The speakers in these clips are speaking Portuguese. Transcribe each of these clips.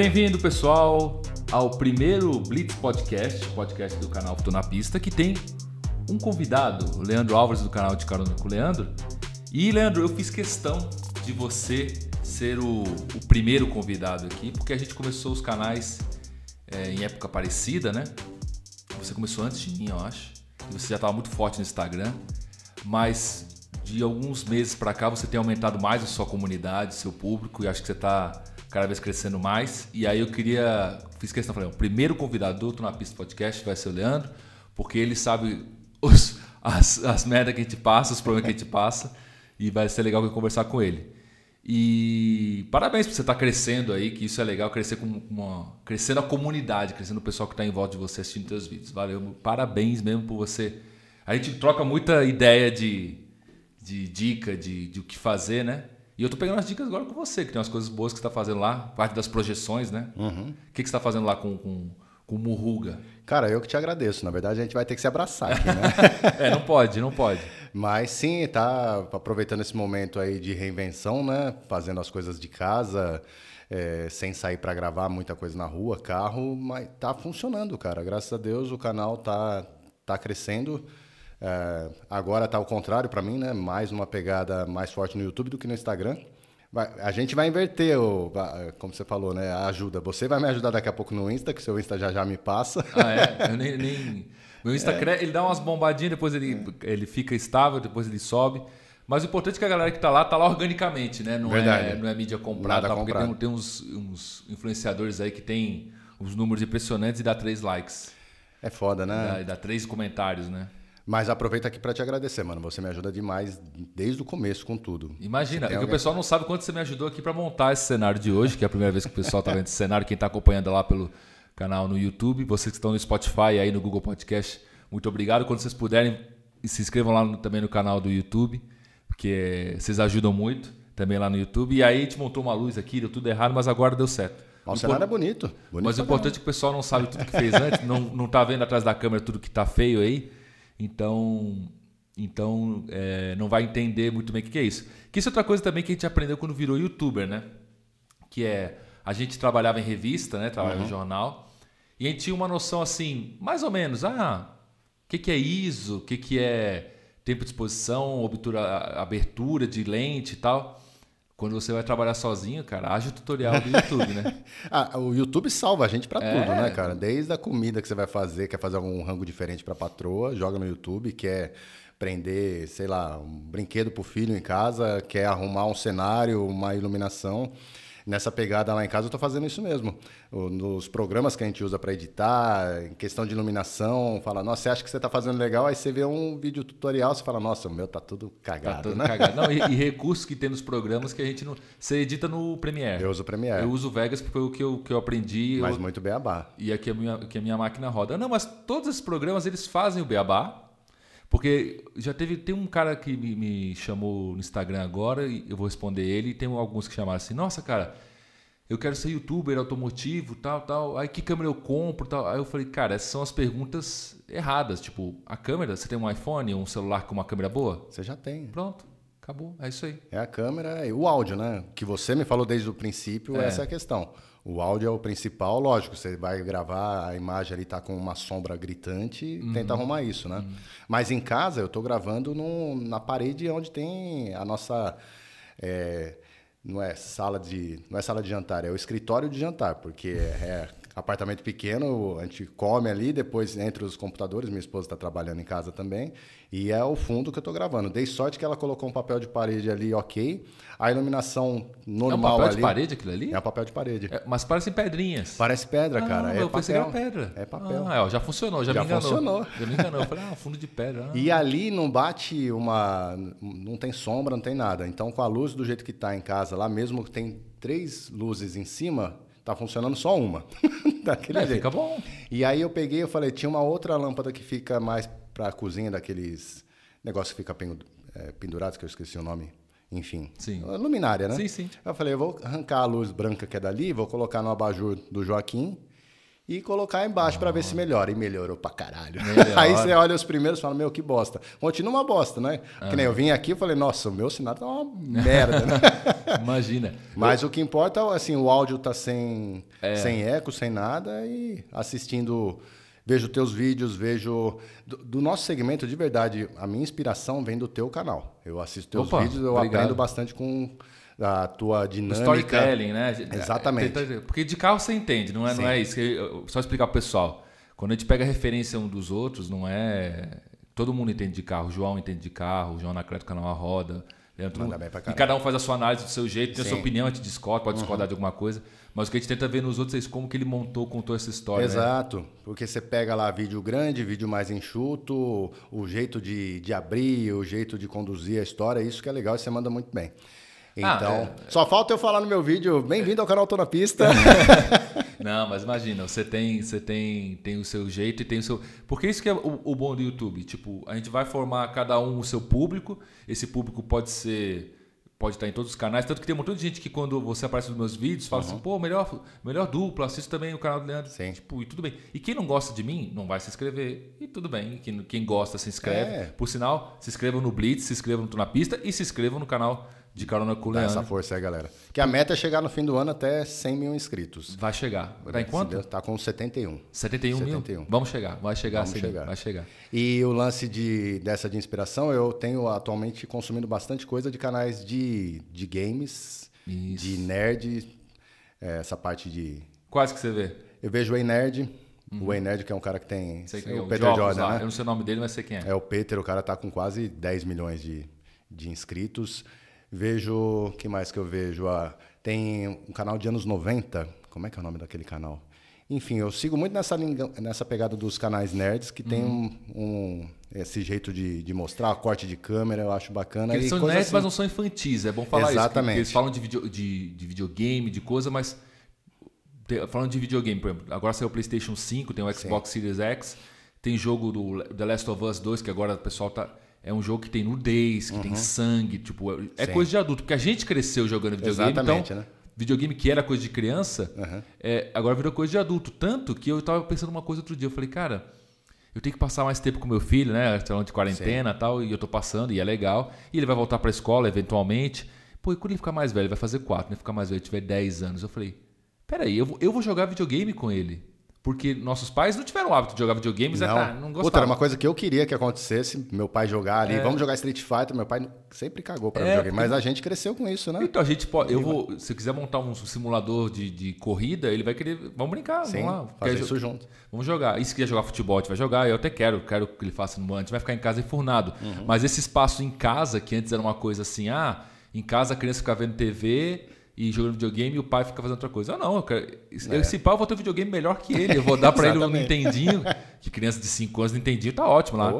Bem-vindo, pessoal, ao primeiro Blitz Podcast, podcast do canal Tô na Pista, que tem um convidado, o Leandro Álvares, do canal de Carona com o Leandro. E, Leandro, eu fiz questão de você ser o, o primeiro convidado aqui, porque a gente começou os canais é, em época parecida, né? Você começou antes de mim, eu acho. Você já estava muito forte no Instagram, mas de alguns meses para cá você tem aumentado mais a sua comunidade, seu público, e acho que você está cada vez crescendo mais. E aí eu queria, fiz questão, falei, o primeiro convidado do Tô na Pista Podcast vai ser o Leandro, porque ele sabe os, as, as merdas que a gente passa, os problemas que a gente passa, e vai ser legal conversar com ele. E parabéns por você estar tá crescendo aí, que isso é legal, crescer com uma, crescendo a comunidade, crescendo o pessoal que está em volta de você assistindo seus vídeos. Valeu, parabéns mesmo por você. A gente troca muita ideia de, de dica, de, de o que fazer, né? E eu tô pegando as dicas agora com você, que tem umas coisas boas que você está fazendo lá, parte das projeções, né? Uhum. O que, que você está fazendo lá com, com, com o Murruga? Cara, eu que te agradeço. Na verdade, a gente vai ter que se abraçar aqui, né? é, não pode, não pode. Mas sim, tá aproveitando esse momento aí de reinvenção, né? Fazendo as coisas de casa, é, sem sair para gravar muita coisa na rua, carro, mas tá funcionando, cara. Graças a Deus o canal tá, tá crescendo. É, agora está ao contrário para mim, né? Mais uma pegada mais forte no YouTube do que no Instagram. Vai, a gente vai inverter, o, como você falou, né? A ajuda. Você vai me ajudar daqui a pouco no Insta, que seu Insta já já me passa. Ah, é? Eu nem, nem... Meu Insta é. ele dá umas bombadinhas, depois ele, é. ele fica estável, depois ele sobe. Mas o importante é que a galera que está lá, está lá organicamente, né? Não, é, não é mídia comprada, tá, porque tem, tem uns, uns, influenciadores aí que tem uns números impressionantes e dá três likes. É foda, né? E dá, dá três comentários, né? Mas aproveita aqui para te agradecer, mano. Você me ajuda demais desde o começo com tudo. Imagina, é que alguém... o pessoal não sabe quanto você me ajudou aqui para montar esse cenário de hoje, que é a primeira vez que o pessoal tá vendo esse cenário. Quem está acompanhando lá pelo canal no YouTube, vocês que estão no Spotify aí no Google Podcast, muito obrigado. Quando vocês puderem, se inscrevam lá no, também no canal do YouTube, porque vocês ajudam muito também lá no YouTube. E aí a gente montou uma luz aqui, deu tudo errado, mas agora deu certo. O cenário é bonito. bonito mas o importante é que o pessoal não sabe tudo que fez antes, não, não tá vendo atrás da câmera tudo que tá feio aí. Então, então é, não vai entender muito bem o que é isso. Que isso é outra coisa também que a gente aprendeu quando virou youtuber, né? Que é, a gente trabalhava em revista, né? Trabalhava uhum. em jornal. E a gente tinha uma noção assim, mais ou menos, ah, o que, que é ISO, o que, que é tempo de exposição, obtura, abertura de lente e tal. Quando você vai trabalhar sozinho, cara, haja o tutorial do YouTube, né? ah, o YouTube salva a gente para é. tudo, né, cara? Desde a comida que você vai fazer, quer fazer algum rango diferente para patroa, joga no YouTube, quer prender, sei lá, um brinquedo pro filho em casa, quer arrumar um cenário, uma iluminação nessa pegada lá em casa, eu estou fazendo isso mesmo. Nos programas que a gente usa para editar, em questão de iluminação, fala, nossa, você acha que você está fazendo legal? Aí você vê um vídeo tutorial, você fala, nossa, o meu tá tudo cagado. Tá tudo né? cagado. Não, e, e, recursos que tem nos programas que a gente não. Você edita no Premiere. Eu uso o Premiere. Eu uso o Vegas porque foi o que eu, que eu aprendi. Mas eu... muito beabá. E aqui a minha, que a minha máquina roda. Não, mas todos esses programas eles fazem o beabá. Porque já teve. Tem um cara que me, me, chamou no Instagram agora, e eu vou responder ele, e tem alguns que chamaram assim, nossa, cara, eu quero ser youtuber automotivo, tal, tal. Aí que câmera eu compro, tal. Aí eu falei, cara, essas são as perguntas erradas. Tipo, a câmera, você tem um iPhone, um celular com uma câmera boa? Você já tem. Pronto. Acabou, é isso aí. É a câmera e o áudio, né? Que você me falou desde o princípio, é. essa é a questão. O áudio é o principal, lógico, você vai gravar, a imagem ali tá com uma sombra gritante e uhum. tenta arrumar isso, né? Uhum. Mas em casa eu estou gravando no, na parede onde tem a nossa. É, não é sala de não é sala de jantar, é o escritório de jantar, porque é apartamento pequeno, a gente come ali, depois entre os computadores, minha esposa está trabalhando em casa também, e é o fundo que eu estou gravando. Dei sorte que ela colocou um papel de parede ali, ok. A iluminação normal ali... É um papel ali, de parede aquilo ali? É um papel de parede. É, mas parecem pedrinhas. Parece pedra, ah, cara. É eu papel. pensei que era pedra. É papel. Ah, ó, já funcionou, já, já me enganou. funcionou. Já me enganou. Eu falei, ah, fundo de pedra. Ah. E ali não bate uma... Não tem sombra, não tem nada. Então, com a luz do jeito que está em casa lá, mesmo que tem três luzes em cima, Tá funcionando só uma. Daquele é, jeito. Fica bom. E aí eu peguei, eu falei, tinha uma outra lâmpada que fica mais para a cozinha, daqueles negócios que fica é, pendurados, que eu esqueci o nome. Enfim. Sim. Luminária, né? Sim, sim. Eu falei, eu vou arrancar a luz branca que é dali, vou colocar no abajur do Joaquim e colocar embaixo para ver se melhora. E melhorou pra caralho. Aí você olha os primeiros e fala, meu, que bosta. Continua uma bosta, né? Que nem eu vim aqui e falei, nossa, o meu sinal tá uma merda, né? Imagina. Mas eu... o que importa, assim, o áudio tá sem, é. sem eco, sem nada e assistindo vejo teus vídeos, vejo. Do, do, nosso segmento, de verdade, a minha inspiração vem do teu canal. Eu assisto teus Opa, vídeos, eu obrigado. aprendo bastante com a tua dinâmica. storytelling, né? Exatamente. Porque de carro você entende, não é, não é isso. Só explicar pro pessoal. Quando a gente pega referência um dos outros, não é. Todo mundo entende de carro. O João entende de carro, o João Anacleto canal a roda. e cada um faz a sua análise do seu jeito, tem Sim. a sua opinião, a gente discorda, pode uhum. discordar de alguma coisa. Mas o que a gente tenta ver nos outros é como que ele montou, contou essa história. Né? Exato. Né? Porque você pega lá vídeo grande, vídeo mais enxuto, o jeito de, de abrir, o jeito de conduzir a história, isso que é legal e você manda muito bem. Ah, então, ah, é... só falta eu falar no meu vídeo, bem-vindo ao canal Tô na Pista. Não, mas imagina, você tem, você tem, tem o seu jeito e tem o seu. Porque isso que é o, o, bom do YouTube. Tipo, a gente vai formar cada um o seu público. Esse público pode ser. Pode estar em todos os canais. Tanto que tem um montão de gente que, quando você aparece nos meus vídeos, fala uhum. assim, pô, melhor, melhor dupla, assista também o canal do Leandro. Sim. Tipo, e tudo bem. E quem não gosta de mim, não vai se inscrever. E tudo bem. Quem, quem gosta, se inscreve. É. Por sinal, se inscrevam no Blitz, se inscrevam no Tô na Pista e se inscrevam no canal de carona com o Leandro. Dá essa força aí, galera. Que a meta é chegar no fim do ano até 100 mil inscritos. Vai chegar. Tá em quanto? Tá com 71. 71, 71. mil? Vamos chegar. Vai chegar Vamos chegar. Vai chegar. E o lance de, dessa de inspiração, eu tenho atualmente consumindo bastante coisa de canais de, de games, Isso. de nerd, é, essa parte de... Quais que você vê? Eu vejo o E-Nerd. Uhum. O E-Nerd, que é um cara que tem... Sei que é o Peter Jordan, né? Eu não sei o nome dele, mas sei quem é. É o Peter, o cara tá com quase 10 milhões de, de inscritos. Vejo. que mais que eu vejo? Ah, tem um canal de anos 90. Como é que é o nome daquele canal? Enfim, eu sigo muito nessa, nessa pegada dos canais nerds, que tem uhum. um, um, esse jeito de, de mostrar, corte de câmera, eu acho bacana. Eles são nerds, assim. mas não são infantis, é bom falar Exatamente. isso. Eles falam de, video, de, de videogame, de coisa, mas. Falando de videogame, por exemplo, agora saiu o PlayStation 5, tem o Xbox Sim. Series X, tem jogo do The Last of Us 2, que agora o pessoal tá é um jogo que tem nudez, que uhum. tem sangue, tipo, é Sim. coisa de adulto. Porque a gente cresceu jogando videogame, Exatamente, então, né? videogame que era coisa de criança, uhum. é, agora virou coisa de adulto. Tanto que eu tava pensando uma coisa outro dia, eu falei, cara, eu tenho que passar mais tempo com meu filho, né? Falando de quarentena e tal, e eu tô passando, e é legal. E ele vai voltar pra escola, eventualmente. Pô, e quando ele ficar mais velho, ele vai fazer quatro, né? Ficar mais velho, tiver 10 anos. Eu falei, peraí, eu vou, eu vou jogar videogame com ele. Porque nossos pais não tiveram o hábito de jogar videogames, não, é, não gostavam. Puta, era uma coisa que eu queria que acontecesse, meu pai jogar ali, é. vamos jogar Street Fighter, meu pai sempre cagou para é, videogame, mas a gente cresceu com isso, né? Então a gente pode, eu vou, se quiser montar um simulador de, de corrida, ele vai querer, vamos brincar, Sim, vamos lá. Fazer isso junto. Vamos jogar. E se quiser jogar futebol, a gente vai jogar, eu até quero, quero que ele faça no antes, vai ficar em casa enfurnado. Uhum. Mas esse espaço em casa, que antes era uma coisa assim, ah, em casa a criança fica vendo TV, e jogando videogame e o pai fica fazendo outra coisa. Ah, não, eu quero, é. esse pai eu vou ter um videogame melhor que ele. Eu vou dar para ele um Nintendinho, que criança de 5 anos Nintendinho tá ótimo lá.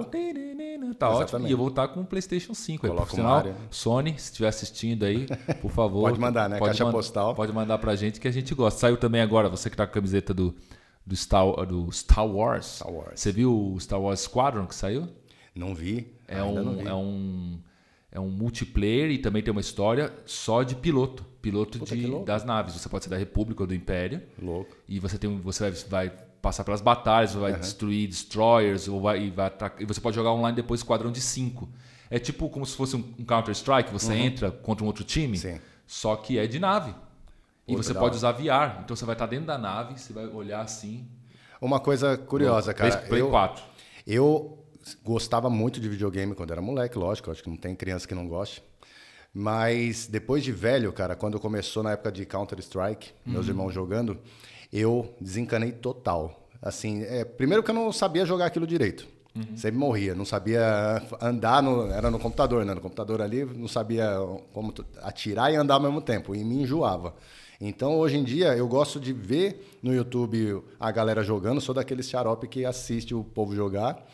Tá Exatamente. ótimo. E eu vou estar com o PlayStation 5. Coloca por sinal, Sony, se estiver assistindo aí, por favor. pode mandar, né? Pode Caixa postal. Pode mandar pra gente que a gente gosta. Saiu também agora, você que tá com a camiseta do, do, Star, do Star Wars. Star Wars. Você viu o Star Wars Squadron que saiu? Não vi. É um, não vi. É um é um multiplayer e também tem uma história só de piloto. Piloto de, das naves. Você pode ser da República ou do Império. Louco. E você, tem, você vai, vai passar pelas batalhas, vai uhum. destruir destroyers, ou vai, e, vai e você pode jogar online depois esquadrão de 5. É tipo como se fosse um, um Counter-Strike, você uhum. entra contra um outro time, Sim. só que é de nave. E você pode usar VR. Então você vai estar dentro da nave, você vai olhar assim. Uma coisa curiosa, cara. Play, Play eu, 4. Eu gostava muito de videogame quando era moleque, lógico, acho que não tem criança que não goste. Mas depois de velho, cara, quando começou na época de Counter-Strike, uhum. meus irmãos jogando, eu desencanei total. Assim, é, primeiro que eu não sabia jogar aquilo direito. Uhum. Sempre morria, não sabia andar, no, era no computador, né? No computador ali, não sabia como atirar e andar ao mesmo tempo, e me enjoava. Então, hoje em dia, eu gosto de ver no YouTube a galera jogando, sou daquele xarope que assiste o povo jogar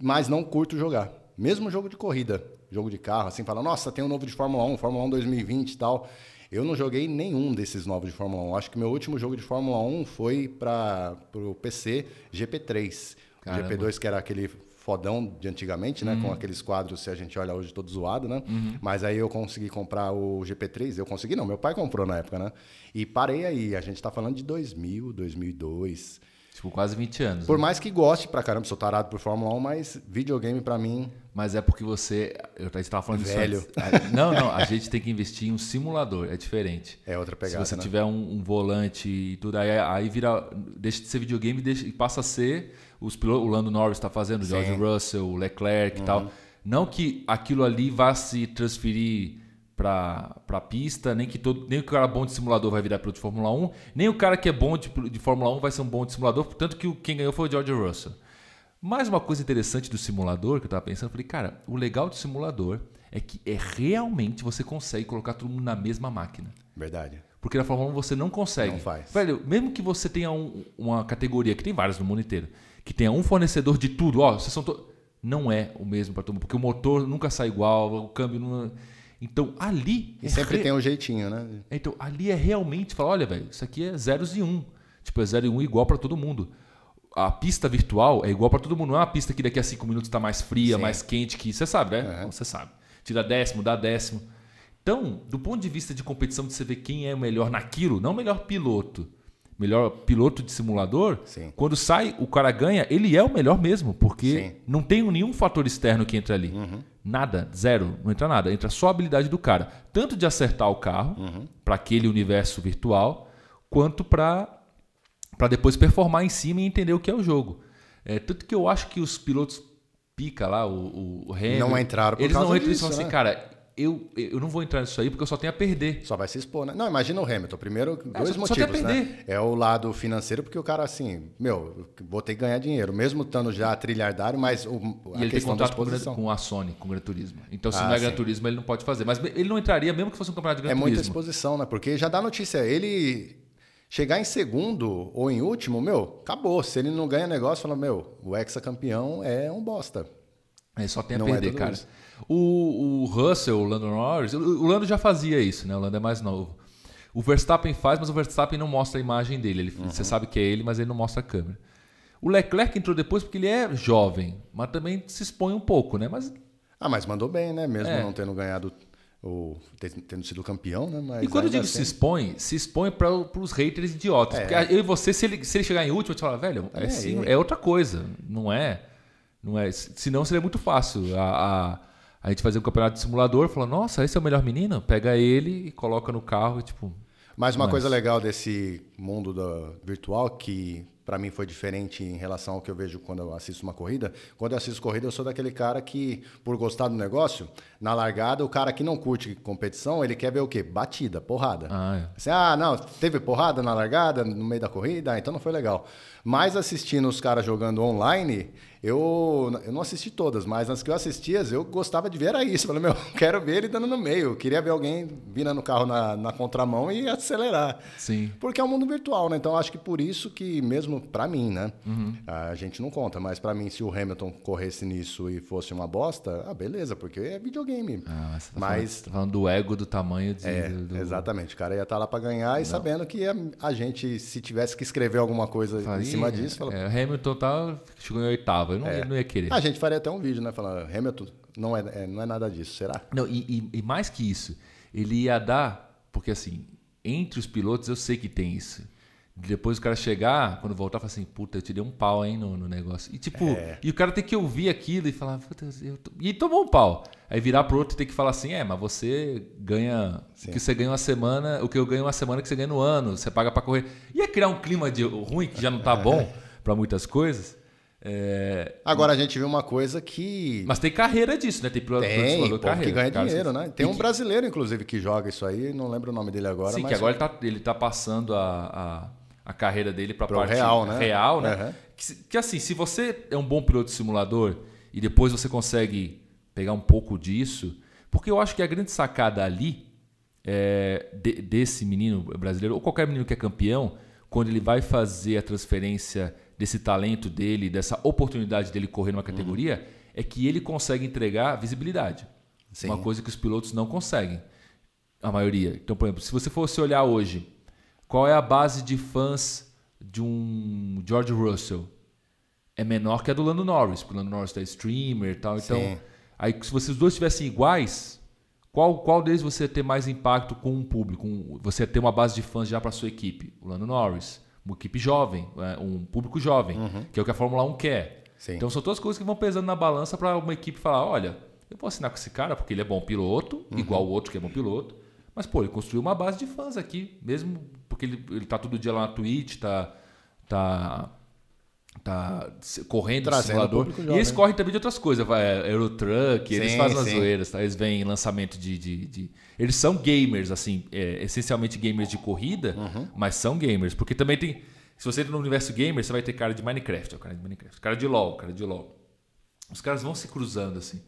mas não curto jogar. Mesmo jogo de corrida, jogo de carro, assim, fala, nossa, tem um novo de Fórmula 1, Fórmula 1 2020 e tal. Eu não joguei nenhum desses novos de Fórmula 1. Acho que meu último jogo de Fórmula 1 foi para o PC GP3. Caramba. O GP2, que era aquele fodão de antigamente, né? Uhum. Com aqueles quadros, se a gente olha hoje, todo zoado, né? Mas aí eu consegui comprar o GP3. Eu consegui, não, meu pai comprou na época, né? E parei aí. A gente tá falando de 2000, 2002. Tipo, quase 20 anos. Por né? mais que goste pra caramba, sou tarado por Fórmula 1, mas videogame pra mim Mas é porque você. Eu estava falando disso Velho. Ah, Não, não. A gente tem que investir em um simulador. É diferente. é outra pegada, Se você né? tiver um, um volante e tudo, aí, aí vira. Deixa de ser videogame e, deixa- e passa a ser. Os pilotos, o Lando Norris está fazendo, o George. Russell, o Leclerc e tal. Não que aquilo ali vá se transferir para a pista, nem que, todo, nem o cara bom de simulador vai virar piloto de Fórmula 1, nem o cara que é bom de, de Fórmula 1 vai ser um bom de simulador, tanto que o- quem ganhou foi o George Russell. Mais uma coisa interessante do simulador que eu tava pensando, eu falei, cara, o legal do simulador é que é realmente você consegue colocar todo mundo na mesma máquina. Verdade. Porque na Fórmula 1 você não consegue. Não faz. Velho, mesmo que você tenha um- uma categoria, que tem várias no mundo inteiro, que tenha um fornecedor de tudo, ó, vocês são to... não é o mesmo para todo mundo, porque o motor nunca sai igual, o câmbio não. Então ali. E é sempre re- tem um jeitinho, né? então, ali é realmente falar, olha, velho, isso aqui é zeros e um. Tipo, é zero e um igual para todo mundo. A pista virtual é igual para todo mundo. Não é uma pista que daqui a cinco minutos está mais fria, Sim. mais quente, que você sabe, né? Uhum. Então, Você sabe. Tira décimo, dá décimo. Então, do ponto de vista de competição, de você ver quem é o melhor naquilo, não o melhor piloto, melhor piloto de simulador, Sim. quando sai, o cara ganha, ele é o melhor mesmo, porque Sim. Uhum. não tem nenhum fator externo que entra ali. Nada, zero, não entra nada. Entra só a habilidade do cara, tanto de acertar o carro Uhum. para aquele universo virtual, quanto para para depois performar em cima e entender o que é o jogo. É, tanto que eu acho que os pilotos pica lá, o, o, Hamilton, Não entraram por eles não entram e disso, falam assim, né? cara, eu, eu não vou entrar nisso aí porque eu só tenho a perder. Só vai se expor, né? Não, imagina o Hamilton. Primeiro, dois só- só tem a motivos, né? perder. É o lado financeiro, porque o cara, assim, meu, vou ter que ganhar dinheiro. Mesmo estando já trilhardário, mas o, E a ele tem questão da contrato com, exposição. com a Sony, com o Gran Turismo. Então, se Ah, não é Gran sim. Turismo, ele não pode fazer. Mas ele não entraria, mesmo que fosse um campeonato de Gran É muita Turismo. exposição, né? Porque já dá notícia. Ele chegar em segundo ou em último, meu, acabou. Se ele não ganha negócio, fala, meu, o ex-campeão é um bosta. Ele só tem a Não é perder, tudo cara. isso. O, o Russell, o Lando Norris, o, Lando já fazia isso, né? O Lando é mais novo. O Verstappen faz, mas o Verstappen não mostra a imagem dele. Ele, Uhum. Você sabe que é ele, mas ele não mostra a câmera. O Leclerc entrou depois porque ele é jovem, mas também se expõe um pouco, né? Mas Ah, mas mandou bem, né? Mesmo É. não tendo ganhado, o, ter- tendo sido campeão, né? Mas E quando eu digo se assim- expõe, se expõe para os haters idiotas. É. Porque eu e você, se ele, se ele chegar em último, eu te falar, velho, é, nem sim, é outra coisa. Não é. Não é. Senão seria muito fácil a, a, a gente fazer um campeonato de simulador falar, nossa, esse é o melhor menino? Pega ele e coloca no carro e tipo. Mas uma Mas- coisa legal desse mundo da virtual que para mim foi diferente em relação ao que eu vejo quando eu assisto uma corrida. Quando eu assisto corrida, eu sou daquele cara que, por gostar do negócio, na largada, o cara que não curte competição, ele quer ver o quê? Batida, porrada. Ah, é. Assim, ah, não, teve porrada na largada, no meio da corrida, ah, então não foi legal. Mas assistindo os caras jogando online, eu, eu não assisti todas, mas nas que eu assistia, eu gostava de ver era isso. Falei, meu, quero ver ele dando no meio. Eu queria ver alguém vindo no carro na, na contramão e acelerar. Sim. Porque é um mundo virtual, né? Então acho que por isso que, mesmo pra mim, né? Uhum. A gente não conta, mas pra mim, se o Hamilton corresse nisso e fosse uma bosta, ah, beleza, porque é videogame. Ah, mas você tá, Mas- falando, tá falando do ego do tamanho de. É, do, exatamente. O cara ia estar lá pra ganhar e sabendo que a, a gente, se tivesse que escrever alguma coisa em cima "Ih, disso, fala, é, Hamilton tá, chegou em oitavo. Eu não, É. não ia querer. a gente faria até um vídeo, né? Falando, Hamilton, não é, é- não é nada disso, será? Não, e, e- e mais que isso, ele ia dar, porque assim, entre os pilotos eu sei que tem isso. Depois o cara chegar, quando voltar, falar assim, puta, eu te dei um pau, hein, no, no negócio. E tipo, É. e o cara tem que ouvir aquilo e falar, puta, eu tô... e tomou um pau. Aí virar pro outro e ter que falar assim, é, mas você ganha o que você ganha uma semana, o que eu ganho uma semana que você ganha no ano, você paga pra correr. Ia criar um clima de ruim que já não tá bom pra muitas coisas. É, Agora a gente viu uma coisa que Mas tem carreira disso, né? Tem tem, povo que ganha dinheiro, né? Tem e um que- brasileiro, inclusive, que joga isso aí, não lembro o nome dele agora, Sim, mas que agora ele tá, ele tá passando a, a, a carreira dele para Pro parte real, né? real, né? Aham. Que, que assim, se você é um bom piloto de simulador e depois você consegue pegar um pouco disso, porque eu acho que a grande sacada ali é, de- desse menino brasileiro, ou qualquer menino que é campeão, quando ele vai fazer a transferência desse talento dele, dessa oportunidade dele correr numa categoria, é que ele consegue entregar visibilidade. Sim. Uma coisa que os pilotos não conseguem. A maioria. Então, por exemplo, se você fosse olhar hoje, qual é a base de fãs de um George Russell? é menor que a do Lando Norris. Porque o Lando Norris é streamer e tal. Então, Sim. aí se vocês dois estivessem iguais, qual, qual deles você ter mais impacto com o público? Um- você ter uma base de fãs já para sua equipe? O Lando Norris. Uma equipe jovem, é, um público jovem, que é o que a Fórmula 1 quer. Sim. Então são todas coisas que vão pesando na balança para uma equipe falar: olha, eu vou assinar com esse cara porque ele é bom piloto, igual o outro que é bom piloto. Mas, pô, ele construiu uma base de fãs aqui, mesmo porque ele, ele tá todo dia lá na Twitch, tá. tá tá correndo Trazendo simulador. público E jovem. eles correm também de outras coisas, vai, é, Eurotruck, eles fazem sim. zoeiras, tá? Eles vêm em lançamento de, de, de- Eles são gamers, assim, é, essencialmente gamers de corrida, Uhum. mas são gamers. Porque também tem. Se você entra no universo gamer, você vai ter cara de Minecraft, cara de Minecraft. Cara de LOL, cara de LOL. Os caras vão se cruzando, assim.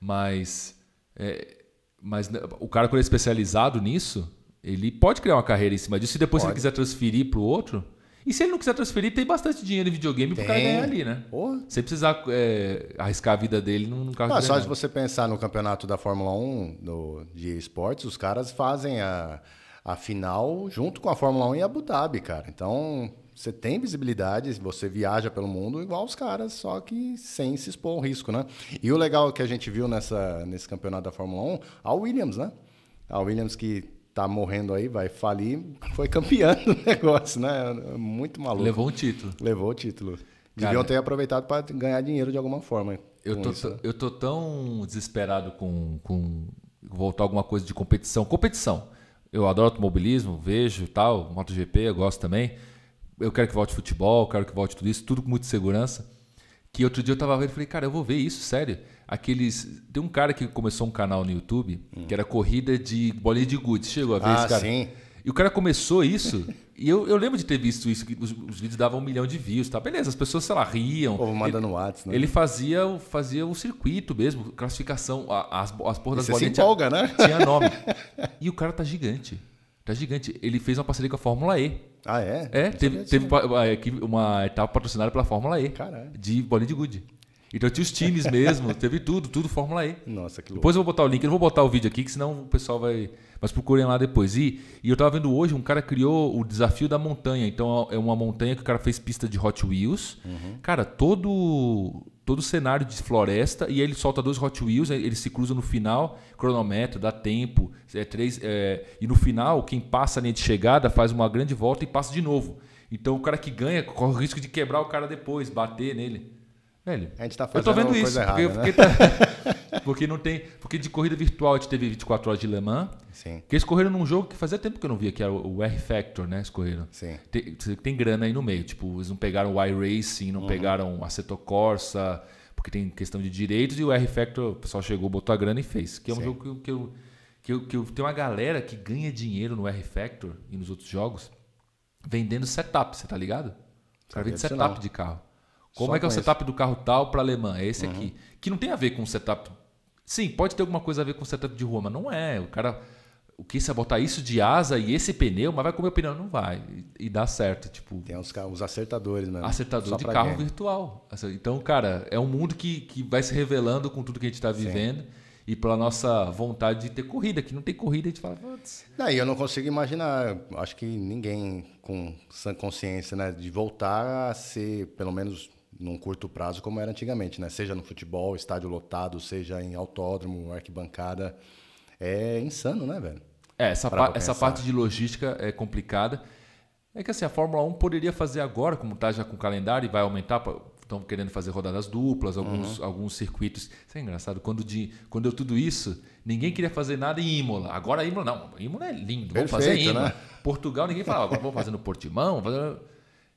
Mas. é, mas né, o cara, quando é especializado nisso, ele pode criar uma carreira em cima disso. E depois, se ele Pode. quiser transferir pro outro. E se ele não quiser transferir, tem bastante dinheiro em videogame pro cara Tem. ganhar ali, né? Porra. Sem precisar é, arriscar a vida dele num carro Ah, de só se você pensar no campeonato da Fórmula 1 do, de esportes, os caras fazem a, a final junto com a Fórmula 1 em Abu Dhabi, cara. Então, você tem visibilidade, você viaja pelo mundo igual os caras, só que sem se expor ao risco, né? E o legal que a gente viu nessa, nesse campeonato da Fórmula 1, a Williams, né? A Williams que tá morrendo aí, vai falir, foi campeã do negócio, né? Muito maluco. Levou um título. Levou o título. Cara, Deviam ter aproveitado para ganhar dinheiro de alguma forma. Eu tô, isso, né? eu tô tão desesperado com, com voltar alguma coisa de competição. Competição. Eu adoro automobilismo, vejo e tal, MotoGP, eu gosto também. Eu quero que volte futebol, quero que volte tudo isso, tudo com muita segurança. Que outro dia eu tava vendo e falei, cara, eu vou ver isso, sério. Aqueles. Tem um cara que começou um canal no YouTube que era corrida de bolinha de gude. Chegou a ver Ah, esse cara? sim. E o cara começou isso, e eu, eu lembro de ter visto isso, que os, os vídeos davam um milhão de views, tá? Beleza, as pessoas, sei lá, riam. O povo mandando WhatsApp, né? Ele fazia, o- fazia o circuito mesmo, classificação, as, as porras das Você se bolinhas tinha- empolga, né? tinha nome. E o cara tá gigante. Tá gigante. Ele fez uma parceria com a Fórmula E. Ah, é? É, Não teve, teve pa- uma, uma etapa patrocinada pela Fórmula E. Caralho. De bolinha de gude. Então tinha os times mesmo, teve tudo, tudo Fórmula E. Nossa, que louco. Depois eu vou botar o link, eu não vou botar o vídeo aqui, que senão o pessoal vai. Mas procurem lá depois. E, e eu tava vendo hoje, um cara criou o desafio da montanha. Então é uma montanha que o cara fez pista de Hot Wheels. Cara, todo todo cenário de floresta, e aí ele solta dois Hot Wheels, aí ele se cruza no final, cronometro, dá tempo. É, três, é, e no final, quem passa a linha de chegada faz uma grande volta e passa de novo. Então o cara que ganha corre o risco de quebrar o cara depois, bater nele. Velho, A gente tá eu tô fazendo vendo isso, porque, errada, né? porque, tá- porque não tem. Porque de corrida virtual a gente teve 24 horas de Le Mans. Sim, Que eles correram num jogo que fazia tempo que eu não via, que era o o R-Factor, né? Eles correram. sim. Tem, tem grana aí no meio. Tipo, eles não pegaram o iRacing, Uhum. não pegaram Assetto Corsa, porque tem questão de direitos, e o R-Factor, o pessoal chegou, botou a grana e fez. Que é um Sim. jogo que, eu- que, eu, que, eu, que eu tenho uma galera que ganha dinheiro no R-Factor e nos outros jogos vendendo setup, você tá ligado? O cara vende setup de carro. Como Só é que é o setup do carro tal para alemã? É esse Uhum. aqui. Que não tem a ver com o setup. Sim, pode ter alguma coisa a ver com o setup de rua, mas não é. O cara. O que você botar isso de asa e esse pneu, mas vai comer o pneu? Não vai. E, e dá certo. Tipo, Tem os, os acertadores mesmo. acertador Só de carro virtual. Então, cara, é um mundo que, que vai se revelando com tudo que a gente está vivendo e pela nossa vontade de ter corrida. Que não tem corrida, a gente fala, e eu não consigo imaginar, acho que ninguém com sã consciência, né, de voltar a ser, pelo menos num curto prazo, como era antigamente, né? Seja no futebol, estádio lotado, seja em autódromo, arquibancada. É insano, né, velho? É, essa, pa- essa parte de logística é complicada. É que assim, a Fórmula 1 poderia fazer agora, como está já com o calendário e vai aumentar, estão querendo fazer rodadas duplas, Uhum. alguns, alguns circuitos. Isso é engraçado, quando, de, quando deu tudo isso, ninguém queria fazer nada em Imola. Agora Imola, não, Imola é lindo, vamos fazer Perfeito, Imola. né? Portugal, ninguém falava, agora vamos fazer no Portimão. Fazer...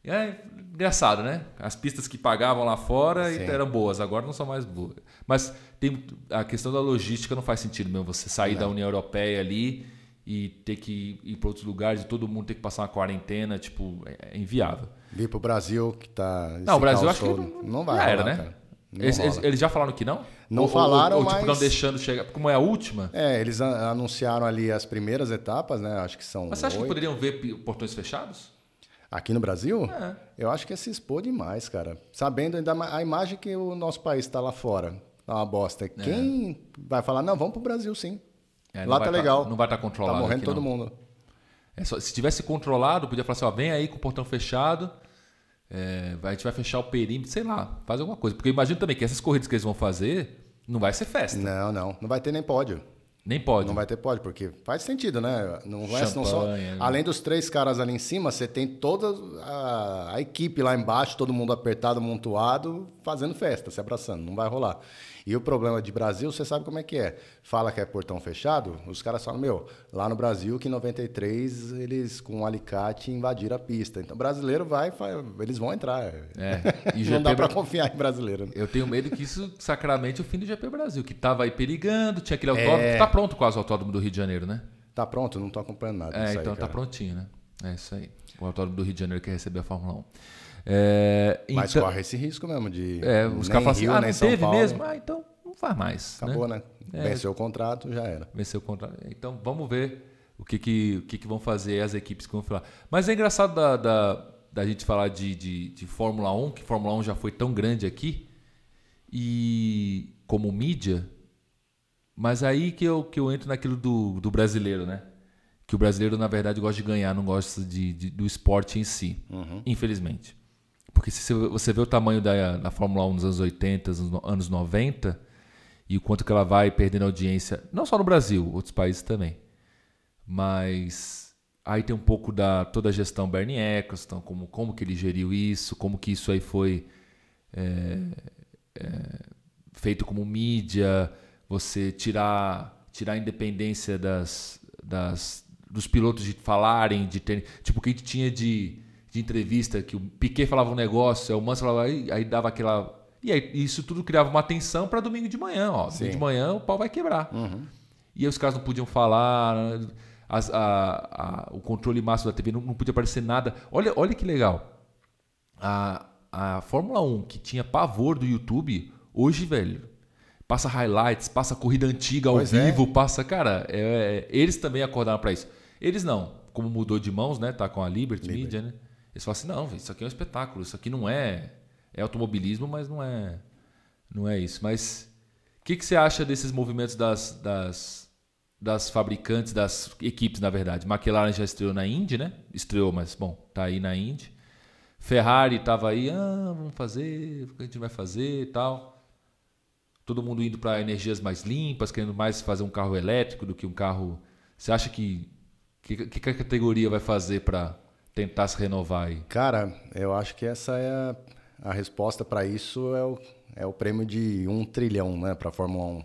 E É engraçado, né? As pistas que pagavam lá fora Sim. eram boas, agora não são mais boas. Mas tem a questão da logística não faz sentido mesmo você sair da União Europeia ali e ter que ir para outros lugares e todo mundo ter que passar uma quarentena, tipo, é é inviável. Vir pro Brasil, que tá. Não, o Brasil acho que todo. não, não vai. já era, né? cara. Não Eles, eles- já falaram que não? Não Ou- falaram, ou, ou, tipo, não mas- deixando chegar. Como é a última? É, eles anunciaram ali as primeiras etapas, né? Acho que são. Mas você acha que oito. poderiam ver portões fechados? Aqui no Brasil? É. Eu acho que é se expor demais, cara. Sabendo ainda a imagem que o nosso país está lá fora. Tá uma bosta. Quem vai falar, não, vamos pro Brasil sim. É, lá tá tá- legal. não vai estar controlado. Tá morrendo todo não. mundo. É só- se tivesse controlado, podia falar assim, ó, vem aí com o portão fechado. É, a gente vai fechar o perímetro, sei lá, faz alguma coisa. Porque imagino também que essas corridas que eles vão fazer não vai ser festa. Não, não. Não vai ter nem pódio. Nem pode. Não vai ter pódio, porque faz sentido, né? Não vai, não só, né? Além dos três caras ali em cima, você tem toda a, a, equipe lá embaixo, todo mundo apertado, montuado, fazendo festa, se abraçando. Não vai rolar. E o problema de Brasil, você sabe como é que é. Fala que é portão fechado, os caras falam, meu, lá no Brasil, que em 93 eles com um alicate invadiram a pista. Então, brasileiro vai, eles vão entrar. É. Não dá para confiar em brasileiro. Eu tenho medo que isso sacramente o fim do GP Brasil, que tava aí perigando, tinha aquele autódromo, é... tá pronto quase o autódromo do Rio de Janeiro, né? Tá pronto, não tô acompanhando nada. É, então aí, tá prontinho, né? É isso aí. O autódromo do Rio de Janeiro quer receber a Fórmula 1. É, Mas então, corre esse risco mesmo de. É, os caras falam assim: ah, não teve Paulo. mesmo? Ah, então não faz mais. Acabou, né? né? É, Venceu o contrato, já era. Venceu o contrato. Então vamos ver o que, que, o que, que vão fazer as equipes que vão falar. Mas é engraçado da, da, da gente falar de, de, de, Fórmula 1, que Fórmula 1 já foi tão grande aqui, e como mídia, mas aí que eu, que eu entro naquilo do, do brasileiro, né? Que o brasileiro, na verdade, gosta de ganhar, não gosta de, de do esporte em si, uhum. infelizmente. Porque se você vê o tamanho da, da Fórmula 1 nos anos 80, nos anos 90, e o quanto que ela vai perdendo audiência, não só no Brasil, outros países também. Mas aí tem um pouco da toda a gestão Bernie Eccleston, como, como que ele geriu isso, como que isso aí foi é, é, feito como mídia, você tirar, tirar a independência das, das, dos pilotos de falarem, de ter, tipo o que a gente tinha de, de entrevista, que o Piquet falava um negócio, o Mansell falava, aí, aí dava aquela e aí isso tudo criava uma tensão para domingo de manhã. Ó. Domingo de manhã o pau vai quebrar. Uhum. E aí os caras não podiam falar, as, a, a, o controle máximo da TV não, não, podia aparecer nada. Olha, olha que legal. A, a Fórmula 1, que tinha pavor do YouTube, hoje, velho, passa highlights, passa corrida antiga ao pois é. vivo, é. passa. Cara, é, é, eles também acordaram para isso. Eles não. Como mudou de mãos, né? Tá com a Liberty, Liberty. Media, né? Eles falam assim: não, isso aqui é um espetáculo, isso aqui não é é automobilismo, mas não é, não é isso. Mas o que, que você acha desses movimentos das, das, das fabricantes, das equipes, na verdade? McLaren já estreou na Indy, né? Estreou, mas bom, tá aí na Indy. Ferrari estava aí, ah, vamos fazer, o que a gente vai fazer e tal. Todo mundo indo para energias mais limpas, querendo mais fazer um carro elétrico do que um carro. Você acha que que, que a categoria vai fazer para tentar se renovar aí? Cara, eu acho que essa é a a resposta para isso é o, é o prêmio de um trilhão né, para a Fórmula 1.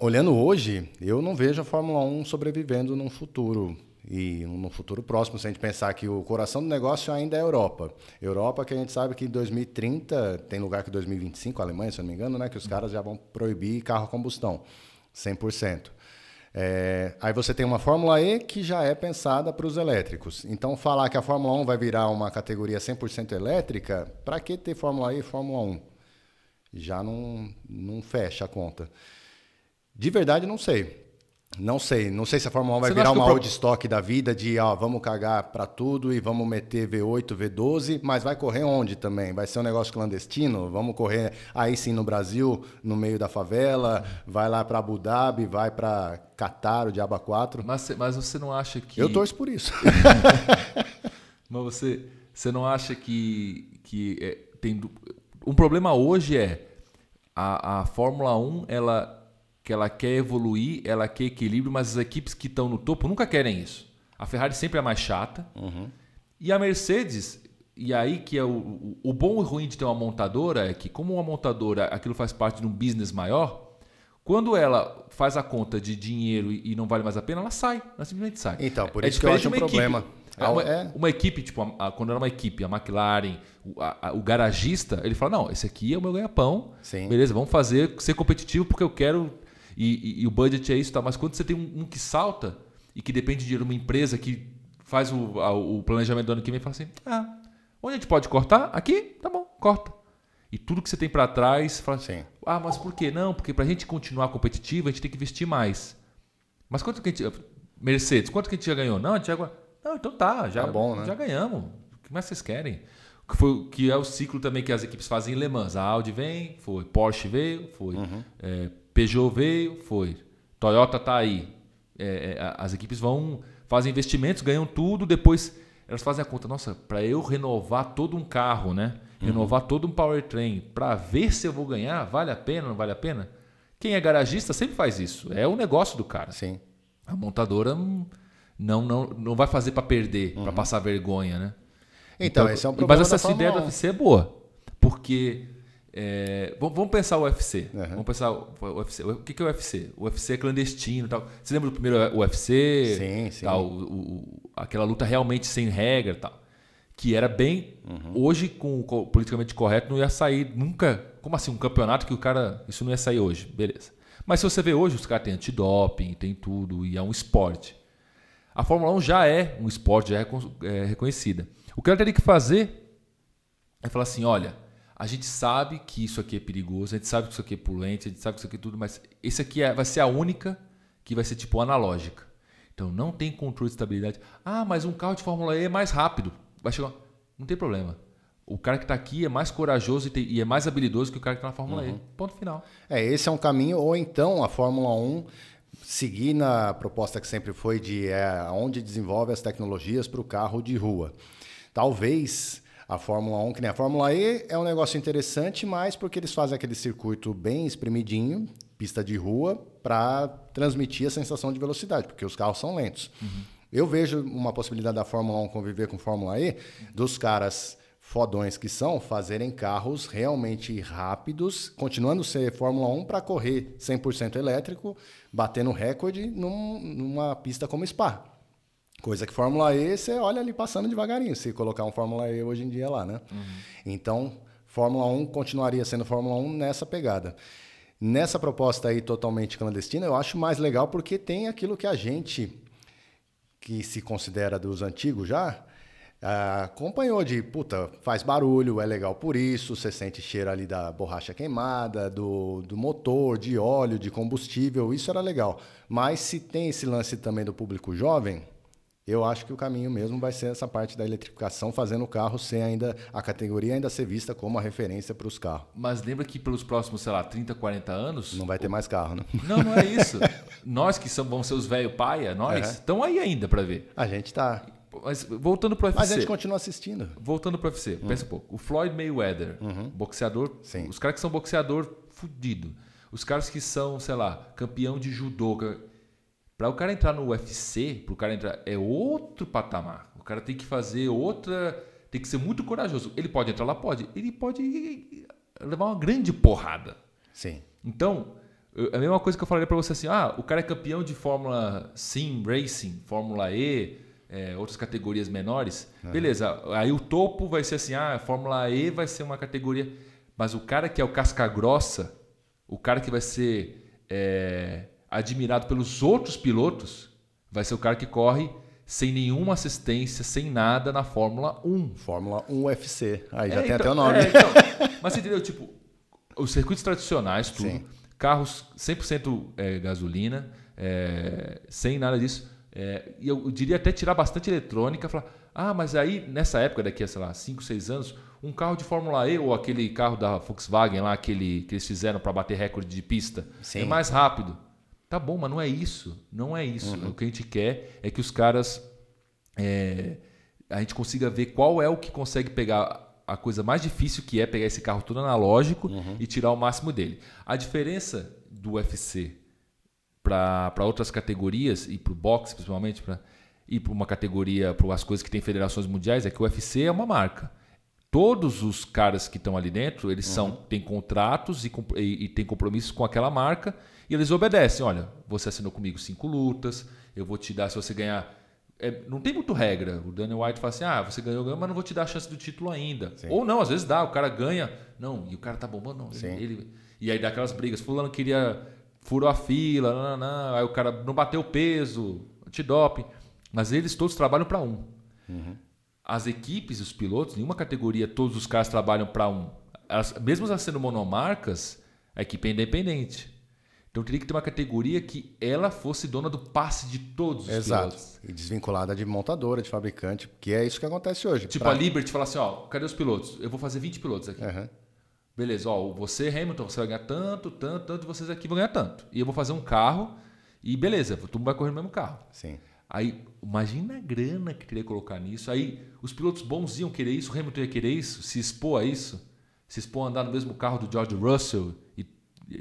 Olhando hoje, eu não vejo a Fórmula 1 sobrevivendo num futuro e no futuro próximo, se a gente pensar que o coração do negócio ainda é a Europa. Europa que a gente sabe que em 2030, tem lugar que 2025, a Alemanha, se eu não me engano, né, que os caras já vão proibir carro a combustão, 100%. É, aí você tem uma Fórmula E que já é pensada para os elétricos. Então, falar que a Fórmula 1 vai virar uma categoria 100% elétrica, para que ter Fórmula E e Fórmula 1? Já não, não fecha a conta. De verdade, não sei. Não sei, não sei se a Fórmula 1 vai Você virar uma pro... stock da vida de ó, vamos cagar para tudo e vamos meter V8, V12, mas vai correr onde também? Vai ser um negócio clandestino? Vamos correr aí sim no Brasil, no meio da favela, vai lá para Abu Dhabi, vai para Qatar, o Diaba 4. Mas, mas você não acha que Eu torço por isso. mas você, você não acha que que é, tem um problema hoje é a, a Fórmula 1, ela que ela quer evoluir, ela quer equilíbrio, mas as equipes que estão no topo nunca querem isso. A Ferrari sempre é mais chata. Uhum. E a Mercedes, e aí que é o, o, bom e ruim de ter uma montadora é que, como uma montadora aquilo faz parte de um business maior, quando ela faz a conta de dinheiro e, não vale mais a pena, ela sai, ela simplesmente sai. Então, por é isso que eu acho um problema. É uma, é. uma, equipe, tipo, a, a, quando era uma equipe, a McLaren, o, a, o garagista, ele fala: não, esse aqui é o meu ganha-pão. Beleza, vamos fazer ser competitivo porque eu quero e, e, e, o budget é isso, tá? Mas quando você tem um, um, que salta e que depende de uma empresa que faz o, a, o planejamento do ano que vem, fala assim: ah, onde a gente pode cortar? Aqui? Tá bom, corta. E tudo que você tem para trás, fala assim: ah, mas por que não? Porque para a gente continuar competitivo, a gente tem que investir mais. Mas quanto que a gente. Mercedes, quanto que a gente já ganhou? Não, a gente já. Não, então tá, já, tá bom, né? já ganhamos. O que mais vocês querem? Que, foi, que é o ciclo também que as equipes fazem em Le Mans. A Audi vem, foi. Porsche veio, foi. Uhum. É, Peugeot veio, foi. Toyota está aí. É, é, as equipes vão fazem investimentos, ganham tudo, depois elas fazem a conta, nossa, para eu renovar todo um carro, né? Renovar todo um powertrain, para ver se eu vou ganhar, vale a pena, não vale a pena? Quem é garagista sempre faz isso. É o negócio do cara. Sim. A montadora não, não, não vai fazer para perder, para passar vergonha, né? Então, esse é um problema Mas essa ideia do 1. UFC é boa. Porque. É, vamos pensar o UFC. Uhum. Vamos pensar o o UFC. O que que é o UFC? O UFC é clandestino tal. Você lembra do primeiro UFC? Sim, sim. Tal, o- o- aquela luta realmente sem regra tal. Que era bem. Uhum. Hoje, com o politicamente correto, não ia sair nunca. Como assim? Um campeonato que o cara. Isso não ia sair hoje. Beleza. Mas se você vê hoje, os caras têm antidoping, tem tudo, e é um esporte. A Fórmula 1 já é um esporte, já é, é reconhecida. O que ela teria que fazer é falar assim: olha, a gente sabe que isso aqui é perigoso, a gente sabe que isso aqui é poluente, a gente sabe que isso aqui é tudo, mas esse aqui é- vai ser a única que vai ser tipo analógica. Então não tem controle de estabilidade. Ah, mas um carro de Fórmula E é mais rápido. Vai chegar. Não tem problema. O cara que está aqui é mais corajoso e, tem- e é mais habilidoso que o cara que está na Fórmula E. Ponto final. É, esse é um caminho, ou então a Fórmula 1 seguir na proposta que sempre foi de é, onde desenvolve as tecnologias para o carro de rua. Talvez a Fórmula 1, que nem a Fórmula E, é um negócio interessante, mas porque eles fazem aquele circuito bem espremidinho, pista de rua, para transmitir a sensação de velocidade, porque os carros são lentos. Eu vejo uma possibilidade da Fórmula 1 conviver com Fórmula E, dos caras fodões que são, fazerem carros realmente rápidos, continuando a ser Fórmula 1 para correr 100% elétrico, batendo recorde num- numa pista como Spa. Coisa que Fórmula E, você olha ali passando devagarinho, se colocar um Fórmula E hoje em dia lá, né? Então, Fórmula 1 continuaria sendo Fórmula 1 nessa pegada. Nessa proposta aí totalmente clandestina, eu acho mais legal porque tem aquilo que a gente, que se considera dos antigos já, ah, acompanhou de, puta, faz barulho, é legal por isso, você sente cheiro ali da borracha queimada, do, do motor, de óleo, de combustível, isso era legal. Mas se tem esse lance também do público jovem, eu acho que o caminho mesmo vai ser essa parte da eletrificação, fazendo o carro ser ainda, a categoria ainda ser vista como a referência para os carros. Mas lembra que pelos próximos, sei lá, 30, 40 anos. Não vai ter mais carro, né? Não, não é isso. nós que somos, vamos ser os velho paia, nós, Uhum. estão aí ainda para ver. A gente tá. Mas voltando pro UFC. Mas a gente continua assistindo. Voltando pro UFC, pensa um pouco. O Floyd Mayweather, boxeador. Sim. Os caras que são boxeador fudido. Os caras que são, sei lá, campeão de judô. Para o cara entrar no UFC, pro cara entrar, é outro patamar. O cara tem que fazer outra. Tem que ser muito corajoso. Ele pode entrar lá? Pode. Ele pode levar uma grande porrada. Sim. Então, é a mesma coisa que eu falaria para você assim: ah, o cara é campeão de Fórmula Sim Racing, Fórmula E, é, outras categorias menores. Beleza, aí o topo vai ser assim: ah, Fórmula E vai ser uma categoria. Mas o cara que é o casca grossa, o cara que vai ser é, admirado pelos outros pilotos, vai ser o cara que corre sem nenhuma assistência, sem nada na Fórmula 1. Fórmula 1 UFC. Aí já É, tem então- até o nome. é, então, mas você entendeu? Tipo, os circuitos tradicionais, tudo. Sim. Carros 100% é, gasolina, é, sem nada disso. É, e eu diria até tirar bastante eletrônica. Falar, ah, mas aí nessa época, daqui a, sei lá, 5, 6 anos, um carro de Fórmula E ou aquele carro da Volkswagen lá, aquele que eles fizeram para bater recorde de pista, Sim. é mais rápido. Tá bom, mas não é isso. Não é isso. O que a gente quer é que os caras é, a gente consiga ver qual é o que consegue pegar a coisa mais difícil que é pegar esse carro todo analógico e tirar o máximo dele. A diferença do UFC para outras categorias e para o boxe principalmente para ir para uma categoria para as coisas que tem federações mundiais é que o UFC é uma marca. Todos os caras que estão ali dentro eles são têm contratos e, e, e têm compromissos com aquela marca e eles obedecem. Olha, você assinou comigo cinco lutas, eu vou te dar se você ganhar é, não tem muito regra. O Daniel White fala assim: ah, você ganhou, ganhou, mas não vou te dar a chance do título ainda. Sim. Ou não, às vezes dá, o cara ganha. Não, e o cara tá bombando, não. Ele, ele- e aí dá aquelas brigas. Fulano queria. furou a fila, não, não, não, aí o cara não bateu o peso, antidoping. Mas eles todos trabalham para um. As equipes, os pilotos, nenhuma categoria, todos os caras trabalham para um. Elas, mesmo elas sendo monomarcas, a equipe é independente. Então teria que ter uma categoria que ela fosse dona do passe de todos os Exato. pilotos. E desvinculada de montadora, de fabricante, que é isso que acontece hoje. Tipo Pra- a Liberty fala assim, ó, cadê os pilotos? Eu vou fazer 20 pilotos aqui. Aham. Beleza, ó, você, Hamilton, você vai ganhar tanto, tanto, tanto, e vocês aqui vão ganhar tanto. E eu vou fazer um carro e beleza, todo mundo vai correr no mesmo carro. Sim. Aí, imagina a grana que queria colocar nisso. Aí, os pilotos bons iam querer isso, o Hamilton ia querer isso, se expor a isso, se expor a andar no mesmo carro do George Russell e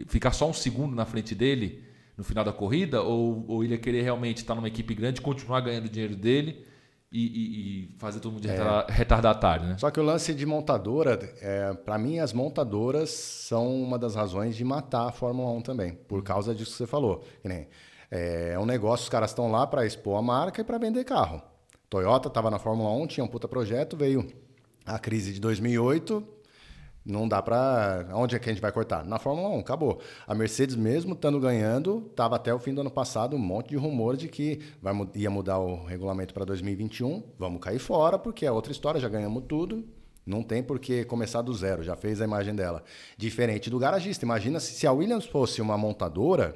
ficar só um segundo na frente dele no final da corrida, ou, ou ele ia querer realmente estar numa equipe grande, continuar ganhando o dinheiro dele e, e, e fazer todo mundo de é. retardatário, né? Só que o lance de montadora, é, para mim, as montadoras são uma das razões de matar a Fórmula 1 também, por causa disso que você falou. É, é um negócio, os caras estão lá para expor a marca e para vender carro. Toyota estava na Fórmula 1, tinha um puta projeto, veio a crise de 2008, não dá para. Onde é que a gente vai cortar? Na Fórmula 1, acabou. A Mercedes, mesmo estando ganhando, estava até o fim do ano passado um monte de rumor de que vai, ia mudar o regulamento para 2021. Vamos cair fora, porque é outra história, já ganhamos tudo. Não tem por que começar do zero, já fez a imagem dela. Diferente do garagista. Imagina se, se a Williams fosse uma montadora.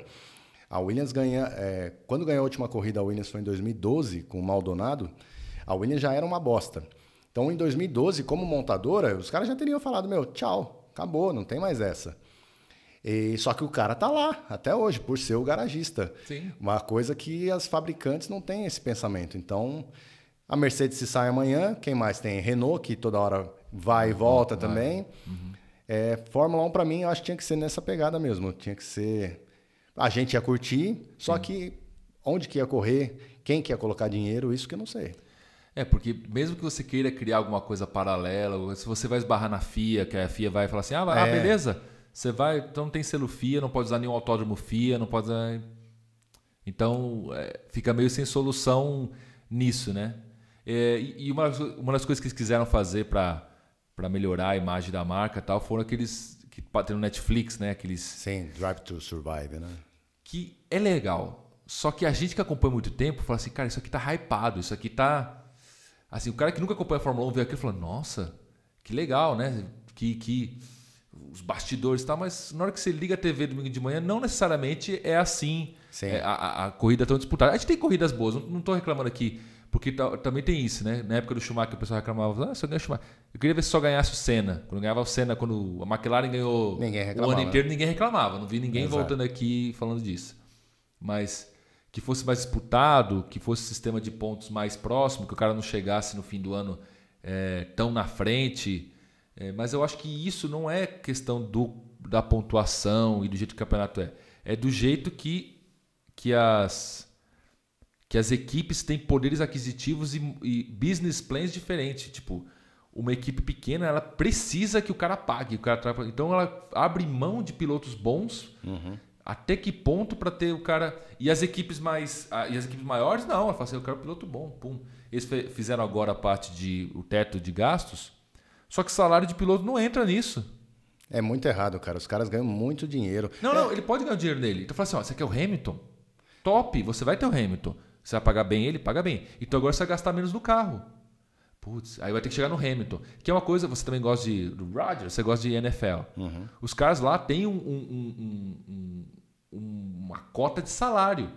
A Williams ganha. É, quando ganhou a última corrida, a Williams foi em 2012, com o Maldonado. A Williams já era uma bosta. Então, em 2012, como montadora, os caras já teriam falado: meu, tchau, acabou, não tem mais essa. E, só que o cara tá lá até hoje, por ser o garagista. Sim. Uma coisa que as fabricantes não têm esse pensamento. Então, a Mercedes se sai amanhã, quem mais tem? Renault, que toda hora vai e volta vai. também. Uhum. É, Fórmula 1, para mim, eu acho que tinha que ser nessa pegada mesmo. Tinha que ser. A gente ia curtir, só Sim. que onde que ia correr, quem que ia colocar dinheiro, isso que eu não sei. É, porque mesmo que você queira criar alguma coisa paralela, se você vai esbarrar na FIA, que a FIA vai falar assim, ah, ah é. beleza, você vai, então não tem selo FIA, não pode usar nenhum autódromo FIA, não pode usar... Então, é, fica meio sem solução nisso, né? É, e uma, uma das coisas que eles quiseram fazer para melhorar a imagem da marca tal, foram aqueles que tem no Netflix, né? Aqueles... Sim, Drive to Survive, né? Que é legal. Só que a gente que acompanha muito tempo fala assim, cara, isso aqui tá hypado, isso aqui tá Assim, o cara que nunca acompanha a Fórmula 1 vê aquilo e fala, nossa, que legal, né? Que, que os bastidores e tal, mas na hora que você liga a TV domingo de manhã, não necessariamente é assim é, a, a, corrida tão disputada. A gente tem corridas boas, não estou reclamando aqui, porque também tem isso, né? Na época do Schumacher, o pessoal reclamava, ah, se eu ganhar o Schumacher. Eu queria ver se só ganhasse o Senna. Quando ganhava o Senna, quando a McLaren ganhou o ano inteiro, ninguém reclamava. Não vi ninguém Exato. voltando aqui falando disso. Mas que fosse mais disputado, que fosse sistema de pontos mais próximo, que o cara não chegasse no fim do ano é, tão na frente. É, mas eu acho que isso não é questão do, da pontuação e do jeito que o campeonato é. É do jeito que, que, as, que as equipes têm poderes aquisitivos e, e business plans diferentes. Tipo, uma equipe pequena ela precisa que o cara pague. O cara Então ela abre mão de pilotos bons. Uhum até que ponto para ter o cara. E as equipes mais. E as equipes maiores, não. Ela fala assim, eu quero um piloto bom. Pum. Eles fizeram agora a parte de o teto de gastos. Só que salário de piloto não entra nisso. É muito errado, cara. Os caras ganham muito dinheiro. Não, é... não, ele pode ganhar dinheiro nele. Então fala assim: ó, você quer o Hamilton? Top, você vai ter o Hamilton. Você vai pagar bem ele? Paga bem. Então agora você vai gastar menos no carro. Putz, aí vai ter que chegar no Hamilton. Que é uma coisa, você também gosta de do Roger, você gosta de NFL. Uhum. Os caras lá têm um, um, um, uma cota de salário.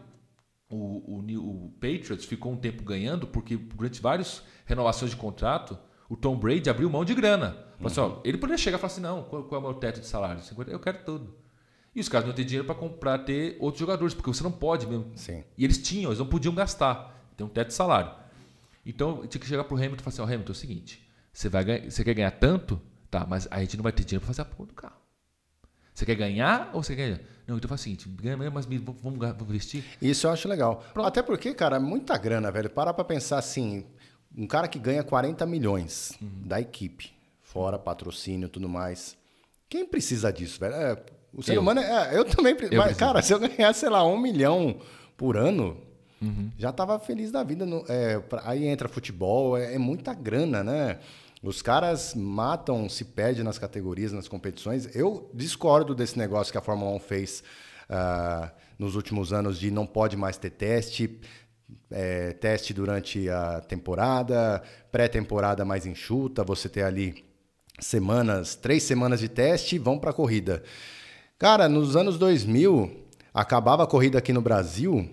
O, o, o, Patriots ficou um tempo ganhando porque durante várias renovações de contrato, o Tom Brady abriu mão de grana. Uhum. Assim, ó, ele poderia chegar e falar assim, não, qual, qual é o meu teto de salário? 50, eu quero tudo. E os caras não têm dinheiro para comprar, ter outros jogadores, porque você não pode mesmo. Sim. E eles tinham, eles não podiam gastar. Tem um teto de salário. Então, tinha que chegar pro Hamilton e falar assim, ó, oh, Hamilton, é o seguinte, você, vai ganhar, você quer ganhar tanto? Tá, mas a gente não vai ter dinheiro para fazer a porra do carro. Você quer ganhar ou você quer ganhar? Não, então faz o seguinte, ganha mas vamos, vamos investir. Isso eu acho legal. Pronto. Até porque, cara, é muita grana, velho. Para pra pensar assim, um cara que ganha 40 milhões uhum. da equipe, fora patrocínio e tudo mais. Quem precisa disso, velho? É, o ser eu. humano é, é, Eu também. Eu mas, cara, se eu ganhar, sei lá, um milhão por ano, Uhum. Já estava feliz da vida. No, é, aí entra futebol, é, é, muita grana, né? Os caras matam, se perde nas categorias, nas competições. Eu discordo desse negócio que a Fórmula 1 fez uh, nos últimos anos de não pode mais ter teste, é, teste durante a temporada, pré-temporada mais enxuta, você ter ali semanas, três semanas de teste, vão para a corrida. Cara, nos anos 2000, acabava a corrida aqui no Brasil,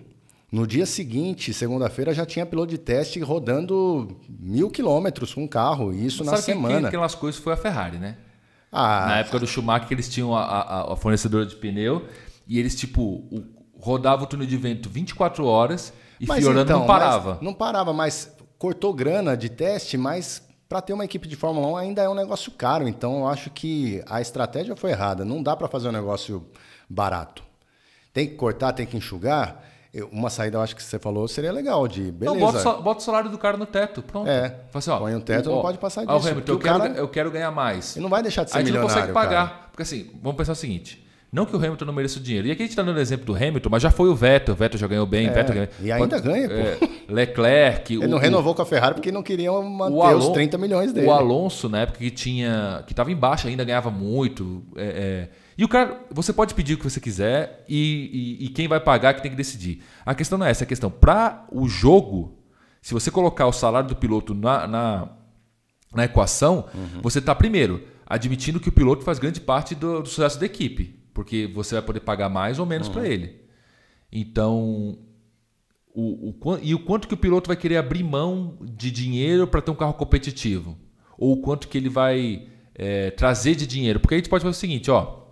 no dia seguinte, segunda-feira, já tinha piloto de teste rodando mil quilômetros com o carro, e isso Sabe na semana. Sabe aquelas coisas foi a Ferrari, né? Ah, na época do Schumacher, eles tinham a, a, a fornecedora de pneu e eles, tipo, o, rodavam o túnel de vento 24 horas E mas, Fiorano então, não parava. não parava, mas cortou grana de teste, mas para ter uma equipe de Fórmula 1 ainda é um negócio caro. Então eu acho que a estratégia foi errada. Não dá para fazer um negócio barato. Tem que cortar, tem que enxugar. Uma saída, eu acho que você falou, seria legal de beleza. Não, bota, bota o salário do cara no teto, pronto. É, assim, ó, põe um teto, ó, não pode passar disso. Ó, Hamilton, eu, quero, eu quero ganhar mais. Ele não vai deixar de ser milionário, A gente não consegue pagar. Cara. Porque assim, vamos pensar o seguinte, não que o Hamilton não mereça o dinheiro. E aqui a gente está dando exemplo do Hamilton, mas já foi o Vettel. O Vettel já ganhou bem. É, Vettel ganhou... E ainda ganha, pô. É, Leclerc. Ele o, não renovou com a Ferrari porque não queriam manter Alon... os 30 milhões dele. O Alonso, na época que tinha. que estava embaixo, ainda ganhava muito. É, é, e o cara, você pode pedir o que você quiser e, e, e quem vai pagar que tem que decidir. A questão não é essa, a questão. Para o jogo, se você colocar o salário do piloto na, na, na equação, uhum. você está, primeiro, admitindo que o piloto faz grande parte do, do sucesso da equipe porque você vai poder pagar mais ou menos uhum. para ele. Então, o, o, e o quanto que o piloto vai querer abrir mão de dinheiro para ter um carro competitivo? Ou o quanto que ele vai é, trazer de dinheiro? Porque aí a gente pode fazer o seguinte, ó,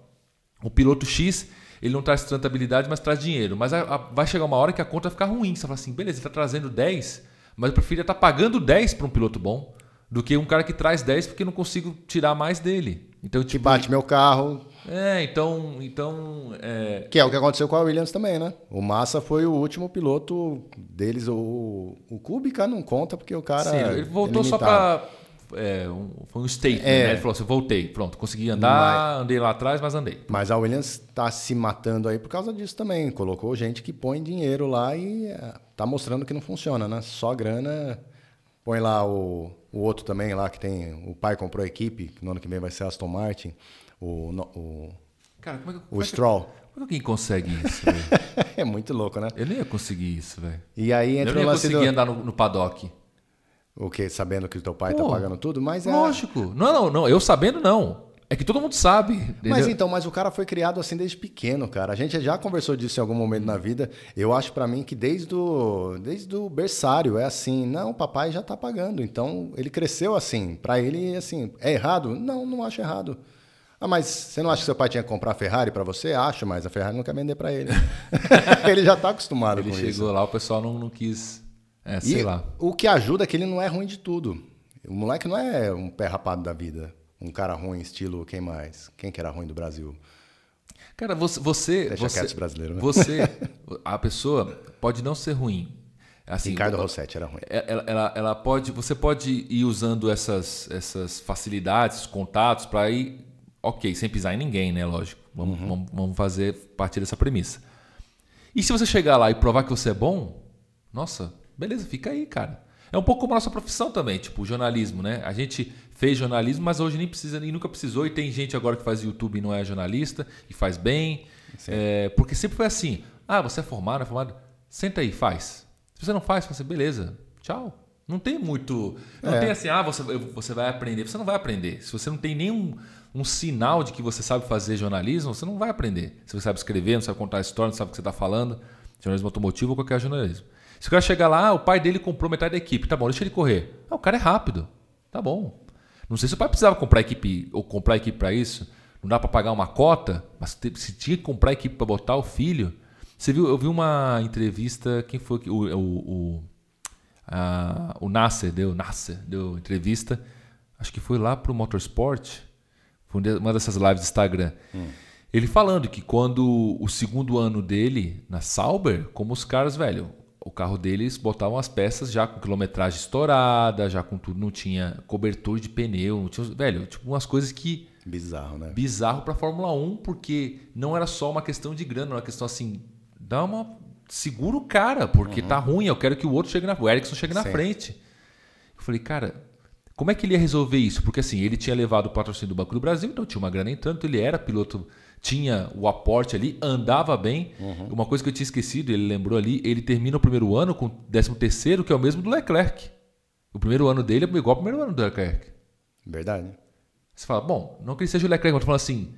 o piloto X ele não traz tanta habilidade, mas traz dinheiro. Mas a, a, vai chegar uma hora que a conta vai ficar ruim. Você fala assim, beleza, ele está trazendo 10, mas eu preferia estar tá pagando 10 para um piloto bom do que um cara que traz 10 porque não consigo tirar mais dele. Então, tipo, que bate meu carro, é, então. então é... Que é o que aconteceu com a Williams também, né? O Massa foi o último piloto deles. O, o Kubica não conta porque o cara. Sim, ele voltou é só para. É, um, foi um statement, é. né? Ele falou assim: voltei, pronto, consegui andar, mas, andei lá atrás, mas andei. Mas a Williams está se matando aí por causa disso também. Colocou gente que põe dinheiro lá e é, mostrando que não funciona, né? Só grana. Põe lá o, o outro também lá que tem. O pai comprou a equipe, que no ano que vem vai ser Aston Martin o, o, Cara, como é que, o é Stroll. Como é que alguém consegue isso, é muito louco, né? Eu nem ia conseguir isso, velho. E aí entra Eu nem ia conseguir do... andar no, no paddock. O quê? Sabendo que o teu pai tá Pô, tá pagando tudo? Mas é... Lógico. Não, não, não. Eu sabendo, não. É que todo mundo sabe. Entendeu? Mas então, mas o cara foi criado assim desde pequeno, cara. A gente já conversou disso em algum momento na vida. Eu acho para mim que desde o desde o berçário é assim, não, o papai já tá pagando. Então, ele cresceu assim. Para ele assim, é errado? Não, não acho errado. Ah, mas você não acha que seu pai tinha que comprar a Ferrari para você? Acho, mas a Ferrari não quer vender para ele. ele já está acostumado ele com isso. Ele chegou lá, o pessoal não, não quis. É, sei e lá. O que ajuda é que ele não é ruim de tudo. O moleque não é um pé rapado da vida. Um cara ruim, estilo quem mais? Quem que era ruim do Brasil? Cara, você. você Deixa você, quieto brasileiro, né? Você, a pessoa pode não ser ruim. Assim, Ricardo Rossetti era ruim. É, ela, ela, ela, pode, você pode ir usando essas, essas facilidades, contatos, para ir ok, sem pisar em ninguém, né? Lógico. Vamos, uhum. vamos, vamos fazer partir dessa premissa. E se você chegar lá e provar que você é bom, nossa, beleza, fica aí, cara. É um pouco como a nossa profissão também, tipo jornalismo, né? A gente fez jornalismo, mas hoje nem precisa, e nunca precisou. E tem gente agora que faz YouTube e não é jornalista e faz bem. É, porque sempre foi assim: ah, você é formado, é formado, senta aí, faz. Se você não faz, você, beleza, tchau. Não tem muito. Não é. tem assim, ah, você, você vai aprender. Você não vai aprender. Se você não tem nenhum um sinal de que você sabe fazer jornalismo, você não vai aprender. Se você sabe escrever, não sabe contar a história, não sabe o que você está falando, jornalismo automotivo ou qualquer jornalismo. Se o cara chegar lá, ah, o pai dele comprou metade da equipe, tá bom, deixa ele correr. Ah, o cara é rápido, tá bom. Não sei se o pai precisava comprar equipe ou comprar equipe para isso, não dá para pagar uma cota, mas se tinha que comprar equipe para botar o filho. Você viu? Eu vi uma entrevista, quem foi o o, o, a, o Nasser deu, Nasser deu entrevista, acho que foi lá pro Motorsport uma dessas lives do Instagram. Hum. Ele falando que quando o segundo ano dele na Sauber, como os caras, velho, o carro deles botavam as peças já com quilometragem estourada, já com tudo, não tinha cobertor de pneu, não tinha, velho, tipo umas coisas que bizarro, né? Bizarro para Fórmula 1, porque não era só uma questão de grana, era uma questão assim, dá uma segura o cara, porque uhum. tá ruim, eu quero que o outro chegue na, o Ericsson chegue na Sim. frente. Eu falei, cara, como é que ele ia resolver isso? Porque assim, ele tinha levado o patrocínio do Banco do Brasil, então tinha uma grana entrando, então ele era piloto, tinha o aporte ali, andava bem. Uhum. Uma coisa que eu tinha esquecido, ele lembrou ali, ele termina o primeiro ano com 13 terceiro, que é o mesmo do Leclerc. O primeiro ano dele é igual ao primeiro ano do Leclerc. Verdade. Você fala, bom, não que ele seja o Leclerc, mas tu fala assim,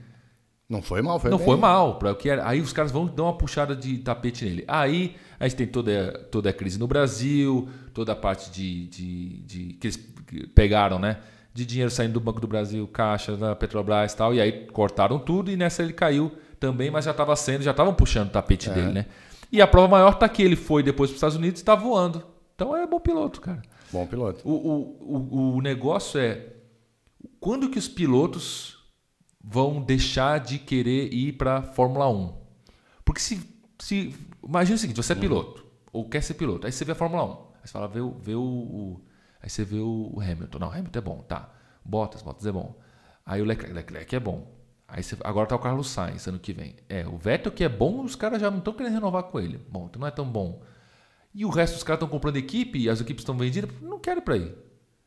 não foi mal, foi Não bem. foi mal. Pra o que era. Aí os caras vão dar uma puxada de tapete nele. Aí a gente tem toda, toda a crise no Brasil, toda a parte de, de, de que eles pegaram, né? De dinheiro saindo do Banco do Brasil, Caixa, da Petrobras e tal. E aí cortaram tudo e nessa ele caiu também, mas já estava sendo, já estavam puxando o tapete é. dele, né? E a prova maior tá que ele foi depois para os Estados Unidos e está voando. Então é bom piloto, cara. Bom piloto. O, o, o, o negócio é quando que os pilotos vão deixar de querer ir para Fórmula 1? Porque se, se. Imagina o seguinte: você é piloto, ou quer ser piloto, aí você vê a Fórmula 1. Aí você fala, vê, vê o, o. Aí você vê o Hamilton. Não, Hamilton é bom, tá. Bottas, Bottas é bom. Aí o Leclerc, Leclerc é bom. Aí você, agora tá o Carlos Sainz ano que vem. É, o Vettel que é bom, os caras já não estão querendo renovar com ele. Bom, então não é tão bom. E o resto dos caras estão comprando equipe as equipes estão vendidas. Não quero ir para aí.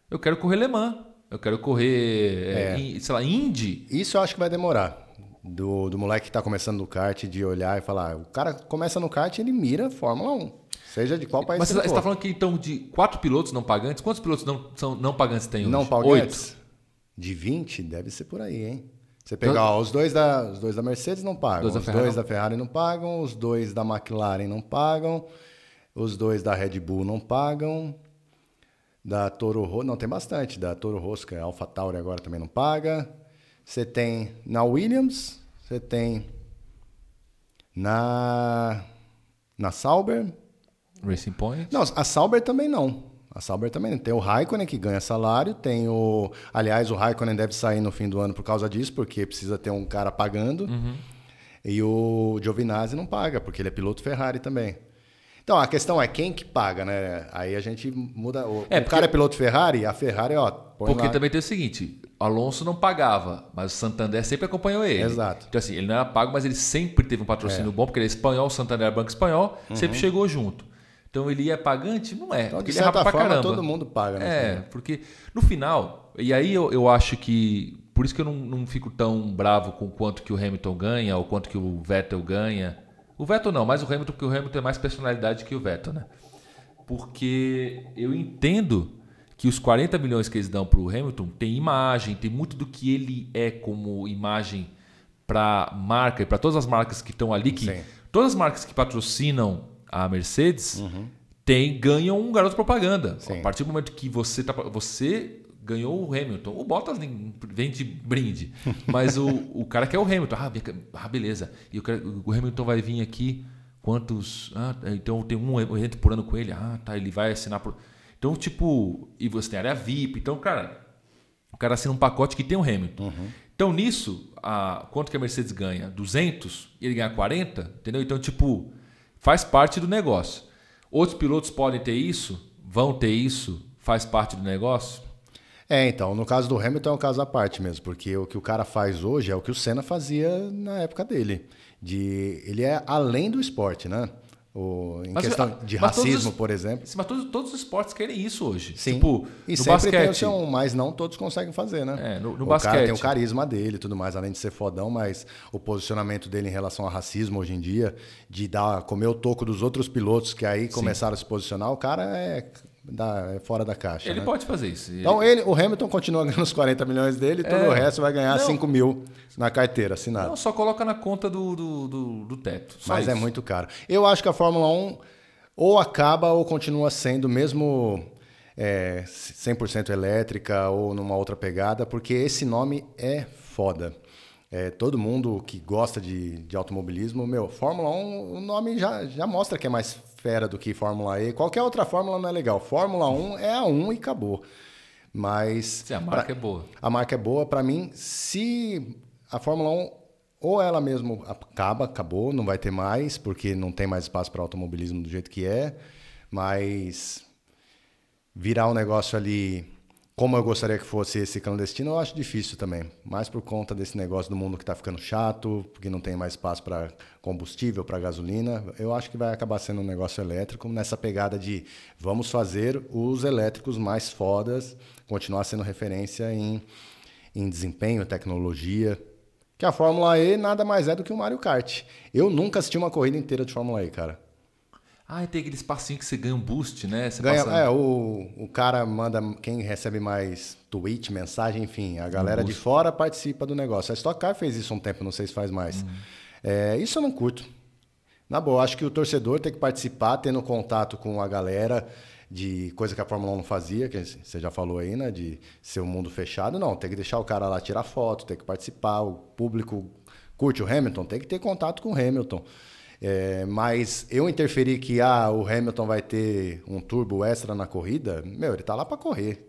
Eu quero correr Le Mans. Eu quero correr, é. É, sei lá, Indy. Isso eu acho que vai demorar. Do, do moleque que está começando no kart, de olhar e falar. O cara começa no kart ele mira Fórmula 1. Seja de qual país Mas você está falando que então de quatro pilotos não pagantes, quantos pilotos não, são não pagantes tem hoje? Não pagantes? Oito. De 20? Deve ser por aí, hein? Você pegar, ó, os, dois da, os dois da Mercedes não pagam, dois os dois da Ferrari não pagam, os dois da McLaren não pagam, os dois da Red Bull não pagam, da Toro Rosso, não, tem bastante, da Toro Rosso, que é Alpha Tauri agora também não paga. Você tem na Williams, você tem na na Sauber, Racing Point? Não, a Sauber também não. A Sauber também tem o Raikkonen que ganha salário, tem o. Aliás, o Raikkonen deve sair no fim do ano por causa disso, porque precisa ter um cara pagando. Uhum. E o Giovinazzi não paga, porque ele é piloto Ferrari também. Então, a questão é quem que paga, né? Aí a gente muda. O, é, porque... cara é piloto Ferrari, a Ferrari, ó. Porque lá. também tem o seguinte: Alonso não pagava, mas o Santander sempre acompanhou ele. Exato. Então, assim, ele não era pago, mas ele sempre teve um patrocínio é. bom, porque ele é espanhol, o Santander é banco espanhol, uhum. sempre chegou junto. Então ele é pagante? Não é. Então, porque ele é rápido pra forma, caramba. todo mundo paga. Né? É, porque no final, e aí eu, eu acho que. Por isso que eu não, não fico tão bravo com quanto que o Hamilton ganha ou quanto que o Vettel ganha. O Vettel não, mas o Hamilton, porque o Hamilton tem mais personalidade que o Vettel, né? Porque eu entendo que os 40 milhões que eles dão para o Hamilton tem imagem, tem muito do que ele é como imagem para marca e para todas as marcas que estão ali, que Sim. todas as marcas que patrocinam a Mercedes uhum. tem ganham um garoto propaganda. Sim. A partir do momento que você tá, você ganhou o Hamilton. O Bottas vem de brinde, mas o, o cara quer o Hamilton. Ah, ah beleza. E quero, o Hamilton vai vir aqui. Quantos? Ah, então tem um evento por ano com ele. Ah, tá. Ele vai assinar por. Então, tipo, e você tem área VIP. Então, cara, o cara assina um pacote que tem o Hamilton. Uhum. Então, nisso, a, quanto que a Mercedes ganha? 200 e ele ganha 40? Entendeu? Então, tipo, Faz parte do negócio. Outros pilotos podem ter isso? Vão ter isso? Faz parte do negócio? É, então, no caso do Hamilton é um caso à parte mesmo, porque o que o cara faz hoje é o que o Senna fazia na época dele. De, ele é além do esporte, né? O, em mas, questão de racismo, os, por exemplo. Mas todos, todos os esportes querem isso hoje. Sim. Tipo, e no sempre basquete, tem seu, mas não todos conseguem fazer, né? É, no, no o basquete. cara tem o carisma dele e tudo mais, além de ser fodão, mas o posicionamento dele em relação ao racismo hoje em dia, de dar comer o toco dos outros pilotos que aí Sim. começaram a se posicionar, o cara é da, é fora da caixa. Ele né? pode fazer isso. Então ele, o Hamilton continua ganhando os 40 milhões dele e todo é, o resto vai ganhar não, 5 mil na carteira assinada. Não, só coloca na conta do, do, do, do teto. Mas é isso. é muito caro. Eu acho que a Fórmula 1 ou acaba ou continua sendo mesmo é, 100% elétrica ou numa outra pegada, porque esse nome é foda. É, todo mundo que gosta de, de automobilismo, meu, Fórmula 1, o nome já, já mostra que é mais fera do que Fórmula E. Qualquer outra Fórmula não é legal. Fórmula 1 é a 1 e acabou. Mas. Sim, a marca pra, é boa. A marca é boa. Para mim, se a Fórmula 1 ou ela mesmo acaba, acabou, não vai ter mais, porque não tem mais espaço para automobilismo do jeito que é, mas virar um negócio ali como eu gostaria que fosse esse clandestino, eu acho difícil também. Mais por conta desse negócio do mundo que está ficando chato, porque não tem mais espaço para combustível, para gasolina. Eu acho que vai acabar sendo um negócio elétrico nessa pegada de vamos fazer os elétricos mais fodas, continuar sendo referência em, em desempenho, tecnologia. Que a Fórmula E nada mais é do que o Mario Kart. Eu nunca assisti uma corrida inteira de Fórmula E, cara. Ah, tem aquele espacinho que você ganha um boost, né? Você ganha, passa... É, o, o cara manda quem recebe mais tweet, mensagem, enfim. A galera um de fora participa do negócio. A Stock Car fez isso um tempo, não sei se faz mais. Uhum. É, isso eu não curto. Na boa, acho que o torcedor tem que participar, tendo contato com a galera de coisa que a Fórmula 1 não fazia, que você já falou aí, né? De ser um mundo fechado. Não, tem que deixar o cara lá tirar foto, tem que participar, o público curte o Hamilton, tem que ter contato com o Hamilton. É, mas eu interferi que ah, o Hamilton vai ter um turbo extra na corrida, meu, ele tá lá para correr.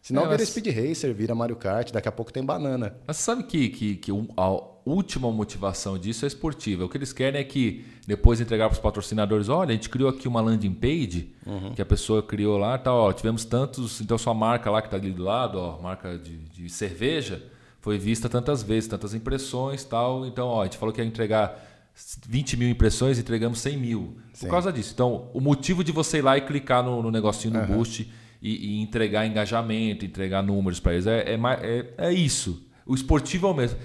Senão é, vira mas... Speed Racer, vira Mario Kart, daqui a pouco tem banana. Mas sabe que, que, que a última motivação disso é esportiva. O que eles querem é que depois entregar para os patrocinadores, olha, a gente criou aqui uma landing page uhum. que a pessoa criou lá, tá, ó, tivemos tantos, então sua marca lá que está ali do lado, ó, marca de, de cerveja, foi vista tantas vezes, tantas impressões tal. Então, ó, a gente falou que ia entregar 20 mil impressões, entregamos 100 mil. Sim. Por causa disso. Então, o motivo de você ir lá e clicar no, no negocinho no uhum. boost e, e, entregar engajamento, entregar números para eles, é, é, é, é, isso. O esportivo é o mesmo.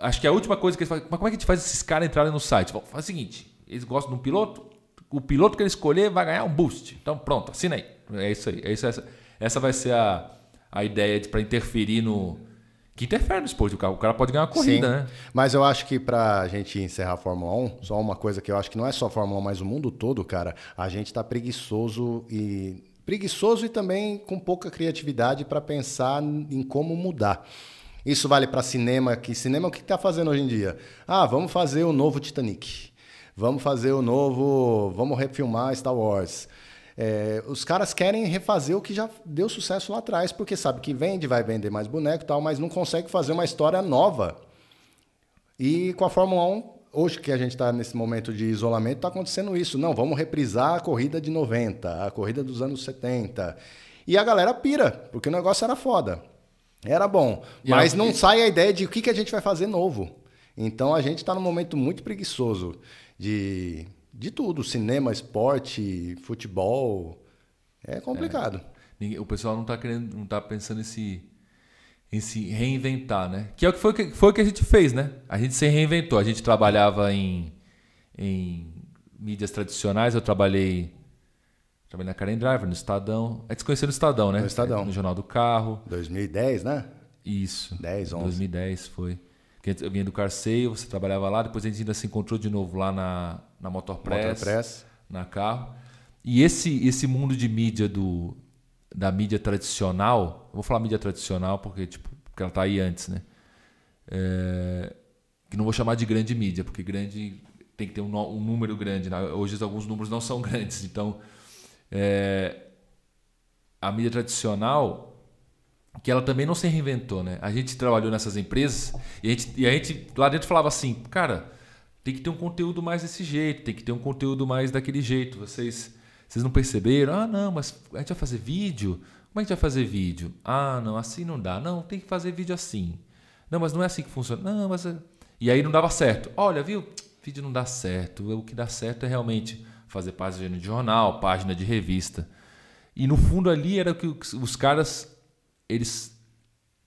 Acho que a última coisa que eles fazem, mas como é que a gente faz esses caras entrarem no site? Faz o seguinte, eles gostam de um piloto, o piloto que ele escolher vai ganhar um boost. Então, pronto, assina aí. É isso aí. É isso, essa, essa vai ser a, a ideia para interferir no, que interfere no esporte. O cara, o cara pode ganhar uma corrida, Sim. né? Mas eu acho que para a gente encerrar a Fórmula 1, só uma coisa que eu acho que não é só a Fórmula 1, mas o mundo todo, cara, a gente está preguiçoso e. Preguiçoso e também com pouca criatividade para pensar em como mudar. Isso vale para cinema, que cinema o que está fazendo hoje em dia? Ah, vamos fazer o novo Titanic. Vamos fazer o novo. Vamos refilmar Star Wars. É, os caras querem refazer o que já deu sucesso lá atrás, porque sabe que vende, vai vender mais boneco e tal, mas não consegue fazer uma história nova. E com a Fórmula 1, hoje que a gente está nesse momento de isolamento, está acontecendo isso. Não, vamos reprisar a corrida de 90, a corrida dos anos 70. E a galera pira, porque o negócio era foda. Era bom. E mas não sai a ideia de o que, que a gente vai fazer novo. Então a gente está num momento muito preguiçoso de de tudo, cinema, esporte, futebol. É complicado. É. O pessoal não está querendo, não tá pensando em se, em se reinventar, né? Que é o que foi, que foi o que a gente fez, né? A gente se reinventou. A gente trabalhava em, em mídias tradicionais. Eu trabalhei, trabalhei na Karen Driver, no Estadão. Se conheceu no Estadão, né? No Estadão. No Jornal do Carro. 2010, né? Isso. 10, 11. 2010 foi. Eu vinha do Carseio, você trabalhava lá, depois a gente ainda se encontrou de novo lá na, na Motorpress, Motorpress. na carro. E esse, esse mundo de mídia do, da mídia tradicional, vou falar mídia tradicional porque, tipo, porque ela está aí antes, né? É, que não vou chamar de grande mídia, porque grande tem que ter um, um número grande. Né? Hoje alguns números não são grandes, então é, a mídia tradicional que ela também não se reinventou, né? A gente trabalhou nessas empresas e a gente, e a gente lá dentro falava assim, cara, tem que ter um conteúdo mais desse jeito, tem que ter um conteúdo mais daquele jeito. Vocês, vocês não perceberam? Ah, não, mas a gente vai fazer vídeo? Como é que a gente vai fazer vídeo? Ah, não, assim não dá. Não, tem que fazer vídeo assim. Não, mas não é assim que funciona. Não, mas. É... E aí não dava certo. Olha, viu? Vídeo não dá certo. O que dá certo é realmente fazer página de jornal, página de revista. E no fundo ali era que os caras eles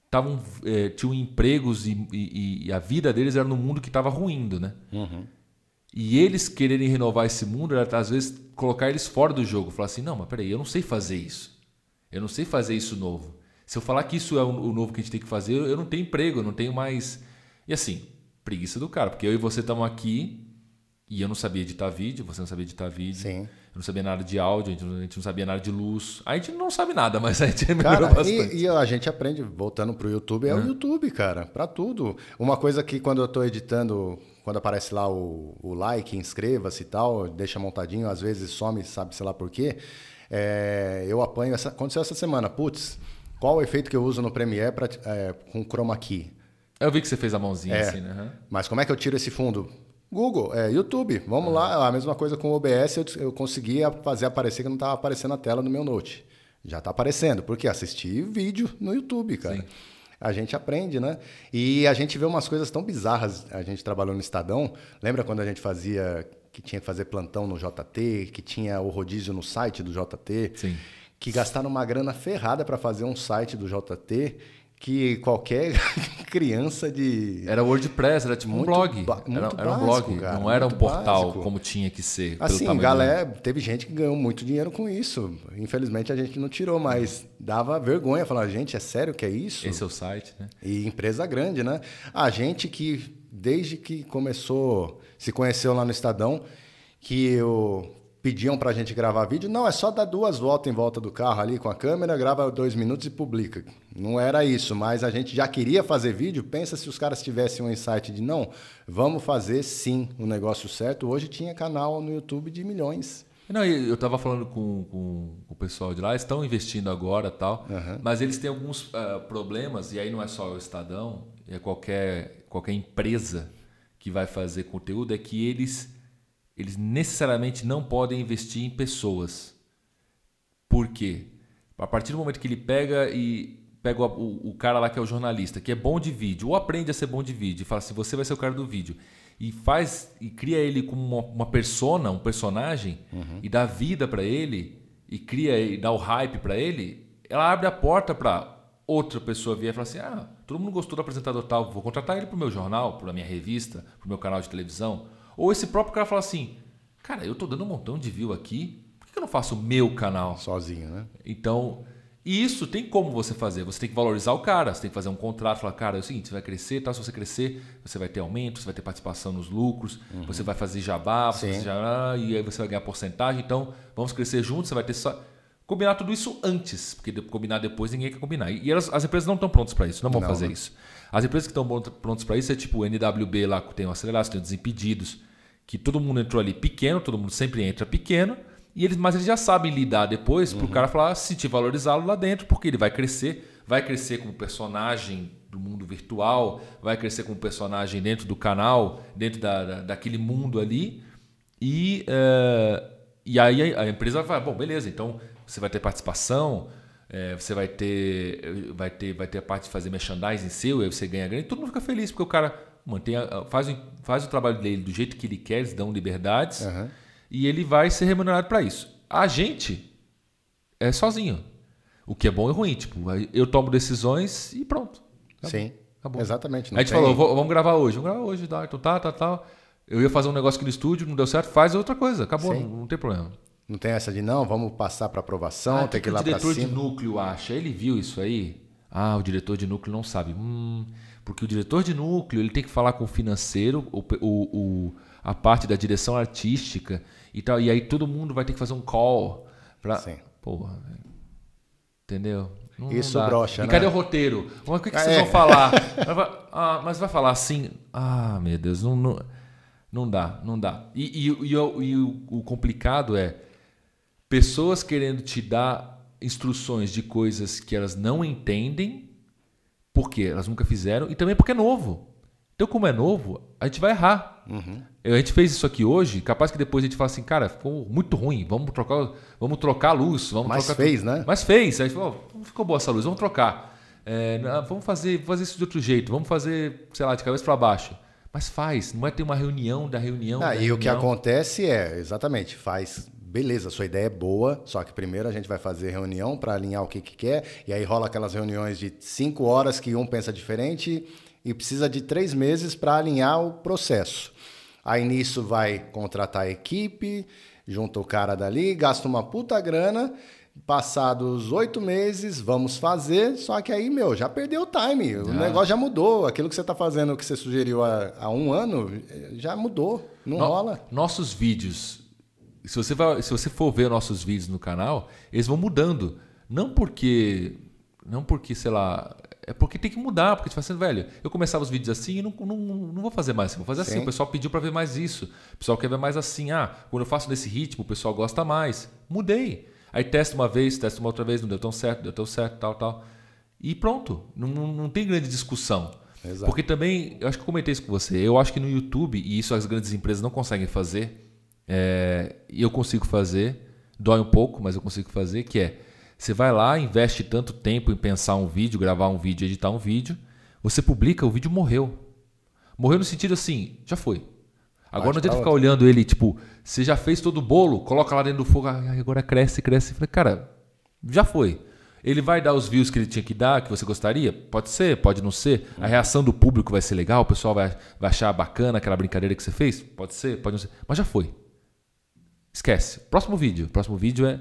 estavam é, tinham empregos e, e, e, a vida deles era no mundo que estava ruindo, né? Uhum. E eles quererem renovar esse mundo era às vezes colocar eles fora do jogo, falar assim, não, mas peraí, eu não sei fazer isso, eu não sei fazer isso novo. Se eu falar que isso é o novo que a gente tem que fazer, eu não tenho emprego, eu não tenho mais. E assim, preguiça do cara, porque eu e você estamos aqui e eu não sabia editar vídeo, você não sabia editar vídeo. Sim. Eu não sabia nada de áudio, a gente, não, a gente não sabia nada de luz. A gente não sabe nada, mas a gente melhorou cara, bastante. E, e, a gente aprende, voltando pro YouTube, é, é. o YouTube, cara, para tudo. Uma coisa que quando eu estou editando, quando aparece lá o, o like, inscreva-se e tal, deixa montadinho, às vezes some, sabe, sei lá por quê. É, eu apanho, essa, aconteceu essa semana, putz, qual o efeito que eu uso no Premiere pra, é, com chroma key? Eu vi que você fez a mãozinha é, assim, né? Mas como é que eu tiro esse fundo? Google, é, YouTube. Vamos lá, a mesma coisa com o OBS, eu, eu conseguia fazer aparecer que não estava aparecendo a tela no meu Note. Já está aparecendo, porque assisti vídeo no YouTube, cara. Sim. A gente aprende, né? E a gente vê umas coisas tão bizarras. A gente trabalhou no Estadão. Lembra quando a gente fazia que tinha que fazer plantão no JT, que tinha o rodízio no site do JT, Sim. que gastaram uma grana ferrada para fazer um site do JT que qualquer criança de. Era WordPress, era tipo um blog. Era, era, um blog, cara, não era um portal básico. como tinha que ser. Assim, galera, teve gente que ganhou muito dinheiro com isso. Infelizmente a gente não tirou, mas dava vergonha falar, gente, é sério que é isso? Esse é o site, né? E empresa grande, né? A gente que, desde que começou, se conheceu lá no Estadão, que eu pediam pra gente gravar vídeo. Não, é só dar duas voltas em volta do carro ali com a câmera, grava dois minutos e publica. Não era isso, mas a gente já queria fazer vídeo. Pensa se os caras tivessem um insight de não, vamos fazer sim o negócio certo. Hoje tinha canal no YouTube de milhões. Não, eu estava falando com, com, o pessoal de lá, estão investindo agora tal, uhum. mas eles têm alguns uh, problemas, e aí não é só o Estadão, é qualquer, qualquer empresa que vai fazer conteúdo, é que eles eles necessariamente não podem investir em pessoas. Por quê? A partir do momento que ele pega e pega o, o, cara lá que é o jornalista, que é bom de vídeo, ou aprende a ser bom de vídeo, e fala assim, você vai ser o cara do vídeo, e faz e cria ele como uma, uma persona, um personagem, uhum. e dá vida para ele, e cria e dá o hype para ele, ela abre a porta para outra pessoa vir e falar assim, ah, todo mundo gostou do apresentador tal, vou contratar ele para o meu jornal, para minha revista, para o meu canal de televisão, ou esse próprio cara fala assim: cara, eu tô dando um montão de view aqui, por que eu não faço o meu canal? Sozinho, né? Então, isso tem como você fazer. Você tem que valorizar o cara, você tem que fazer um contrato, falar, cara, é o seguinte, você vai crescer, tá? se você crescer, você vai ter aumento, você vai ter participação nos lucros, uhum. você vai fazer jabá, você vai jabá, e aí você vai ganhar porcentagem. Então, vamos crescer juntos, você vai ter só. Combinar tudo isso antes, porque combinar depois ninguém quer combinar. E elas, as empresas não estão prontas para isso, não vão não, fazer né? isso. As empresas que estão prontas para isso é tipo o NWB lá, que tem o Acelerados, tem o Desimpedidos, que todo mundo entrou ali pequeno, todo mundo sempre entra pequeno, e eles, mas eles já sabem lidar depois uhum. para o cara falar, se te valorizá-lo lá dentro, porque ele vai crescer, vai crescer como personagem do mundo virtual, vai crescer como personagem dentro do canal, dentro da, da daquele mundo ali, e, uh, e aí a empresa vai, bom, beleza, então você vai ter participação, é, você vai ter, vai ter, vai ter a parte de fazer merchandising seu, aí você ganha grana, e todo mundo fica feliz, porque o cara mantém a, faz, faz o trabalho dele do jeito que ele quer, eles dão liberdades uhum. e ele vai ser remunerado para isso. A gente é sozinho. O que é bom e ruim. Tipo, eu tomo decisões e pronto. Sim. Acabou. Exatamente. a gente tem... falou, vamos gravar hoje. Vamos gravar hoje, tá, então tá, tá, tá. Eu ia fazer um negócio aqui no estúdio, não deu certo, faz outra coisa. Acabou, não, não, tem problema. Não tem essa de não, vamos passar para aprovação, ah, tem que, que ir lá para cima. O diretor de núcleo acha, ele viu isso aí? Ah, o diretor de núcleo não sabe. Hum, porque o diretor de núcleo ele tem que falar com o financeiro, o, o, a parte da direção artística e tal. E aí todo mundo vai ter que fazer um call para. Sim. Porra, velho. Entendeu? Não, Isso não brocha, E né? cadê o roteiro? O que, que ah, vocês é. vão falar? ah, mas vai falar assim. Ah, meu Deus, não, não, não dá, não dá. E, e, e, e o, o complicado é pessoas querendo te dar instruções de coisas que elas não entendem porque elas nunca fizeram e também porque é novo. Então, como é novo, a gente vai errar. Uhum. A gente fez isso aqui hoje, capaz que depois a gente fala assim, cara, ficou muito ruim, vamos trocar, vamos trocar a luz. Vamos Mas trocar fez, né? Mas fez. Aí falou, oh, ficou boa essa luz, vamos trocar. É, vamos fazer, fazer isso de outro jeito, vamos fazer, sei lá, de cabeça para baixo. Mas faz, não é ter uma reunião da reunião. Ah, da e reunião. o que acontece é, exatamente, faz beleza, sua ideia é boa, só que primeiro a gente vai fazer reunião para alinhar o que, que quer, e aí rola aquelas reuniões de cinco horas que um pensa diferente e precisa de três meses para alinhar o processo. Aí nisso vai contratar a equipe, junta o cara dali, gasta uma puta grana. Passados oito meses, vamos fazer. Só que aí, meu, já perdeu o time. O negócio já mudou. Aquilo que você está fazendo, que você sugeriu há, há, um ano, já mudou. Não no, rola. Nossos vídeos se você, vai, se você for ver nossos vídeos no canal, eles vão mudando. Não porque. Não porque, sei lá. É porque tem que mudar, porque tipo assim, velho, eu começava os vídeos assim e não, não, não vou fazer mais assim, vou fazer assim. Sim. assim. O pessoal pediu para ver mais isso. O pessoal quer ver mais assim. Ah, quando eu faço nesse ritmo, o pessoal gosta mais. Mudei. Aí testa uma vez, testa uma outra vez, não deu tão certo, deu tão certo, tal, tal. E pronto. Não, não, não tem grande discussão. Exato. Porque também, eu acho que eu comentei isso com você, eu acho que no YouTube, e isso as grandes empresas não conseguem fazer, é, e eu consigo fazer, dói um pouco, mas eu consigo fazer, que é, você vai lá, investe tanto tempo em pensar um vídeo, gravar um vídeo, editar um vídeo, você publica, o vídeo morreu. Morreu no sentido assim, já foi. Agora não adianta ficar olhando ele, tipo, você já fez todo o bolo, coloca lá dentro do fogo, agora cresce, cresce. Falei, cara, já foi. Ele vai dar os views que ele tinha que dar, que você gostaria? Pode ser, pode não ser. A reação do público vai ser legal, o pessoal vai, vai achar bacana aquela brincadeira que você fez? Pode ser, pode não ser. Mas já foi. Esquece. Próximo vídeo. Próximo vídeo é.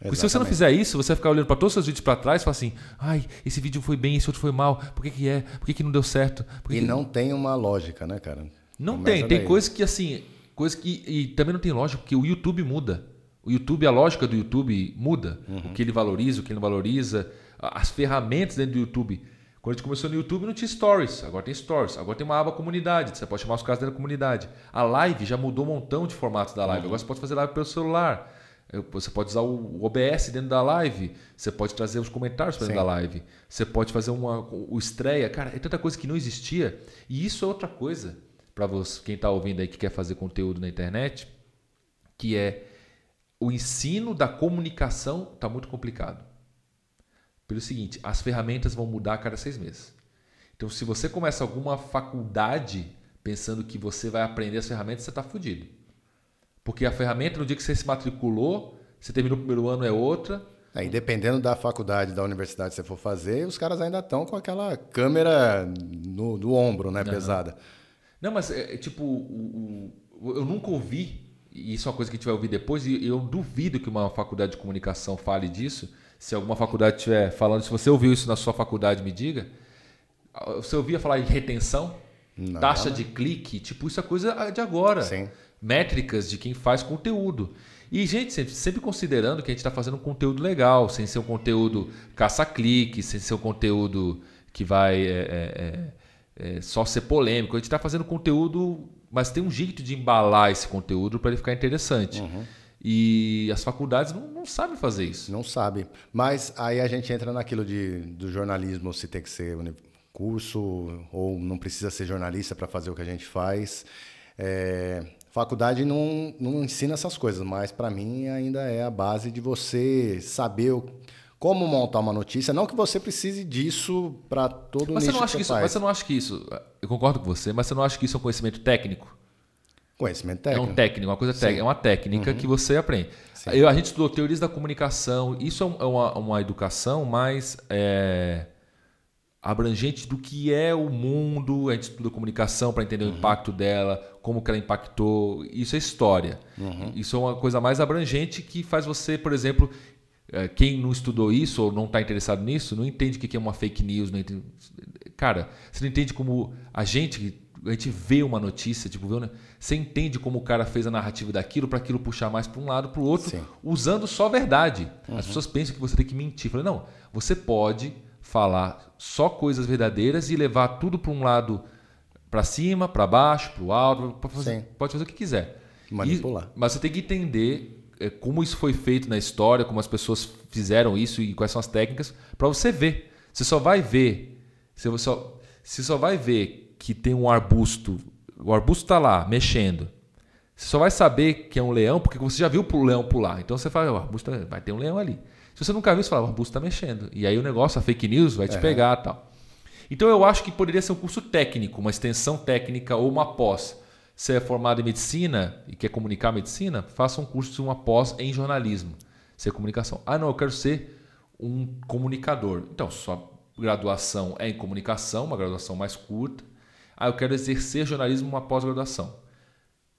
Porque se você não fizer isso, você vai ficar olhando para todos os seus vídeos para trás e falar assim: ai, esse vídeo foi bem, esse outro foi mal, por que, que é? Por que, que não deu certo? e que... não tem uma lógica, né, cara? Não Começa tem. Tem coisas que, assim, Coisa que. E também não tem lógica, porque o YouTube muda. O YouTube, a lógica do YouTube muda. Uhum. O que ele valoriza, o que ele não valoriza. As ferramentas dentro do YouTube. Quando a gente começou no YouTube não tinha stories, agora tem stories. Agora tem uma aba comunidade, você pode chamar os caras dentro da comunidade. A live já mudou um montão de formatos da live. Uhum. Agora você pode fazer live pelo celular. Você pode usar o OBS dentro da live. Você pode trazer os comentários para dentro da live. Você pode fazer uma, o estreia. Cara, é tanta coisa que não existia. E isso é outra coisa para quem está ouvindo aí que quer fazer conteúdo na internet, que é o ensino da comunicação está muito complicado. Pelo seguinte, as ferramentas vão mudar a cada seis meses. Então, se você começa alguma faculdade pensando que você vai aprender as ferramentas, você está fudido. Porque a ferramenta, no dia que você se matriculou, você terminou o primeiro ano, é outra. E dependendo da faculdade, da universidade que você for fazer, os caras ainda estão com aquela câmera no, no ombro, né, pesada. Não, mas é, é tipo, o, o, eu nunca ouvi, e isso é uma coisa que a gente vai ouvir depois, e eu duvido que uma faculdade de comunicação fale disso. Se alguma faculdade estiver falando, se você ouviu isso na sua faculdade, me diga. Você ouvia falar em retenção? Não. Taxa de clique? Tipo, isso é coisa de agora. Sim métricas de quem faz conteúdo. E, gente, sempre, sempre considerando que a gente está fazendo um conteúdo legal, sem ser um conteúdo caça-clique, sem ser um conteúdo que vai é, é, é, é só ser polêmico. A gente está fazendo conteúdo, mas tem um jeito de embalar esse conteúdo para ele ficar interessante. Uhum. E as faculdades não, não sabem fazer isso. Não sabe. Mas aí a gente entra naquilo de, do jornalismo, se tem que ser curso ou não precisa ser jornalista para fazer o que a gente faz. É, Faculdade não, não ensina essas coisas, mas para mim ainda é a base de você saber o, como montar uma notícia. Não que você precise disso para todo mas nicho você não acha que, isso. Mas você não acha que isso... Eu concordo com você, mas você não acha que isso é um conhecimento técnico? Conhecimento técnico. É um técnico, uma coisa técnica. É uma técnica uhum. que você aprende. Eu, a gente estudou teorias da comunicação. Isso é, é uma, uma educação mais... É abrangente do que é o mundo, a gente estuda comunicação para entender uhum. o impacto dela, como que ela impactou, isso é história. Uhum. Isso é uma coisa mais abrangente que faz você, por exemplo, eh, quem não estudou isso ou não está interessado nisso, não entende o que é uma fake news. Não entende... Cara, você não entende como a gente, a gente vê uma notícia, tipo, vê, você entende como o cara fez a narrativa daquilo para aquilo puxar mais para um lado para o outro, Sim. usando só verdade. Uhum. As pessoas pensam que você tem que mentir. Falei, não, você pode falar só coisas verdadeiras e levar tudo para um lado para cima, para baixo, para o alto, fazer, pode fazer o que quiser. Manipular. E, mas você tem que entender é, como isso foi feito na história, como as pessoas fizeram isso e quais são as técnicas, para você ver. Você só vai ver, você só, você só vai ver que tem um arbusto, o arbusto está lá, mexendo. Você só vai saber que é um leão porque você já viu o leão pular. Então você fala, o arbusto vai ter um leão ali. Se você nunca viu, você fala, o arbusto está mexendo. E aí o negócio, a fake news, vai te pegar tal. Então eu acho que poderia ser um curso técnico, uma extensão técnica ou uma pós. Você é formado em medicina e quer comunicar medicina, faça um curso de uma pós em jornalismo. Ser é comunicação. Ah, não, eu quero ser um comunicador. Então, sua graduação é em comunicação, uma graduação mais curta. Ah, eu quero exercer jornalismo, uma pós-graduação.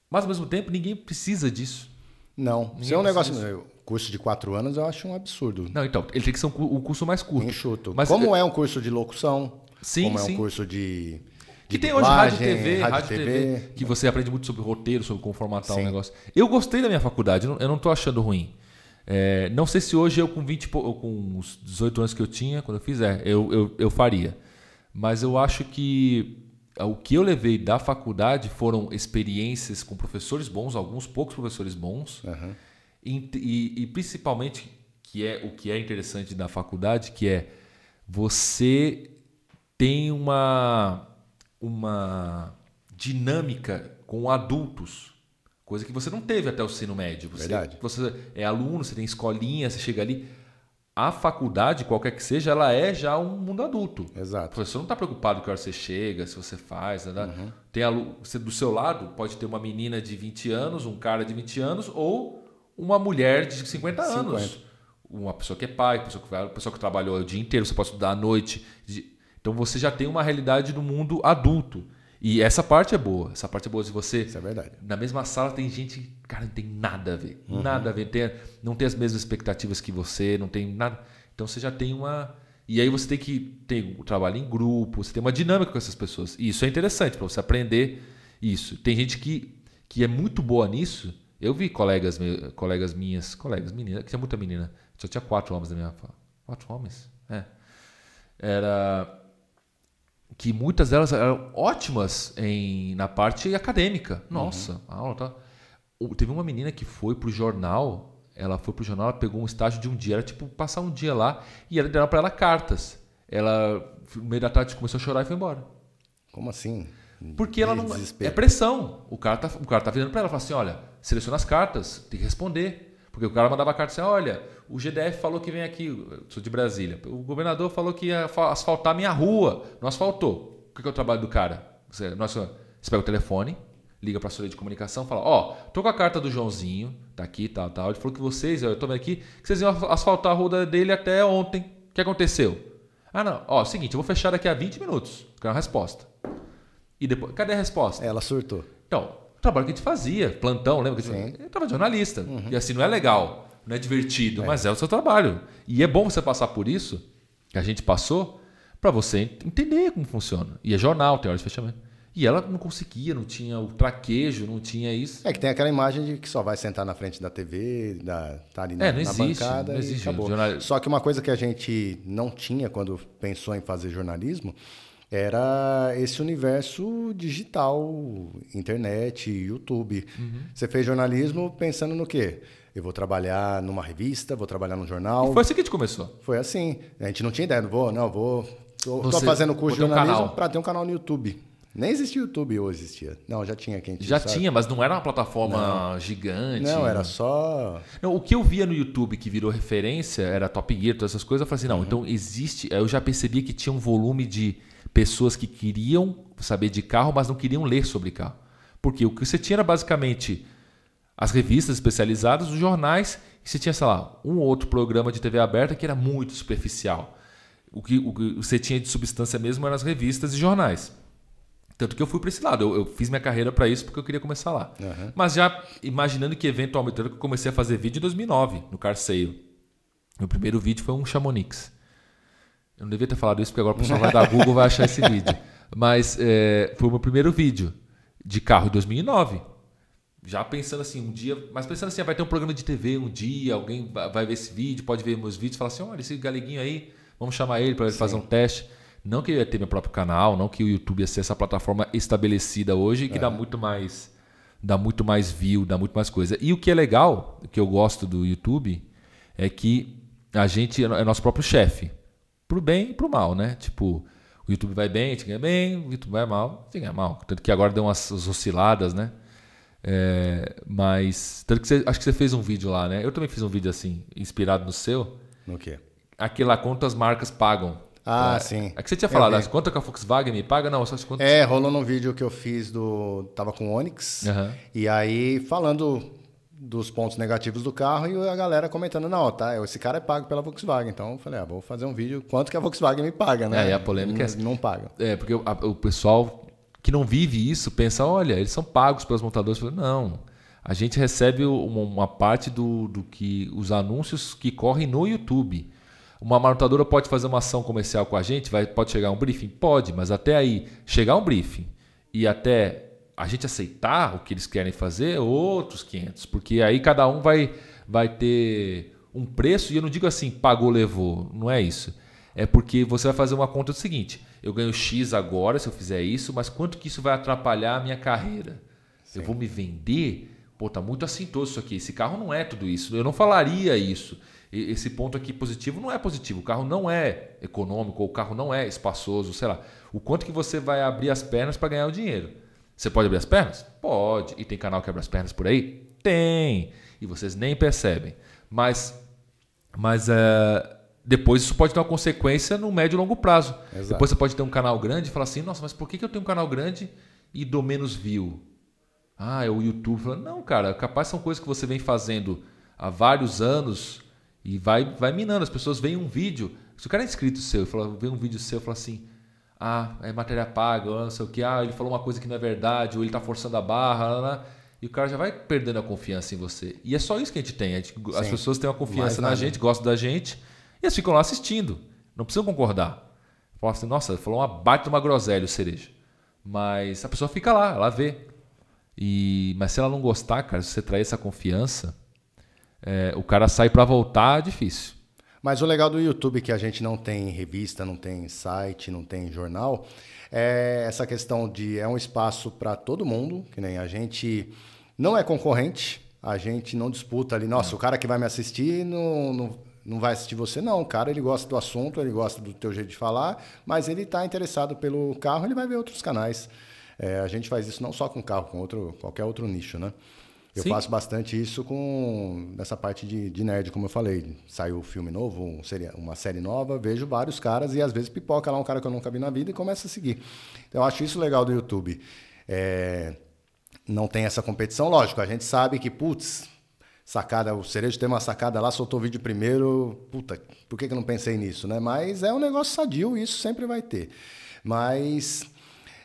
Mas ao mesmo tempo, ninguém precisa disso. Não. Ninguém Isso é um negócio. Disso curso de quatro anos eu acho um absurdo. Não, então, ele tem que ser um, um curso mais curto. Enxuto. Mas, como é um curso de locução, sim, como sim. é um curso de. de que tem hoje rádio TV, rádio, rádio TV, TV, que você aprende muito sobre roteiro, sobre como formatar sim. um negócio. Eu gostei da minha faculdade, eu não estou achando ruim. É, não sei se hoje eu com 20, com os 18 anos que eu tinha, quando eu fizer, eu, eu, eu faria. Mas eu acho que o que eu levei da faculdade foram experiências com professores bons, alguns poucos professores bons. Uhum e, e, e principalmente, que é o que é interessante da faculdade, que é você tem uma, uma dinâmica com adultos, coisa que você não teve até o ensino médio. Você, Verdade. Você é aluno, você tem escolinha, você chega ali. A faculdade, qualquer que seja, ela é já um mundo adulto. Exato. O professor não está preocupado com que hora você chega, se você faz. Né? Uhum. Tem aluno, você, do seu lado pode ter uma menina de 20 anos, um cara de 20 anos, ou uma mulher de 50 anos. 50. Uma pessoa que é pai, uma pessoa que, uma pessoa que trabalhou o dia inteiro, você pode estudar à noite. Então você já tem uma realidade do mundo adulto. E essa parte é boa. Essa parte é boa. Se você. Isso é verdade. Na mesma sala tem gente. Cara, não tem nada a ver. Uhum. Nada a ver. Tem, não tem as mesmas expectativas que você, não tem nada. Então você já tem uma. E aí você tem que ter o trabalho em grupo, você tem uma dinâmica com essas pessoas. E isso é interessante para você aprender isso. Tem gente que que é muito boa nisso. Eu vi colegas, colegas minhas, colegas meninas, que tinha muita menina. Só tinha quatro homens na minha Quatro homens? É. Era que muitas delas eram ótimas em, na parte acadêmica. Nossa, uhum. a aula tá. Teve uma menina que foi pro jornal, ela foi pro jornal, ela pegou um estágio de um dia, era tipo passar um dia lá e ela deram para ela cartas. Ela, no meio da tarde, começou a chorar e foi embora. Como assim? Porque ela não. Desespero. É pressão. O cara tá, o cara tá virando para ela, fala assim: olha, seleciona as cartas, tem que responder. Porque o cara mandava a carta assim: olha, o GDF falou que vem aqui, sou de Brasília. O governador falou que ia asfaltar minha rua, não asfaltou. O que é o trabalho do cara? Você, nossa, você pega o telefone, liga para a assessoria de comunicação, fala: Ó, oh, tô com a carta do Joãozinho, tá aqui, tal, tal. Ele falou que vocês, eu tô vendo aqui, que vocês iam asfaltar a rua dele até ontem. O que aconteceu? Ah, não. Ó, seguinte, eu vou fechar daqui a 20 minutos. Quero uma resposta. E depois, cadê a resposta? Ela surtou. Então, trabalho que a gente fazia, plantão, lembra? Que Sim. Eu estava jornalista. Uhum. E assim, não é legal, não é divertido, é. mas é o seu trabalho. E é bom você passar por isso, que a gente passou, para você entender como funciona. E é jornal, tem hora de fechamento. E ela não conseguia, não tinha o traquejo, não tinha isso. É que tem aquela imagem de que só vai sentar na frente da TV, da, tá ali na, é, não existe, na bancada não existe, acabou. Jornal... Só que uma coisa que a gente não tinha quando pensou em fazer jornalismo era esse universo digital, internet, YouTube. Uhum. Você fez jornalismo pensando no quê? Eu vou trabalhar numa revista, vou trabalhar num jornal. E foi assim que a gente começou. Foi assim. A gente não tinha ideia, não vou, não, vou. Estou fazendo curso de jornalismo um para ter um canal no YouTube. Nem existia YouTube ou existia. Não, já tinha quem Já sabe. tinha, mas não era uma plataforma não. gigante. Não, era só. Não, o que eu via no YouTube que virou referência era Top Gear, todas essas coisas. Eu falei assim, não, uhum. então existe. Eu já percebi que tinha um volume de pessoas que queriam saber de carro, mas não queriam ler sobre carro. Porque o que você tinha era basicamente as revistas especializadas, os jornais, e você tinha, sei lá, um ou outro programa de TV aberta que era muito superficial. O que, o que você tinha de substância mesmo eram as revistas e jornais. Tanto que eu fui para esse lado. Eu, eu, fiz minha carreira para isso porque eu queria começar lá. Uhum. Mas já imaginando que eventualmente eu comecei a fazer vídeo em 2009, no Carseio. Meu primeiro vídeo foi um Chamonix. Eu não devia ter falado isso porque agora o pessoal vai dar Google vai achar esse vídeo. Mas é, foi o meu primeiro vídeo de carro em 2009. Já pensando assim, um dia, mas pensando assim, ah, vai ter um programa de TV um dia, alguém vai ver esse vídeo, pode ver meus vídeos, falar assim: olha, esse galeguinho aí, vamos chamar ele para ele fazer um teste. Não que eu ia ter meu próprio canal, não que o YouTube ia ser essa plataforma estabelecida hoje que é. dá muito mais dá muito mais view, dá muito mais coisa. E o que é legal, o que eu gosto do YouTube, é que a gente é nosso próprio chefe pro bem e pro mal, né? Tipo, o YouTube vai bem, a gente ganha bem, o YouTube vai mal, a gente ganha mal. Tanto que agora deu umas osciladas, né? É, mas, tanto que você, acho que você fez um vídeo lá, né? Eu também fiz um vídeo assim, inspirado no seu. No quê? Aquele lá, quantas marcas pagam. Ah, é, sim. É que você tinha falado, né? quanto que a Volkswagen me paga? Não, só quanto... É, rolou num vídeo que eu fiz do... Tava com o Onix. Uhum. E aí, falando dos pontos negativos do carro e a galera comentando, não, tá, esse cara é pago pela Volkswagen. Então eu falei, ah, vou fazer um vídeo quanto que a Volkswagen me paga, né? É, e a polêmica não, é... Não paga. É, porque o, a, o, pessoal que não vive isso pensa, olha, eles são pagos pelas montadoras. Não, a gente recebe uma, uma parte do, do que os anúncios que correm no YouTube. Uma montadora pode fazer uma ação comercial com a gente, vai, pode chegar um briefing? Pode, mas até aí, chegar um briefing e até a gente aceitar o que eles querem fazer, outros 500, porque aí cada um vai, vai ter um preço, e eu não digo assim, pagou, levou, não é isso. É porque você vai fazer uma conta do seguinte: eu ganho X agora se eu fizer isso, mas quanto que isso vai atrapalhar a minha carreira? Sim. Eu vou me vender? Pô, tá muito assintoso isso aqui. Esse carro não é tudo isso. Eu não falaria isso. Esse ponto aqui positivo não é positivo. O carro não é econômico, ou o carro não é espaçoso, sei lá. O quanto que você vai abrir as pernas para ganhar o dinheiro. Você pode abrir as pernas? Pode. E tem canal que abre as pernas por aí? Tem. E vocês nem percebem. Mas, mas é, depois isso pode ter uma consequência no médio e longo prazo. Exato. Depois você pode ter um canal grande e falar assim: nossa, mas por que eu tenho um canal grande e dou menos view? Ah, é o YouTube. Não, cara, capaz são coisas que você vem fazendo há vários anos e vai, vai minando. As pessoas veem um vídeo. Se o cara é inscrito seu, vê um vídeo seu e fala assim: ah, é matéria paga, não sei o que, ah, ele falou uma coisa que não é verdade, ou ele está forçando a barra, e o cara já vai perdendo a confiança em você. E é só isso que a gente tem. A gente, as pessoas têm uma confiança na gente, gostam da gente, e eles ficam lá assistindo. Não precisam concordar. Falam assim, nossa, falou uma baita uma groselha o cereja. Mas a pessoa fica lá, ela vê. E, mas se ela não gostar, cara, se você trair essa confiança, é, o cara sai para voltar difícil. Mas o legal do YouTube que a gente não tem revista, não tem site, não tem jornal, é essa questão de é um espaço para todo mundo, que nem a gente não é concorrente, a gente não disputa ali, nossa, o cara que vai me assistir não, não, não vai assistir você, não. O cara ele gosta do assunto, ele gosta do teu jeito de falar, mas ele está interessado pelo carro, ele vai ver outros canais. É, a gente faz isso não só com carro, com outro, qualquer outro nicho, né? Eu Sim. faço bastante isso com nessa parte de, de, nerd, como eu falei. Saiu um filme novo, um uma série nova, vejo vários caras e às vezes pipoca lá um cara que eu nunca vi na vida e começa a seguir. Então eu acho isso legal do YouTube. É, não tem essa competição, lógico, a gente sabe que, putz, sacada, o Cerejo tem uma sacada lá, soltou o vídeo primeiro, puta, por que, que eu não pensei nisso, né? Mas é um negócio sadio, isso sempre vai ter. Mas,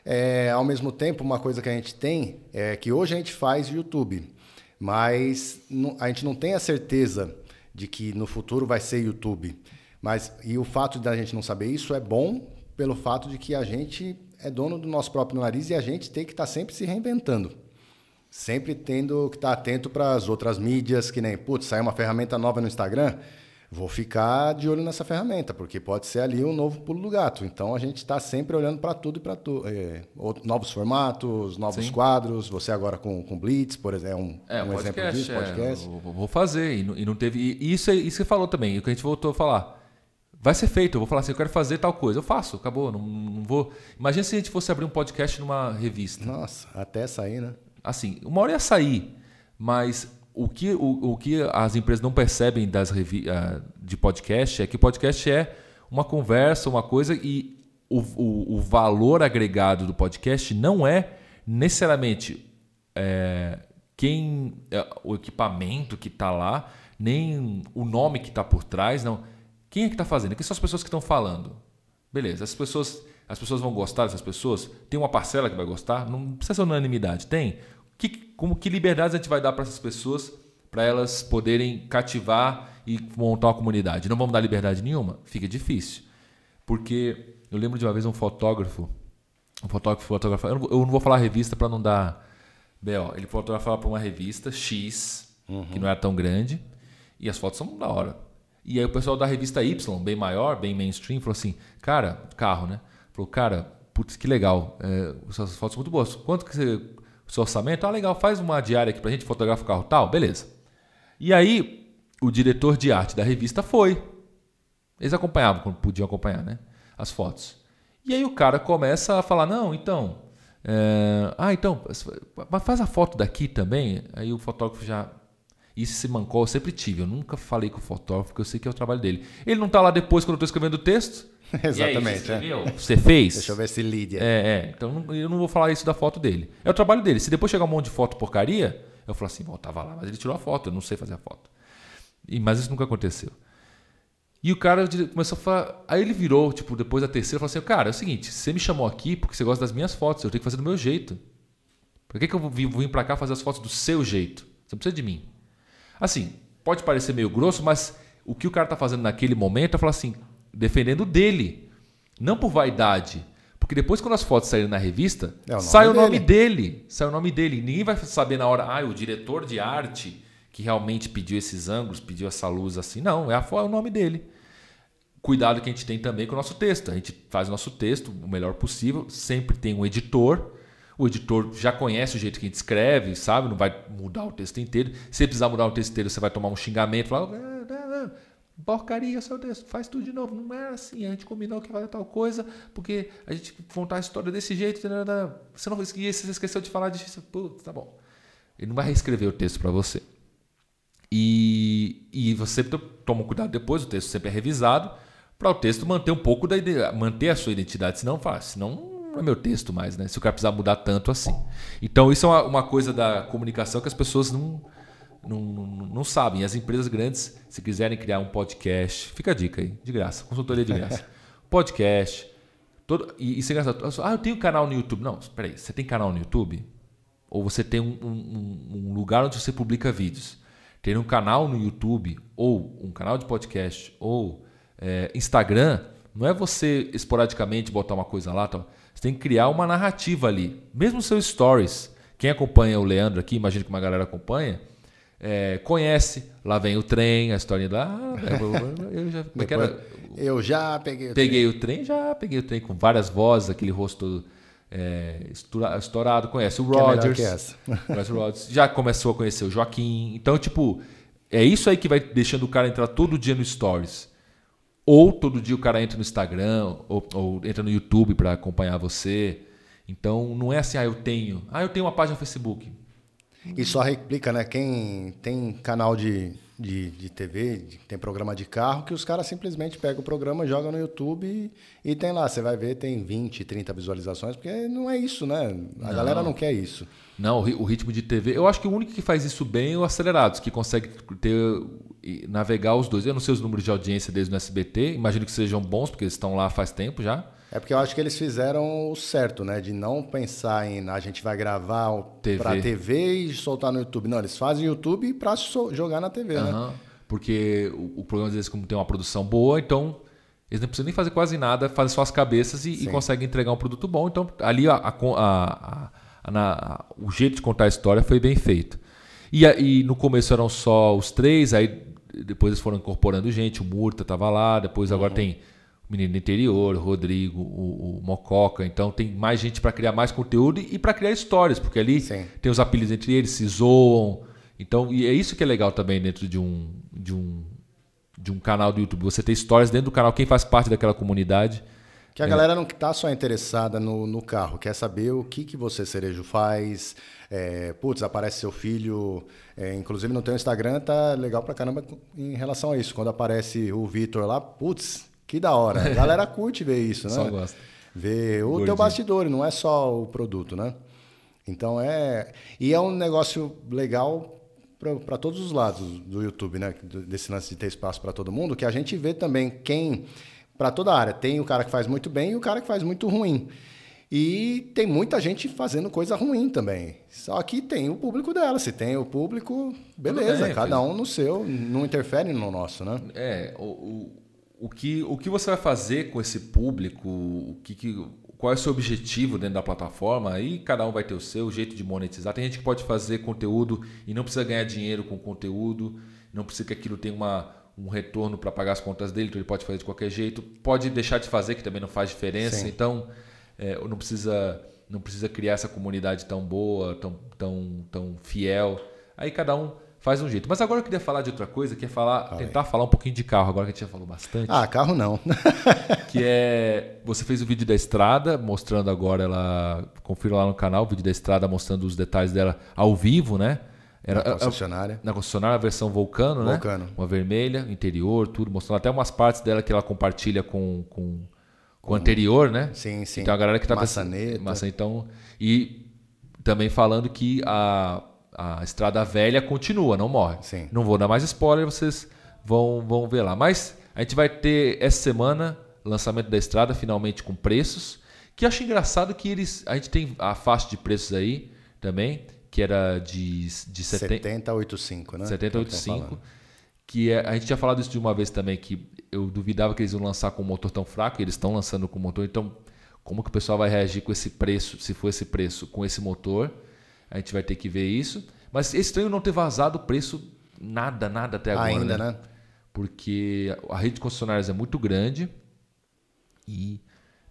é, ao mesmo tempo, uma coisa que a gente tem é que hoje a gente faz YouTube mas a gente não tem a certeza de que no futuro vai ser YouTube. Mas e o fato da gente não saber isso é bom pelo fato de que a gente é dono do nosso próprio nariz e a gente tem que estar tá sempre se reinventando. Sempre tendo que estar tá atento para as outras mídias, que nem, putz, sai uma ferramenta nova no Instagram, vou ficar de olho nessa ferramenta, porque pode ser ali um novo pulo do gato. Então a gente está sempre olhando para tudo e para tudo. É, novos formatos, novos Sim. quadros. Você agora com, com Blitz, por exemplo, é um, é, um podcast, exemplo disso, podcast. É, vou fazer. E não, e não teve. E isso, isso que você falou também, o que a gente voltou a falar. Vai ser feito, eu vou falar assim, eu quero fazer tal coisa. Eu faço, acabou. Não, não vou. Imagina se a gente fosse abrir um podcast numa revista. Nossa, até sair, né? Assim, uma hora ia sair, mas o que, o, o que as empresas não percebem das revi uh, de podcast é que podcast é uma conversa, uma coisa, e o, o, o valor agregado do podcast não é necessariamente é, quem é, o equipamento que está lá, nem o nome que está por trás, não. Quem é que está fazendo? Quem são as pessoas que estão falando? Beleza, as pessoas, as pessoas vão gostar dessas pessoas? Tem uma parcela que vai gostar? Não precisa ser unanimidade. Tem? que, como que liberdade a gente vai dar para essas pessoas para elas poderem cativar e montar uma comunidade? Não vamos dar liberdade nenhuma? Fica difícil. Porque eu lembro de uma vez um fotógrafo, um fotógrafo, eu, não, eu não vou falar revista para não dar B.O. Ele fotografava para uma revista X, uhum. que não era tão grande, e as fotos são da hora. E aí o pessoal da revista Y, bem maior, bem mainstream, falou assim, cara, carro, né? Falou, cara, putz, que legal, é, essas fotos são muito boas. Quanto que você o seu orçamento, ah, legal, faz uma diária aqui pra gente, fotografa o carro tal, beleza. E aí, o diretor de arte da revista foi. Eles acompanhavam quando podiam acompanhar, né? As fotos. E aí o cara começa a falar, não, então. É... ah, então, mas faz a foto daqui também. Aí o fotógrafo já. Isso se mancou, eu sempre tive. Eu nunca falei com o fotógrafo, porque eu sei que é o trabalho dele. Ele não está lá depois quando eu estou escrevendo o texto. Exatamente. Aí, você, é. você fez? Deixa eu ver se lead. É, é. Então eu não vou falar isso da foto dele. É o trabalho dele. Se depois chegar um monte de foto porcaria, eu falo assim, bom, tava lá, mas ele tirou a foto, eu não sei fazer a foto. E, mas isso nunca aconteceu. E o cara começou a falar. Aí ele virou, tipo, depois da terceira, falou assim: Cara, é o seguinte, você me chamou aqui porque você gosta das minhas fotos, eu tenho que fazer do meu jeito. Por que, que eu vir pra cá fazer as fotos do seu jeito? Você não precisa de mim. Assim, pode parecer meio grosso, mas o que o cara tá fazendo naquele momento é falar assim, defendendo dele. Não por vaidade. Porque depois, quando as fotos saírem na revista, é o sai o nome dele. Sai o nome dele. Ninguém vai saber na hora, ah, o diretor de arte que realmente pediu esses ângulos, pediu essa luz assim. Não, é, a, é o nome dele. Cuidado que a gente tem também com o nosso texto. A gente faz o nosso texto o melhor possível. Sempre tem um editor. O editor já conhece o jeito que a gente escreve, sabe? Não vai mudar o texto inteiro. Se precisar mudar o texto inteiro, você vai tomar um xingamento. Falar, ah, porcaria seu texto, faz tudo de novo. Não é assim, a gente combinou que vai fazer tal coisa, porque a gente contar a história desse jeito, você não você esqueceu de falar disso, putz, tá bom. Ele não vai reescrever o texto para você. E, e você toma cuidado depois, o texto sempre é revisado, para o texto manter um pouco da manter a sua identidade, senão faz, senão não é meu texto mais, né? Se o cara precisar mudar tanto assim. Então isso é uma, uma coisa da comunicação que as pessoas não não, não, não, sabem. As empresas grandes, se quiserem criar um podcast, fica a dica aí, de graça, consultoria de graça. podcast, todo, e isso é engraçado. Ah, eu tenho canal no YouTube. Não, espera aí, você tem canal no YouTube? Ou você tem um, um, um lugar onde você publica vídeos? Ter um canal no YouTube, ou um canal de podcast, ou é, Instagram, não é você esporadicamente botar uma coisa lá. Tal. Você tem que criar uma narrativa ali. Mesmo seus stories quem acompanha o Leandro aqui, imagino que uma galera acompanha, é, conhece. Lá vem o trem, a história lá. Ah, eu já, Depois, era, eu já peguei o peguei trem. o trem, já peguei o trem com várias vozes, aquele rosto é, estourado. Conhece o Rogers. Que é conhece o Rogers. Já começou a conhecer o Joaquim. Então, tipo, é isso aí que vai deixando o cara entrar todo dia no Stories. Ou todo dia o cara entra no Instagram, ou, ou entra no YouTube para acompanhar você. Então não é assim, ah, eu tenho. Ah, eu tenho uma página no Facebook. E só replica, né? Quem tem canal de, de, de TV, tem programa de carro, que os caras simplesmente pegam o programa, jogam no YouTube e, e tem lá. Você vai ver, tem 20, 30 visualizações, porque não é isso, né? A não. galera não quer isso. Não, o ritmo de TV. Eu acho que o único que faz isso bem é o Acelerados, que consegue ter navegar os dois. Eu não sei os números de audiência deles no SBT, imagino que sejam bons, porque eles estão lá faz tempo já. É porque eu acho que eles fizeram o certo, né? De não pensar em a gente vai gravar para TV e soltar no YouTube. Não, eles fazem YouTube para jogar na TV, uhum. né? Porque o, o programa deles, como tem uma produção boa, então eles não precisam nem fazer quase nada, fazem só as cabeças e, e conseguem entregar um produto bom. Então, ali a, a, a, o jeito de contar a história foi bem feito. E, e no começo eram só os três, aí depois eles foram incorporando gente, o Murta estava lá, depois uhum. agora tem Menino do Interior, o Rodrigo, o, o Mococa. Então tem mais gente para criar mais conteúdo e, e para criar histórias, porque ali Sim. tem os apelidos entre eles, se zoam. Então, e é isso que é legal também dentro de um, de um, de um canal do YouTube. Você tem histórias dentro do canal, quem faz parte daquela comunidade. Que a é. galera não está só interessada no, no carro, quer saber o que, que você, Cerejo, faz. É, putz, aparece seu filho. É, inclusive no teu Instagram tá legal pra caramba em relação a isso. Quando aparece o Vitor lá, putz, que da hora. A galera curte ver isso, né? Só gosta. Ver o Gordinho. teu bastidor, não é só o produto, né? Então é. E é um negócio legal para todos os lados do YouTube, né? Desse lance de ter espaço para todo mundo, que a gente vê também quem. Para toda a área. Tem o cara que faz muito bem e o cara que faz muito ruim. E tem muita gente fazendo coisa ruim também. Só que tem o público dela. Se tem o público, beleza. Bem, cada um no seu, não interfere no nosso, né? É, o, o que, o que você vai fazer com esse público, o que, que, qual é o seu objetivo dentro da plataforma, aí cada um vai ter o seu jeito de monetizar. Tem gente que pode fazer conteúdo e não precisa ganhar dinheiro com conteúdo, não precisa que aquilo tenha uma, um retorno para pagar as contas dele, então ele pode fazer de qualquer jeito. Pode deixar de fazer, que também não faz diferença. Sim. Então, é, não, precisa, não precisa criar essa comunidade tão boa, tão, tão, tão fiel. Aí cada um faz um jeito. Mas agora eu queria falar de outra coisa, que é falar, tentar falar um pouquinho de carro, agora que a gente já falou bastante. Ah, carro não. que é. Você fez o vídeo da estrada, mostrando agora ela. Confira lá no canal o vídeo da estrada mostrando os detalhes dela ao vivo, né? Era, na concessionária. Na concessionária, a versão Vulcano, né? Vulcano. Uma vermelha, interior, tudo, mostrando até umas partes dela que ela compartilha com, com, com o anterior, né? Sim, sim. Então a galera que tá Maçaneta. Pensando, maçã, então. E também falando que a a Estrada Velha continua, não morre. Sim. Não vou dar mais spoiler, vocês vão, vão ver lá. Mas a gente vai ter essa semana lançamento da Estrada, finalmente com preços. Que eu acho engraçado que eles. A gente tem a faixa de preços aí também, que era de, de 7085, né? 7085. Que é, a gente tinha falado isso de uma vez também, que eu duvidava que eles iam lançar com um motor tão fraco, e eles estão lançando com motor, então como que o pessoal vai reagir com esse preço, se for esse preço, com esse motor? A gente vai ter que ver isso. Mas é estranho não ter vazado o preço nada, nada até agora. Ainda, né? né? Porque a rede de concessionárias é muito grande e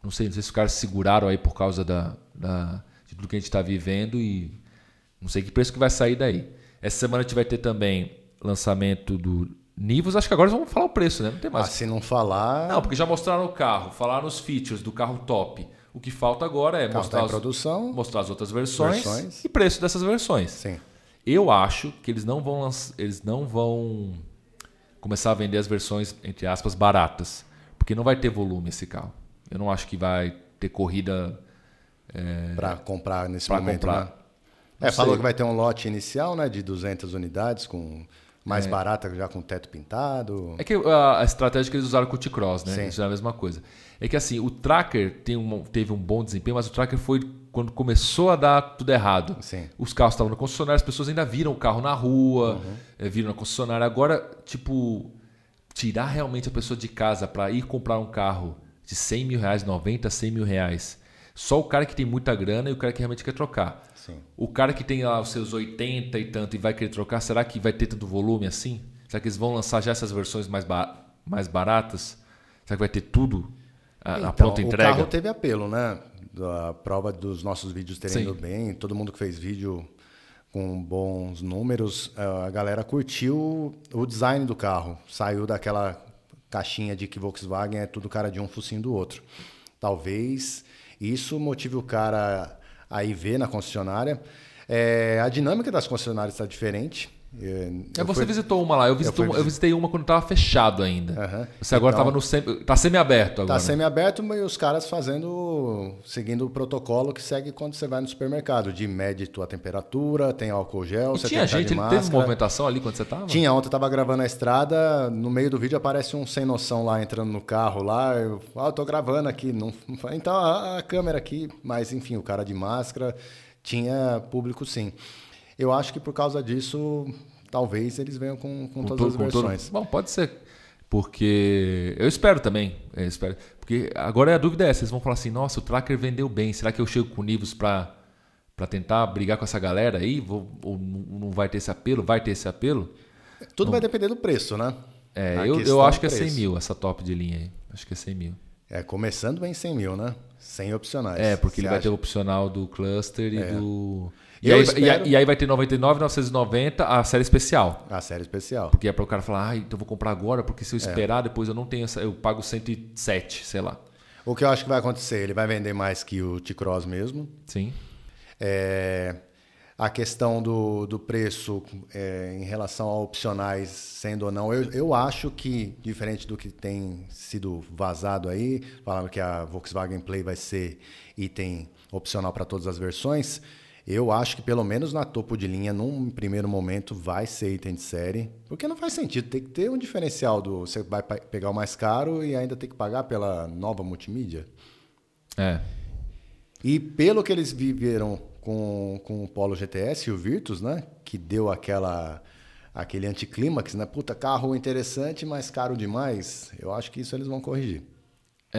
não sei, não sei se os caras seguraram aí por causa da, da de tudo que a gente está vivendo e não sei que preço que vai sair daí. Essa semana a gente vai ter também lançamento do Nivus. Acho que agora vamos falar o preço, né? Não tem mais. Ah, se não falar. Não, porque já mostraram o carro, falaram os features do carro top. O que falta agora é mostrar, os, produção, mostrar as outras versões, versões, e preço dessas versões. Sim. Eu acho que eles não vão eles não vão começar a vender as versões entre aspas baratas, porque não vai ter volume esse carro. Eu não acho que vai ter corrida é, para comprar nesse momento. Comprar. Né? É, falou que vai ter um lote inicial, né, de 200 unidades com mais é. barata, já com teto pintado. É que a, a, estratégia que eles usaram com o T-Cross, né? Sim. Isso é a mesma coisa. É que assim, o Tracker tem um, teve um bom desempenho, mas o Tracker foi quando começou a dar tudo errado. Sim. Os carros estavam na concessionária, as pessoas ainda viram o carro na rua, uhum. é, viram na concessionária. Agora, tipo, tirar realmente a pessoa de casa para ir comprar um carro de 100 mil reais, 90, 100 mil reais, Só o cara que tem muita grana e o cara que realmente quer trocar. Sim. O cara que tem lá os seus 80 e tanto e vai querer trocar, será que vai ter tanto volume assim? Será que eles vão lançar já essas versões mais, ba mais baratas? Será que vai ter tudo a, então, a pronta entrega? O carro teve apelo, né? A prova dos nossos vídeos terem ido bem, todo mundo que fez vídeo com bons números, a galera curtiu o design do carro. Saiu daquela caixinha de que Volkswagen é tudo cara de um focinho do outro. Talvez isso motive o cara a ir ver na concessionária. É, a dinâmica das concessionárias está diferente. É, você fui... visitou uma lá, eu, visito, eu, fui... eu, visitei uma quando estava fechado ainda. Uhum. Você agora estava então, no semi, tá semi-aberto agora. Está semi-aberto, mas os caras fazendo, seguindo o protocolo que segue quando você vai no supermercado, de mede tua temperatura, tem álcool gel, e você tinha gente, ele teve movimentação ali quando você estava? Tinha, ontem eu estava gravando a estrada, no meio do vídeo aparece um sem noção lá entrando no carro lá, eu, ah, eu tô gravando aqui, não, então a câmera aqui, mas enfim, o cara de máscara tinha público sim. Eu acho que por causa disso, talvez eles venham com, com, com todas as versões. Todo... Bom, pode ser. Porque eu espero também. Eu espero. Porque agora a dúvida é: vocês vão falar assim, nossa, o Tracker vendeu bem. Será que eu chego com Nivus para para tentar brigar com essa galera aí? Vou, ou não vai ter esse apelo? Vai ter esse apelo? Tudo não. vai depender do preço, né? É, eu, eu acho que é 100 mil essa top de linha aí. Acho que é 100 mil. É, começando bem 100 mil, né? Sem opcionais. É, porque Você ele vai ter o opcional do cluster e é. do. E, aí, espero... e, aí, vai ter 99,990 a série especial. A série especial. Porque é para o cara falar, ah, então vou comprar agora, porque se eu é. esperar, é. depois eu não tenho essa. Eu pago 107, sei lá. O que eu acho que vai acontecer? Ele vai vender mais que o T-Cross mesmo. Sim. É, a questão do, do preço é, em relação a opcionais, sendo ou não, eu, eu acho que, diferente do que tem sido vazado aí, falando que a Volkswagen Play vai ser item opcional para todas as versões, eu acho que pelo menos na topo de linha, num primeiro momento, vai ser item de série. Porque não faz sentido, tem que ter um diferencial do. Você vai pegar o mais caro e ainda tem que pagar pela nova multimídia. É. E pelo que eles viveram com, com o Polo GTS e o Virtus, né? Que deu aquela aquele anticlímax, né? Puta, carro interessante, mas caro demais. Eu acho que isso eles vão corrigir.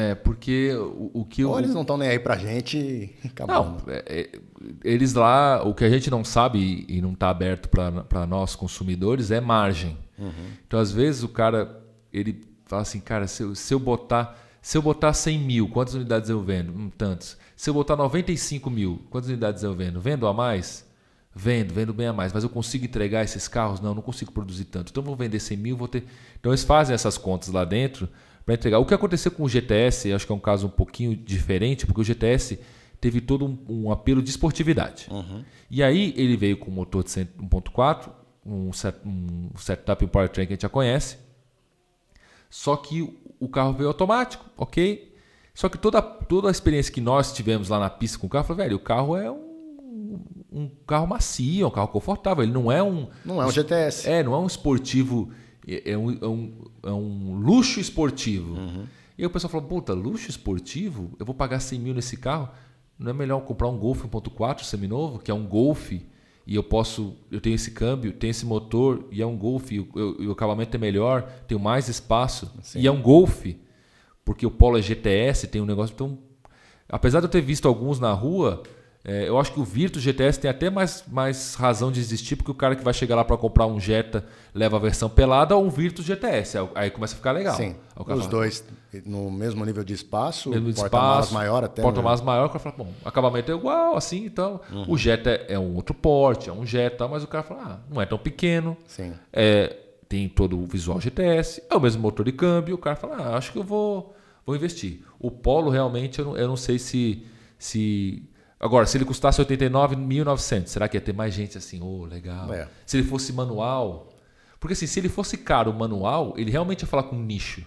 É, porque o, o que... Ou o... eles não estão nem aí pra gente Não, é, é, eles lá, o que a gente não sabe e não está aberto para nós consumidores é margem. Uhum. Então, às vezes, o cara, ele fala assim, cara, se eu, se eu botar... Se eu botar 100 mil, quantas unidades eu vendo? Hum, tantos. Se eu botar 95 mil, quantas unidades eu vendo? Vendo a mais? Vendo, vendo bem a mais. Mas eu consigo entregar esses carros? Não, não consigo produzir tanto. Então, vou vender 100 mil, vou ter... Então, eles fazem essas contas lá dentro para entregar. O que aconteceu com o GTS, acho que é um caso um pouquinho diferente, porque o GTS teve todo um, um apelo de esportividade. Uhum. E aí ele veio com um motor de 1.4, um, set, um setup e powertrain que a gente já conhece. Só que o carro veio automático, ok? Só que toda, toda a experiência que nós tivemos lá na pista com o carro, velho, o carro é um, um carro macio, é um carro confortável. Ele não é um. Não é um GTS. É, não é um esportivo é, é um, é um, é um luxo esportivo. Uhum. E aí o pessoal falou, puta, luxo esportivo? Eu vou pagar 100 mil nesse carro? Não é melhor comprar um Golf 1.4 seminovo, que é um Golf, e eu posso, eu tenho esse câmbio, tenho esse motor, e é um Golf, e o, o acabamento é melhor, tenho mais espaço, Sim. e é um Golf, porque o Polo é GTS, tem um negócio... Então, apesar de eu ter visto alguns na rua, é, eu acho que o Virtus GTS tem até mais, mais razão de existir, porque o cara que vai chegar lá para comprar um Jetta leva a versão pelada ou um Virtus GTS. Aí começa a ficar legal. Sim. Os fala, dois no mesmo nível de espaço, mesmo porta-malas maior até. Porta-malas maior, o cara fala, bom, acabamento é igual, assim, então. Uhum. O Jetta é um outro porte, é um Jetta, mas o cara fala, ah, não é tão pequeno. Sim. É, tem todo o visual GTS, é o mesmo motor de câmbio, o cara fala, ah, acho que eu vou, vou investir. O Polo realmente, eu não, eu não sei se. se Agora, se ele custasse 89.900, será que ia ter mais gente assim? Oh, legal. É. Se ele fosse manual. Porque assim, se ele fosse caro manual, ele realmente ia falar com um nicho.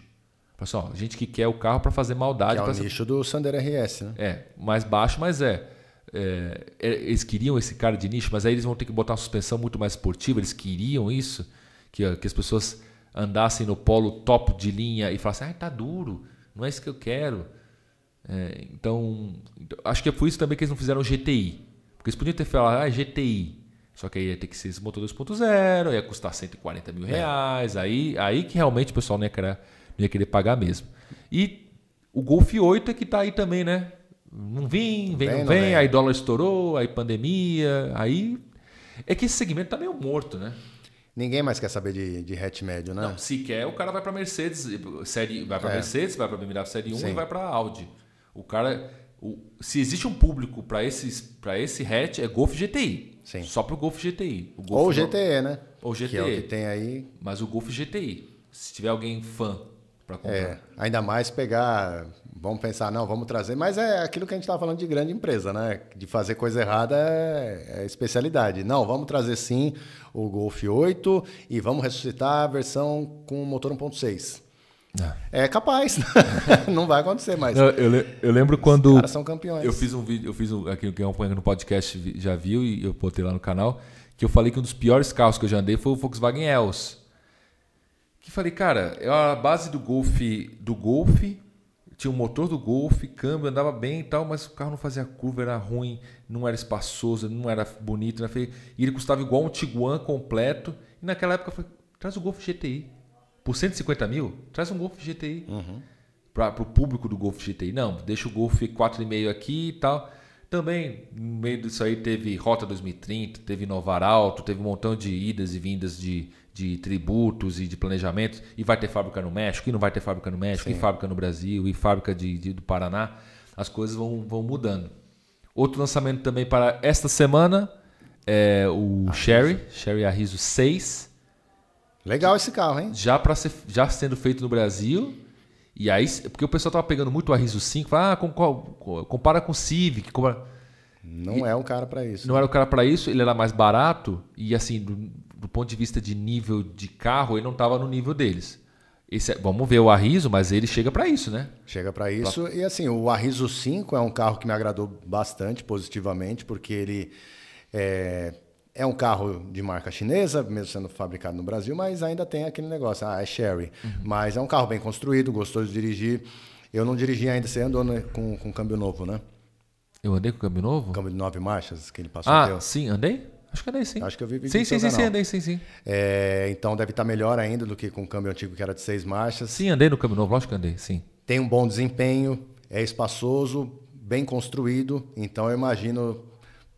Pessoal, gente que quer o carro para fazer maldade. Que é o nicho ser... do Sander RS, né? É, mais baixo, mas é. é. Eles queriam esse cara de nicho, mas aí eles vão ter que botar uma suspensão muito mais esportiva. Eles queriam isso, que, que as pessoas andassem no polo top de linha e falassem, ah, tá duro, não é isso que eu quero. É, então, acho que é por isso também que eles não fizeram GTI. Porque eles podiam ter falado, ah, GTI. Só que aí ia ter que ser esse motor 2.0, ia custar 140 mil é. reais. É. Aí, aí que realmente o pessoal não ia, querer, não ia querer pagar mesmo. E o Golf 8 é que está aí também, né? Não vem, vem, não vem, aí dólar estourou, aí pandemia, aí. É que esse segmento tá meio morto, né? Ninguém mais quer saber de, de hatch médio, né? Não, se quer, o cara vai para Mercedes, série, vai para é. Mercedes, vai para BMW série 1 Sim. e vai para Audi. O cara, o, se existe um público para esse hatch é Golf GTI. Sim. Só para o Golf GTI. O Golf Ou GTE, né? Ou GTE. Que é o que tem aí. Mas o Golf GTI. Se tiver alguém fã para comprar. É, ainda mais pegar vamos pensar, não, vamos trazer, mas é aquilo que a gente estava falando de grande empresa, né? De fazer coisa errada é, é, especialidade. Não, vamos trazer sim o Golf 8 e vamos ressuscitar a versão com motor 1.6. É. é capaz, não vai acontecer mais. Não, eu, eu, lembro quando. Os caras são campeões. Eu fiz um vídeo, eu fiz um, aqui quem acompanha no podcast já viu e eu botei lá no canal, que eu falei que um dos piores carros que eu já andei foi o Volkswagen Els. Que falei, cara, é a base do Golf, do Golf tinha o motor do Golf, câmbio, andava bem e tal, mas o carro não fazia curva, era ruim, não era espaçoso, não era bonito, feio. E ele custava igual um Tiguan completo. E naquela época eu falei, traz o Golf GTI. Por 150 mil, traz um Golf GTI. Uhum. Para o público do Golf GTI. Não, deixa o Golf 4,5 aqui e tal. Também, no meio disso aí, teve Rota 2030, teve Novar Alto, teve um montão de idas e vindas de de tributos e de planejamento, e vai ter fábrica no México, e não vai ter fábrica no México, Sim. e fábrica no Brasil, e fábrica de, de, do Paraná, as coisas vão, vão mudando. Outro lançamento também para esta semana é o Arriso. Sherry, Sherry Arriso 6. Legal esse carro, hein? Já, ser, já sendo feito no Brasil. E aí, porque o pessoal tava pegando muito o Arriso 5, fala, ah, compara com o Civic. Compara... Não e é um cara para isso. Não era o cara para isso, ele era mais barato e assim, do ponto de vista de nível de carro, ele não estava no nível deles. Esse, é, vamos ver o Arriso, mas ele chega para isso, né? Chega para isso. Pra... E assim, o Arriso 5 é um carro que me agradou bastante positivamente, porque ele é, é um carro de marca chinesa, mesmo sendo fabricado no Brasil, mas ainda tem aquele negócio, ah, é Sherry. Uhum. Mas é um carro bem construído, gostoso de dirigir. Eu não dirigi ainda, você andou né, com, com câmbio novo, né? Eu andei com câmbio novo? Câmbio de nove marchas que ele passou. Ah, sim, andei? Acho que andei sim. Acho que eu vi vídeo Sim, sim, sim, sim, andei sim, sim. É, então deve estar melhor ainda do que com o câmbio antigo que era de seis marchas. Sim, andei no câmbio novo, lógico que andei, sim. Tem um bom desempenho, é espaçoso, bem construído. Então eu imagino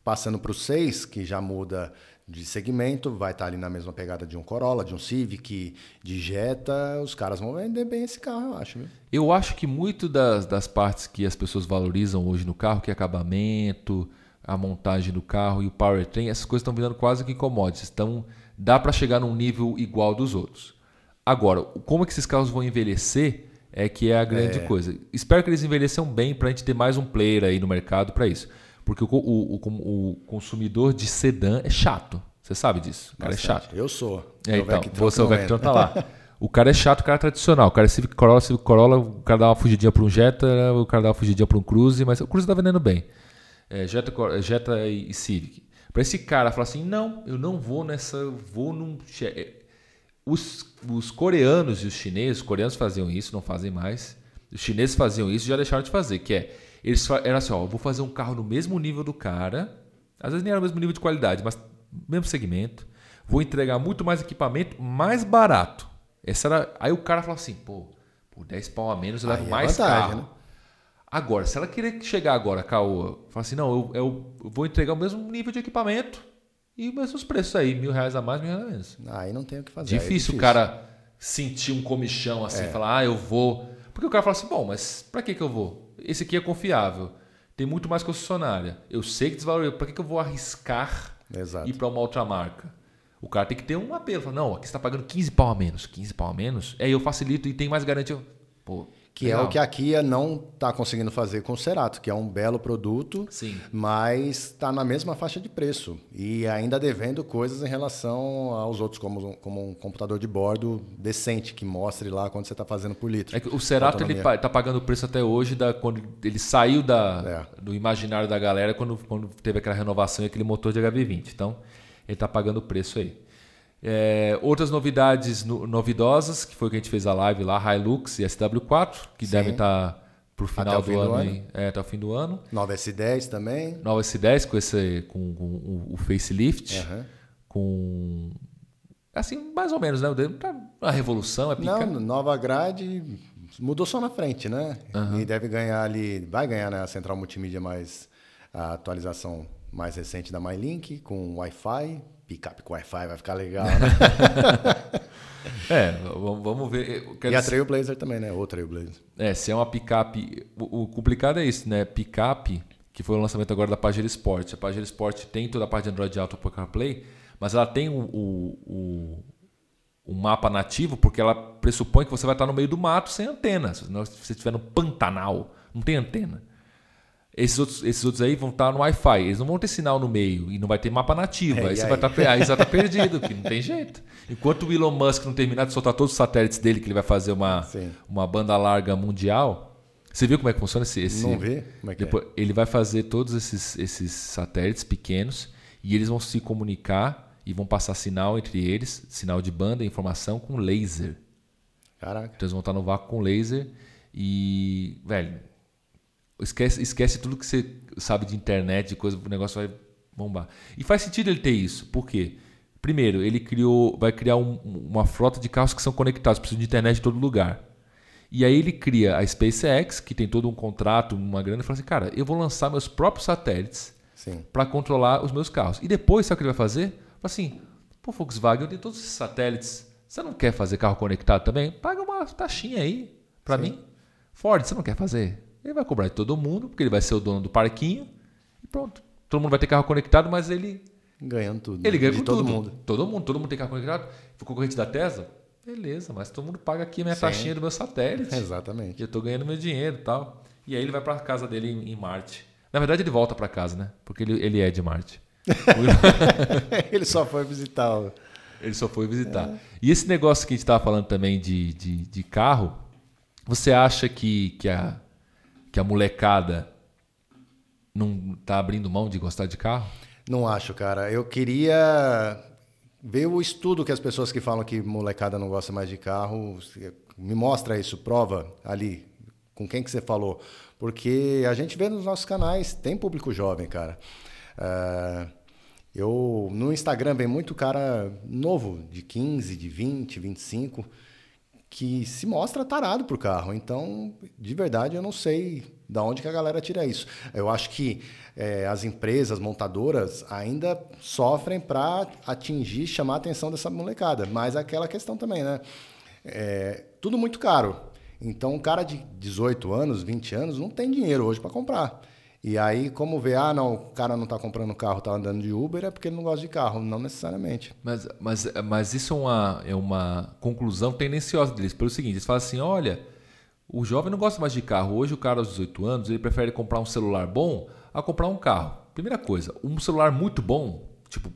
passando para o seis, que já muda de segmento, vai estar ali na mesma pegada de um Corolla, de um Civic, de Jetta, os caras vão vender bem esse carro, eu acho. Viu? Eu acho que muito das, das partes que as pessoas valorizam hoje no carro, que é acabamento, a montagem do carro e o powertrain, essas coisas estão virando quase que commodities. Então, dá para chegar num nível igual dos outros. Agora, como é que esses carros vão envelhecer é que é a grande é. coisa. Espero que eles envelheçam bem para a gente ter mais um player aí no mercado para isso. Porque o, o, o, o, consumidor de sedã é chato. Você sabe disso. O cara Bastante. é chato. Eu sou. É, então, você é o Vectron tá lá. O cara é chato, o cara é tradicional. O cara é Civic Corolla, Civic Corolla, o cara dá uma fugidinha para um Jetta, o cara dá uma fugidinha para um Cruze, mas o Cruze tá vendendo bem é, Jetta, Jetta e Civic. Para esse cara falar assim, não, eu não vou nessa, vou num... É, os, os coreanos e os chineses, os coreanos faziam isso, não fazem mais. Os chineses faziam isso e já deixaram de fazer, que é, eles eram assim, ó, vou fazer um carro no mesmo nível do cara, às vezes nem era o mesmo nível de qualidade, mas mesmo segmento, vou entregar muito mais equipamento, mais barato. Essa era, aí o cara fala assim, pô, por 10 pau a menos eu levo é mais vantagem, carro. Né? Agora, se ela querer chegar agora, Caô, falar assim, não, eu, eu, vou entregar o mesmo nível de equipamento e os mesmos preços aí, mil reais a mais, mil reais a menos. Aí não tem o que fazer. Difícil, é difícil. o cara sentir um comichão assim, é. falar, ah, eu vou. Porque o cara fala assim, bom, mas para que, que eu vou? Esse aqui é confiável. Tem muito mais concessionária. Eu sei que desvaloriza. Para que, que eu vou arriscar Exato. ir para uma outra marca? O cara tem que ter um apelo. Fala, não, aqui você está pagando 15 pau a menos. 15 pau a menos? É, eu facilito e tem mais garantia. Pô, que Legal. é o que a Kia não está conseguindo fazer com o Cerato, que é um belo produto, Sim. mas está na mesma faixa de preço e ainda devendo coisas em relação aos outros, como, como um computador de bordo decente, que mostre lá quanto você está fazendo por litro. É o Cerato está pagando o preço até hoje, da, quando ele saiu da, é. do imaginário da galera quando, quando teve aquela renovação e aquele motor de HV20. Então, ele está pagando o preço aí. É, outras novidades no, novidosas, que foi que a gente fez a live lá, Hilux e SW4, que Sim. devem estar tá para o final do, ano, do ano. É, até o fim do ano. Nova S10 também. Nova S10 com, esse, com, com o, o facelift, uhum. com assim, mais ou menos, né? Tá uma revolução, é pica. Não, nova grade, mudou só na frente, né? Uhum. E deve ganhar ali, vai ganhar né, a central multimídia mais a atualização mais recente da MyLink com Wi-Fi, picape com Wi-Fi vai ficar legal, né? é, vamos ver. e a Trailblazer também, né? Ou Trailblazer. É, se é uma picape, o, o complicado é isso, né? Picape, que foi o lançamento agora da Pajero Sport. A Pajero Sport tem toda a parte de Android Auto para CarPlay, mas ela tem o, o, o mapa nativo, porque ela pressupõe que você vai estar no meio do mato sem antena. Se você estiver no Pantanal, não tem antena. Esses outros, esses outros aí vão estar no Wi-Fi, eles não vão ter sinal no meio e não vai ter mapa nativo. É, aí, você aí? vai estar, aí você vai estar perdido, que não tem jeito. Enquanto o Elon Musk não terminar de soltar todos os satélites dele, que ele vai fazer uma, uma banda larga mundial. Você viu como é que funciona esse. esse não vê? Como é que depois, é? Ele vai fazer todos esses, esses satélites pequenos e eles vão se comunicar e vão passar sinal entre eles, sinal de banda, informação com laser. Caraca. Então eles vão estar no vácuo com laser e, velho, esquece, esquece tudo que você sabe de internet, de coisa, o negócio vai bombar. E faz sentido ele ter isso. Por quê? Primeiro, ele criou, vai criar um, uma frota de carros que são conectados, precisam de internet em todo lugar. E aí ele cria a SpaceX, que tem todo um contrato, uma grana, e fala assim, cara, eu vou lançar meus próprios satélites para controlar os meus carros. E depois, sabe o que ele vai fazer? assim, pô, Volkswagen, eu tenho todos esses satélites. Você não quer fazer carro conectado também? Paga uma taxinha aí para mim. Ford, você não quer fazer? Ele vai cobrar de todo mundo, porque ele vai ser o dono do parquinho. E pronto. Todo mundo vai ter carro conectado, mas ele. Ganhando tudo. Ele ganha de com todo tudo. mundo. Todo mundo, todo mundo tem carro conectado. O concorrente da Tesla, beleza, mas todo mundo paga aqui a minha Sim. taxinha do meu satélite. Exatamente. E eu estou ganhando meu dinheiro e tal. E aí ele vai para casa dele em, em Marte. Na verdade, ele volta para casa, né? Porque ele, ele é de Marte. ele só foi visitar. O... Ele só foi visitar. É. E esse negócio que a gente estava falando também de, de, de, carro, você acha que, que, a, que a molecada não está abrindo mão de gostar de carro? Não acho, cara. Eu queria ver o estudo que as pessoas que falam que molecada não gosta mais de carro. Me mostra isso, prova ali. Com quem que você falou? Porque a gente vê nos nossos canais, tem público jovem, cara. Uh, eu no Instagram vem muito cara novo, de 15, de 20, 25, que se mostra tarado pro carro. Então, de verdade, eu não sei da onde que a galera tira isso. Eu acho que é, as empresas montadoras ainda sofrem para atingir, chamar a atenção dessa molecada. Mas aquela questão também, né? É, tudo muito caro. Então, um cara de 18 anos, 20 anos, não tem dinheiro hoje para comprar. E aí, como vê, ah, não, o cara não está comprando carro, está andando de Uber, é porque ele não gosta de carro, não necessariamente. Mas, mas, mas isso é uma, é uma conclusão tendenciosa deles, pelo seguinte, eles falam assim, olha, o jovem não gosta mais de carro. Hoje o cara aos 18 anos, ele prefere comprar um celular bom a comprar um carro. Primeira coisa, um celular muito bom, tipo,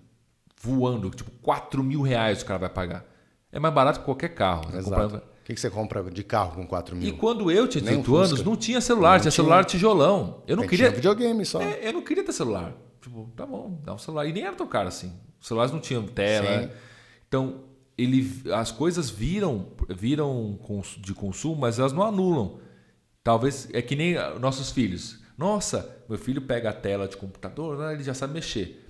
voando, tipo, 4 mil reais o cara vai pagar. É mais barato que qualquer carro. Exato que, que você compra de carro com 4 mil? E quando eu tinha 18 um anos, não tinha celular, não tinha, celular tijolão. Eu não é, queria. Tinha videogame só. É, eu não queria ter celular. Tipo, tá bom, dá um celular. E nem era tão caro assim. Os celulares não tinham tela. Sim. Então, ele, as coisas viram, viram de consumo, mas elas não anulam. Talvez é que nem nossos filhos. Nossa, meu filho pega a tela de computador, né, ele já sabe mexer.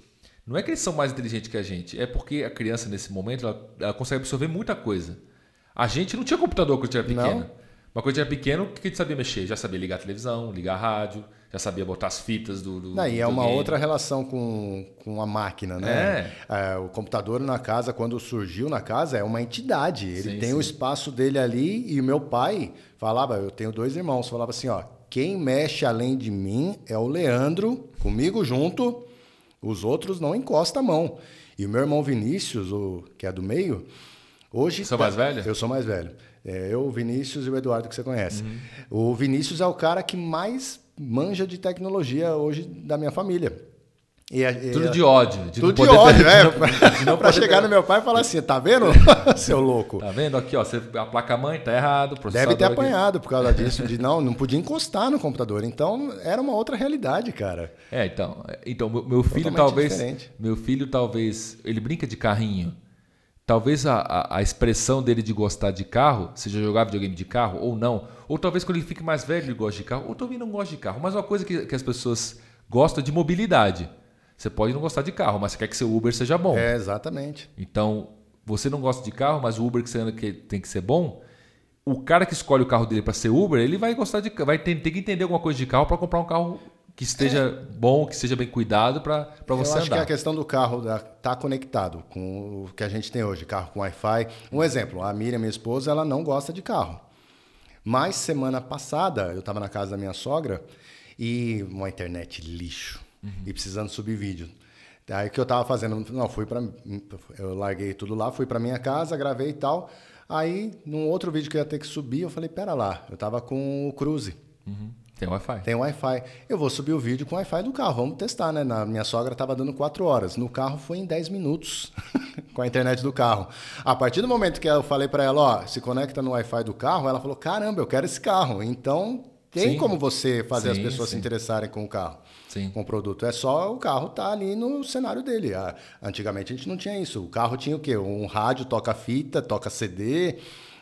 Não é que eles são mais inteligentes que a gente, é porque a criança nesse momento ela, ela consegue absorver muita coisa. A gente não tinha computador quando a gente era pequeno. Não. Mas quando a gente era pequeno, o que a gente sabia mexer? Já sabia ligar a televisão, ligar a rádio, já sabia botar as fitas do. do não, e é uma game. outra relação com, com a máquina, né? É. é. o computador na casa, quando surgiu na casa, é uma entidade. Ele sim, tem sim. o espaço dele ali e o meu pai falava, eu tenho dois irmãos, falava assim, ó, quem mexe além de mim é o Leandro, comigo junto, os outros não encosta a mão. E o meu irmão Vinícius, o, que é do meio, Hoje. Você é mais velho? Eu sou mais velho. É, eu, o Vinícius e o Eduardo, que você conhece. Uhum. O Vinícius é o cara que mais manja de tecnologia hoje da minha família. E, e, tudo de ódio. De tudo de ódio, ter, é. Não, pra chegar no meu pai e falar assim, tá vendo, seu louco? Tá vendo? Aqui, ó, você, a placa-mãe tá errado. Deve ter apanhado aqui. por causa disso, de não, não podia encostar no computador. Então, era uma outra realidade, cara. É, então, então meu, meu filho Totalmente talvez... Diferente. Meu filho talvez... Ele brinca de carrinho. Talvez a, a, a, expressão dele de gostar de carro seja jogar videogame de carro ou não. Ou talvez quando ele fique mais velho ele goste de carro. Ou também não gosta de carro. Mas uma coisa que, que as pessoas gostam de mobilidade. Você pode não gostar de carro, mas você quer que seu Uber seja bom. É, exatamente. Então, você não gosta de carro, mas o Uber que você anda que tem que ser bom. o cara que escolhe o carro dele para ser Uber, ele vai gostar de vai ter, ter que entender alguma coisa de carro para comprar um carro que esteja é. bom, que seja bem cuidado para você andar. Eu acho que a questão do carro estar tá conectado com o que a gente tem hoje, carro com Wi-Fi. Um exemplo, a Miriam, minha esposa, ela não gosta de carro. Mas semana passada eu estava na casa da minha sogra e uma internet lixo uhum. e precisando subir vídeo. Aí que eu estava fazendo, não, fui para eu larguei tudo lá, fui para minha casa, gravei e tal. Aí, num outro vídeo que eu ia ter que subir, eu falei, pera lá, eu tava com o Cruze. Uhum. Tem Wi-Fi. Tem Wi-Fi. Eu vou subir o vídeo com o Wi-Fi do carro, vamos testar, né? Na minha sogra tava dando 4 horas. No carro foi em 10 minutos com a internet do carro. A partir do momento que eu falei para ela, ó, se conecta no Wi-Fi do carro, ela falou, caramba, eu quero esse carro. Então, tem sim. como você fazer sim, as pessoas sim. se interessarem com o carro, sim. com o produto. É só o carro estar tá ali no cenário dele. Antigamente a gente não tinha isso. O carro tinha o quê? Um rádio toca fita, toca CD,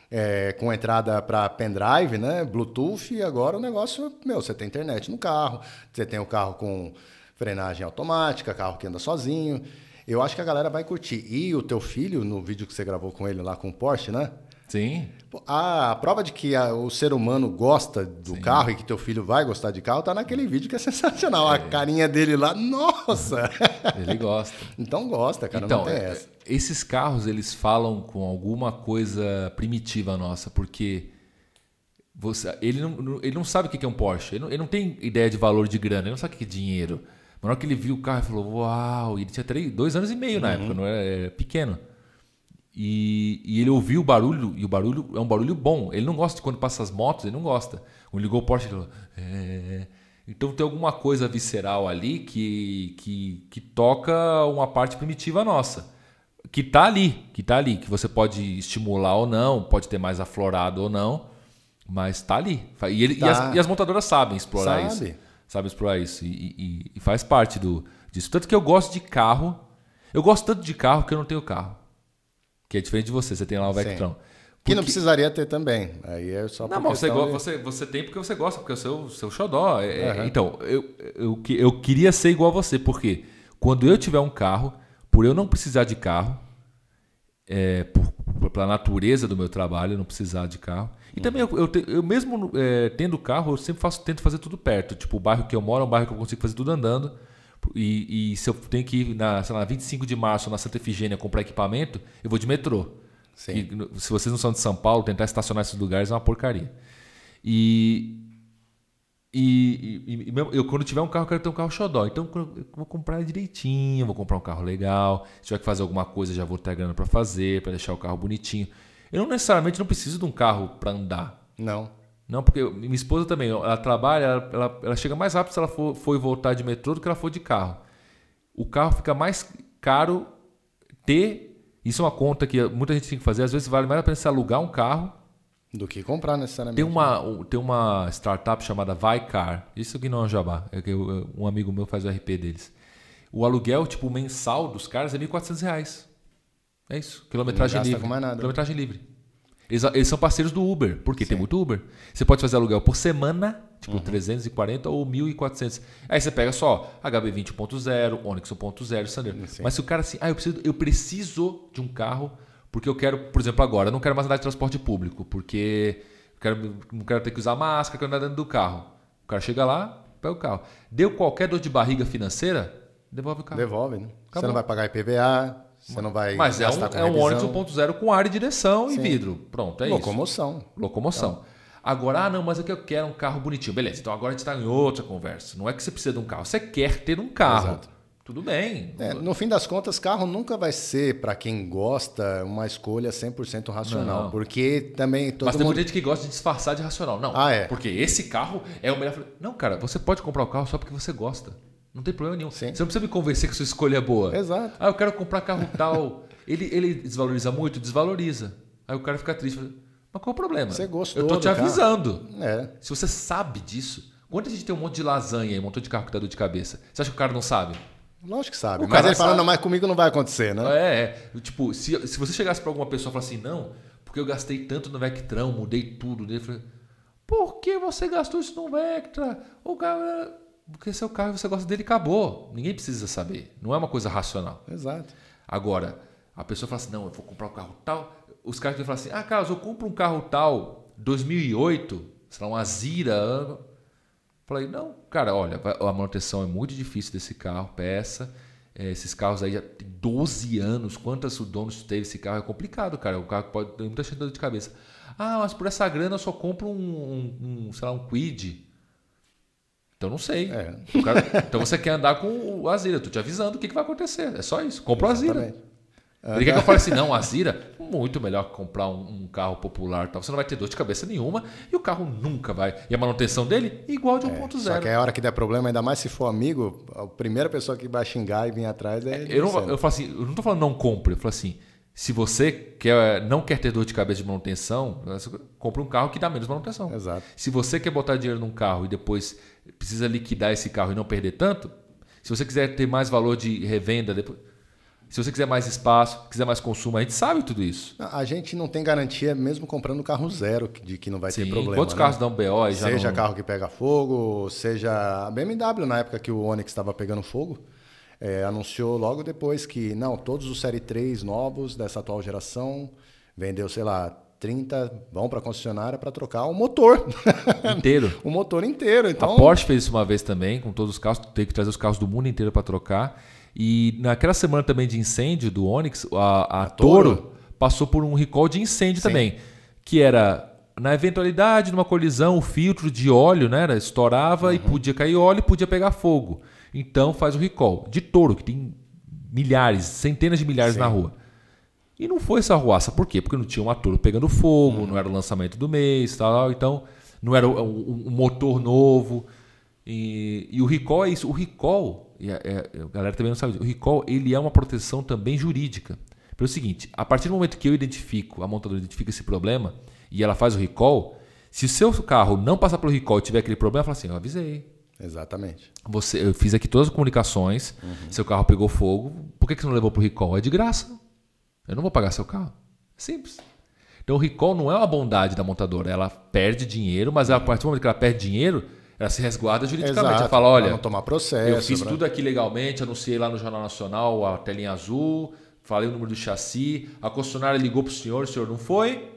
é, com entrada para pendrive, né? Bluetooth. E agora o negócio, meu, você tem internet no carro, você tem o carro com frenagem automática, carro que anda sozinho. Eu acho que a galera vai curtir. E o teu filho, no vídeo que você gravou com ele lá com o Porsche, né? Sim. A prova de que a, o ser humano gosta do Sim. carro e que teu filho vai gostar de carro tá naquele vídeo que é sensacional. É. A carinha dele lá, nossa! Ele gosta. então gosta, cara, então, não tem essa. Esses carros, eles falam com alguma coisa primitiva nossa, porque você, ele, não, ele não sabe o que é um Porsche, ele não, ele não tem ideia de valor de grana, ele não sabe o que é dinheiro. Na hora que ele viu o carro, ele falou, uau! E ele tinha três, dois anos e meio na uhum. época, não era, era pequeno. E, e, ele ouviu o barulho, e o barulho é um barulho bom. Ele não gosta de quando passa as motos, ele não gosta. Quando ligou o Porsche, ele falou. É... Então tem alguma coisa visceral ali que, que, que toca uma parte primitiva nossa. Que tá ali, que tá ali, que você pode estimular ou não, pode ter mais aflorado ou não, mas tá ali. E, ele, tá. e, as, e as, montadoras sabem explorar Sabe. isso. Sabem explorar isso. E, e faz parte do, disso. Tanto que eu gosto de carro. Eu gosto tanto de carro que eu não tenho carro. Que é diferente de você, você tem lá o Vectron. Porque... Que não precisaria ter também. Aí é só Não, mas você, de... você, você tem porque você gosta, porque é o seu, seu xodó. É, uhum. Então, eu, eu, eu queria ser igual a você, porque quando eu tiver um carro, por eu não precisar de carro, é, por, pela natureza do meu trabalho, não precisar de carro. E uhum. também, eu, eu, eu mesmo é, tendo carro, eu sempre faço, tento fazer tudo perto. Tipo, o bairro que eu moro é um bairro que eu consigo fazer tudo andando. E, e, se eu tenho que ir na, sei lá, 25 de março na Santa Efigênia comprar equipamento, eu vou de metrô. Que, se vocês não são de São Paulo, tentar estacionar esses lugares é uma porcaria. E, e, e, eu, quando tiver um carro, eu quero ter um carro xodó. Então, eu vou comprar direitinho, vou comprar um carro legal. Se tiver que fazer alguma coisa, já vou ter grana para fazer, para deixar o carro bonitinho. Eu não necessariamente não preciso de um carro para andar. Não. Não, porque minha esposa também, ela trabalha, ela, ela, ela chega mais rápido se ela for, for voltar de metrô do que ela for de carro. O carro fica mais caro ter. Isso é uma conta que muita gente tem que fazer. Às vezes vale mais a pena você alugar um carro do que comprar necessariamente. Tem uma, tem uma startup chamada Vicar. Isso aqui não é um jabá. É que um amigo meu faz o RP deles. O aluguel, tipo, mensal dos caras é R$ 1.400. É isso. Quilometragem livre. Com mais nada. Quilometragem livre. Eles, eles, são parceiros do Uber, porque Sim. tem muito Uber. Você pode fazer aluguel por semana, tipo uhum. 340 ou 1.400. Aí você pega só HB20 1.0, Onix 1.0, Sandero. Mas se o cara assim, ah, eu preciso, eu preciso de um carro porque eu quero, por exemplo, agora, eu não quero mais andar de transporte público, porque eu quero, não quero ter que usar máscara, quero andar dentro do carro. O cara chega lá, pega o carro. Deu qualquer dor de barriga financeira, devolve o carro. Devolve, né? Acabou. Você não vai pagar IPVA, você não vai Mas é um, é um Onix 1.0 com ar e direção Sim. e vidro. Pronto, é Locomoção. isso. Locomoção. Locomoção. Então. Agora, ah, não, mas é que eu quero um carro bonitinho. Beleza, então agora a gente está em outra conversa. Não é que você precisa de um carro, você quer ter um carro. Exato. Tudo bem. É, no fim das contas, carro nunca vai ser, para quem gosta, uma escolha 100% racional. Não. Porque também. Todo Mas tem muita gente que gosta de disfarçar de racional. Não. Ah, é. Porque esse carro é o melhor. Não, cara, você pode comprar o carro só porque você gosta. Não tem problema nenhum. Sim. Você não precisa me convencer que sua escolha é boa. Exato. Ah, eu quero comprar carro tal. ele, ele desvaloriza muito? Desvaloriza. Aí o cara fica triste. Mas qual o problema? Você gostou. Eu tô te avisando. É. Se você sabe disso. Quando a gente tem um monte de lasanha e um montão de carro que dá dor de cabeça, você acha que o cara não sabe? Lógico que sabe. O mas ele sabe. fala, não, mas comigo não vai acontecer, né? É, é. Tipo, se, se você chegasse para alguma pessoa e falasse assim, não, porque eu gastei tanto no Vectrão, mudei tudo. Ele falou, por que você gastou isso no Vectra? O cara porque seu carro você gosta dele acabou. Ninguém precisa saber. Não é uma coisa racional. Exato. Agora, a pessoa fala assim: não, eu vou comprar um carro tal. Os caras vão falar assim: ah, Carlos, eu compro um carro tal 2008, sei lá, um Azira. Falei, não, cara, olha, a manutenção é muito difícil desse carro, peça. É, esses carros aí já tem 12 anos. Quantos donos teve esse carro? É complicado, cara. O carro pode ter muita chance de cabeça. Ah, mas por essa grana eu só compro um, um, um sei lá, um Quid. Então não sei. É. Cara, então você quer andar com o Azira. Tô te avisando o que, que vai acontecer. É só isso. Compra o Azira. Ele quer que eu fale assim, não, Azira, muito melhor que comprar um, um, carro popular. Tal. Você não vai ter dor de cabeça nenhuma e o carro nunca vai. E a manutenção dele, igual de 1.0. É, só que a hora que der problema, ainda mais se for amigo, a primeira pessoa que vai xingar e vir atrás é. é eu, não, eu falo assim, eu não tô falando não compre, eu falo assim, se você quer, não quer ter dor de cabeça de manutenção, compre um carro que dá menos manutenção. Exato. Se você quer botar dinheiro num carro e depois precisa liquidar esse carro e não perder tanto, se você quiser ter mais valor de revenda depois se você quiser mais espaço, quiser mais consumo, a gente sabe tudo isso. A gente não tem garantia, mesmo comprando carro zero, de que não vai Sim. ter problema. Quantos né? carros dão BO? Já seja não... carro que pega fogo, seja a BMW, na época que o Onix estava pegando fogo, é, anunciou logo depois que, não, todos os Série 3 novos dessa atual geração, vendeu, sei lá, 30, vão para a concessionária para trocar o motor. Inteiro. o motor inteiro. Então... A Porsche fez isso uma vez também, com todos os carros, tem que trazer os carros do mundo inteiro para trocar. E naquela semana também de incêndio do Onix, a, a, a Toro, Toro, passou por um recall de incêndio Sim. também, que era na eventualidade de uma colisão, o filtro de óleo né, estourava uhum. e podia cair óleo e podia pegar fogo. Então faz o recall de Toro, que tem milhares, centenas de milhares Sim. na rua. E não foi essa arruaça. Por quê? Porque não tinha uma Toro pegando fogo, uhum. não era o lançamento do mês, tal, então não era um, um motor novo. E, e, o recall é isso. O recall e a, é, a, galera também não sabe, o recall ele é uma proteção também jurídica. Pelo seguinte, a partir do momento que eu identifico, a montadora identifica esse problema e ela faz o recall, se o seu carro não passar pelo recall e tiver aquele problema, fala assim, eu avisei. Exatamente. Você, eu fiz aqui todas as comunicações, uhum. seu carro pegou fogo, por que, que você não levou para o recall? É de graça. Eu não vou pagar seu carro. Simples. Então o recall não é uma bondade da montadora, ela perde dinheiro, mas a partir do momento que ela perde dinheiro, ela se resguarda juridicamente. Exato, ela fala, olha, não tomar processo. Eu fiz pra... tudo aqui legalmente, anunciei lá no Jornal Nacional a telinha azul, falei o número do chassi, a concessionária ligou para o senhor, o senhor não foi.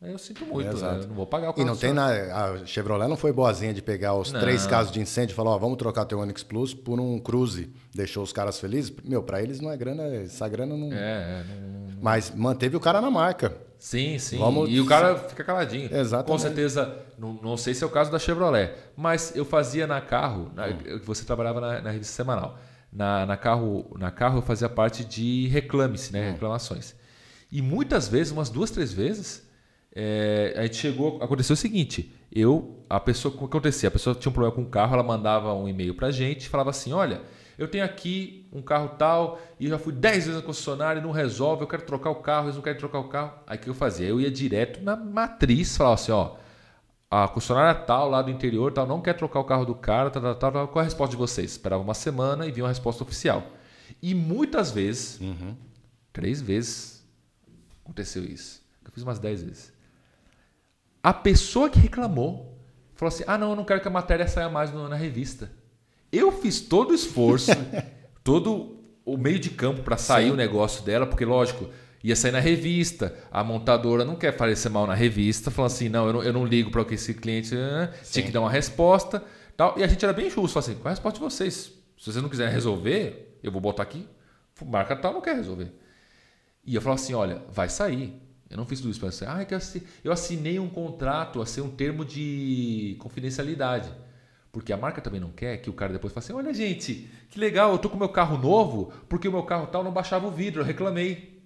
Eu sinto muito, né? eu não vou pagar o carro. E não tem na, a Chevrolet não foi boazinha de pegar os não. três casos de incêndio e falar, ó, vamos trocar teu Onix Plus por um Cruze. Deixou os caras felizes. Meu, para eles não é grana, essa grana não... É, é não... Mas manteve o cara na marca. Sim, sim. Vamos... E o cara fica caladinho. Exatamente. Com certeza, não, não sei se é o caso da Chevrolet, mas eu fazia na carro, na, hum. você trabalhava na, na, revista semanal. Na, na, carro, na carro eu fazia parte de reclame-se, né? Hum. Reclamações. E muitas vezes, umas duas, três vezes, é, a gente chegou. Aconteceu o seguinte: eu, a pessoa, o que acontecia? A pessoa tinha um problema com o carro, ela mandava um e-mail pra gente falava assim: olha eu tenho aqui um carro tal e já fui 10 vezes na concessionária e não resolve, eu quero trocar o carro, eles não querem trocar o carro. Aí o que eu fazia? Eu ia direto na matriz, falava assim, ó, a concessionária tal, lá do interior, tal, não quer trocar o carro do cara, tal, tal, tal, qual é a resposta de vocês? Esperava uma semana e vinha uma resposta oficial. E muitas vezes, uhum. três vezes, aconteceu isso. Eu fiz umas 10 vezes. A pessoa que reclamou falou assim: ah, não, eu não quero que a matéria saia mais na revista. Eu fiz todo o esforço, todo o meio de campo para sair Sim. o negócio dela, porque, lógico, ia sair na revista. A montadora não quer parecer mal na revista, falando assim: não, eu não, eu não ligo para o que esse cliente né? tinha que dar uma resposta. Tal. E a gente era bem justo, assim: qual é a resposta de vocês? Se vocês não quiserem resolver, eu vou botar aqui. Marca tal, não quer resolver. E eu falava assim: olha, vai sair. Eu não fiz tudo isso para você. Ah, é que eu assinei um contrato a ser um termo de confidencialidade. Porque a marca também não quer que o cara depois fale assim: olha, gente, que legal, eu tô com meu carro novo, porque o meu carro tal não baixava o vidro, eu reclamei.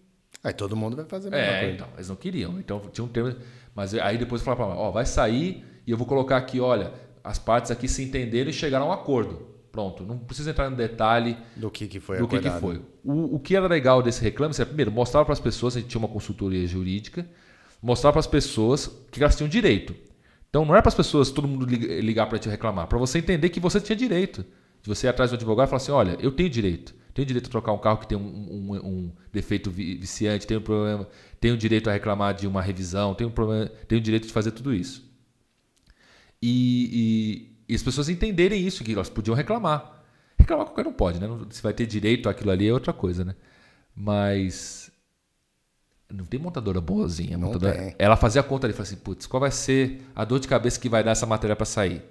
Aí todo mundo vai fazer a mesma é, coisa. Então, eles não queriam. Então tinha um termo. Mas aí depois falava ó, vai sair e eu vou colocar aqui, olha, as partes aqui se entenderam e chegaram a um acordo. Pronto, não precisa entrar no detalhe do que, que foi do que, que foi. O, o que era legal desse reclame, é, primeiro, mostrava para as pessoas, a gente tinha uma consultoria jurídica, mostrava para as pessoas que elas tinham direito. Então não é para as pessoas, todo mundo ligar para te reclamar, para você entender que você tinha direito. De você ir atrás do advogado e falar assim: olha, eu tenho direito. Tenho direito a trocar um carro que tem um, um, um defeito viciante, tenho um problema, tenho direito a reclamar de uma revisão, tenho, um problema, tenho direito de fazer tudo isso. E, e, e as pessoas entenderem isso, que elas podiam reclamar. Reclamar qualquer um pode, né? Se vai ter direito àquilo ali é outra coisa, né? Mas Não tem montadora boazinha. Não montadora... tem. Ela fazia a conta ali, falou assim, putz, qual vai ser a dor de cabeça que vai dar essa matéria para sair?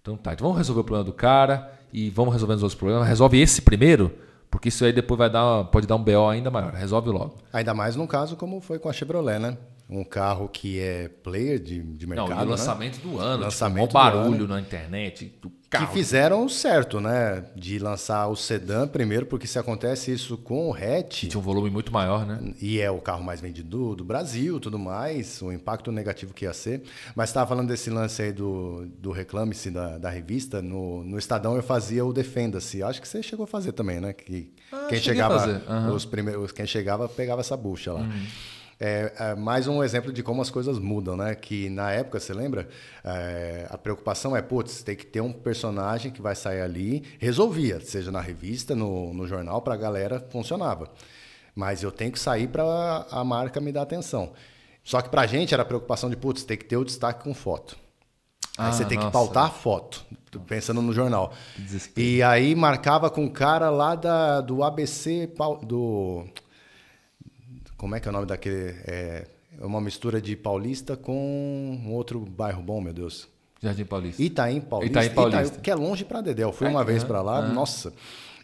Então tá, então vamos resolver o problema do cara e vamos resolvendo os outros problemas. Resolve esse primeiro, porque isso aí depois vai dar, pode dar um BO ainda maior. Resolve logo. Ainda mais num caso como foi com a Chevrolet, né? Um carro que é player de, de mercado. Não, e o né? lançamento do ano, Lançamento tipo, do barulho ano. na internet. Do Que carro. fizeram certo, né? De lançar o sedã primeiro, porque se acontece isso com o hatch, Tinha um volume muito maior, né? e é o carro mais vendido do Brasil tudo mais, o impacto negativo que ia ser. Mas estava falando desse lance aí do, do Reclame-se da, da revista. No, no Estadão eu fazia o Defenda-se. Acho que você chegou a fazer também, né? Que Ah, quem chegava, fazer, aham. os primeiros, quem chegava pegava essa bucha lá. Uhum. É, é, mais um exemplo de como as coisas mudam, né? Que na época, você lembra? É, a preocupação é, putz, tem que ter um personagem que vai sair ali. Resolvia, seja na revista, no, no jornal, para a galera, funcionava. Mas eu tenho que sair para a marca me dar atenção. Só que para a gente era a preocupação de, putz, tem que ter o destaque com foto. Aí Ah, você tem que nossa. pautar a foto, pensando no jornal. desespero. E aí marcava com o cara lá da, do ABC, do... Como é que é o nome daquele... É, é uma mistura de paulista com um outro bairro bom, meu Deus. Jardim Paulista. Itaim Paulista. Itaim Paulista. que é longe pra Dedéu. Fui É, uma vez é, pra lá, é. nossa.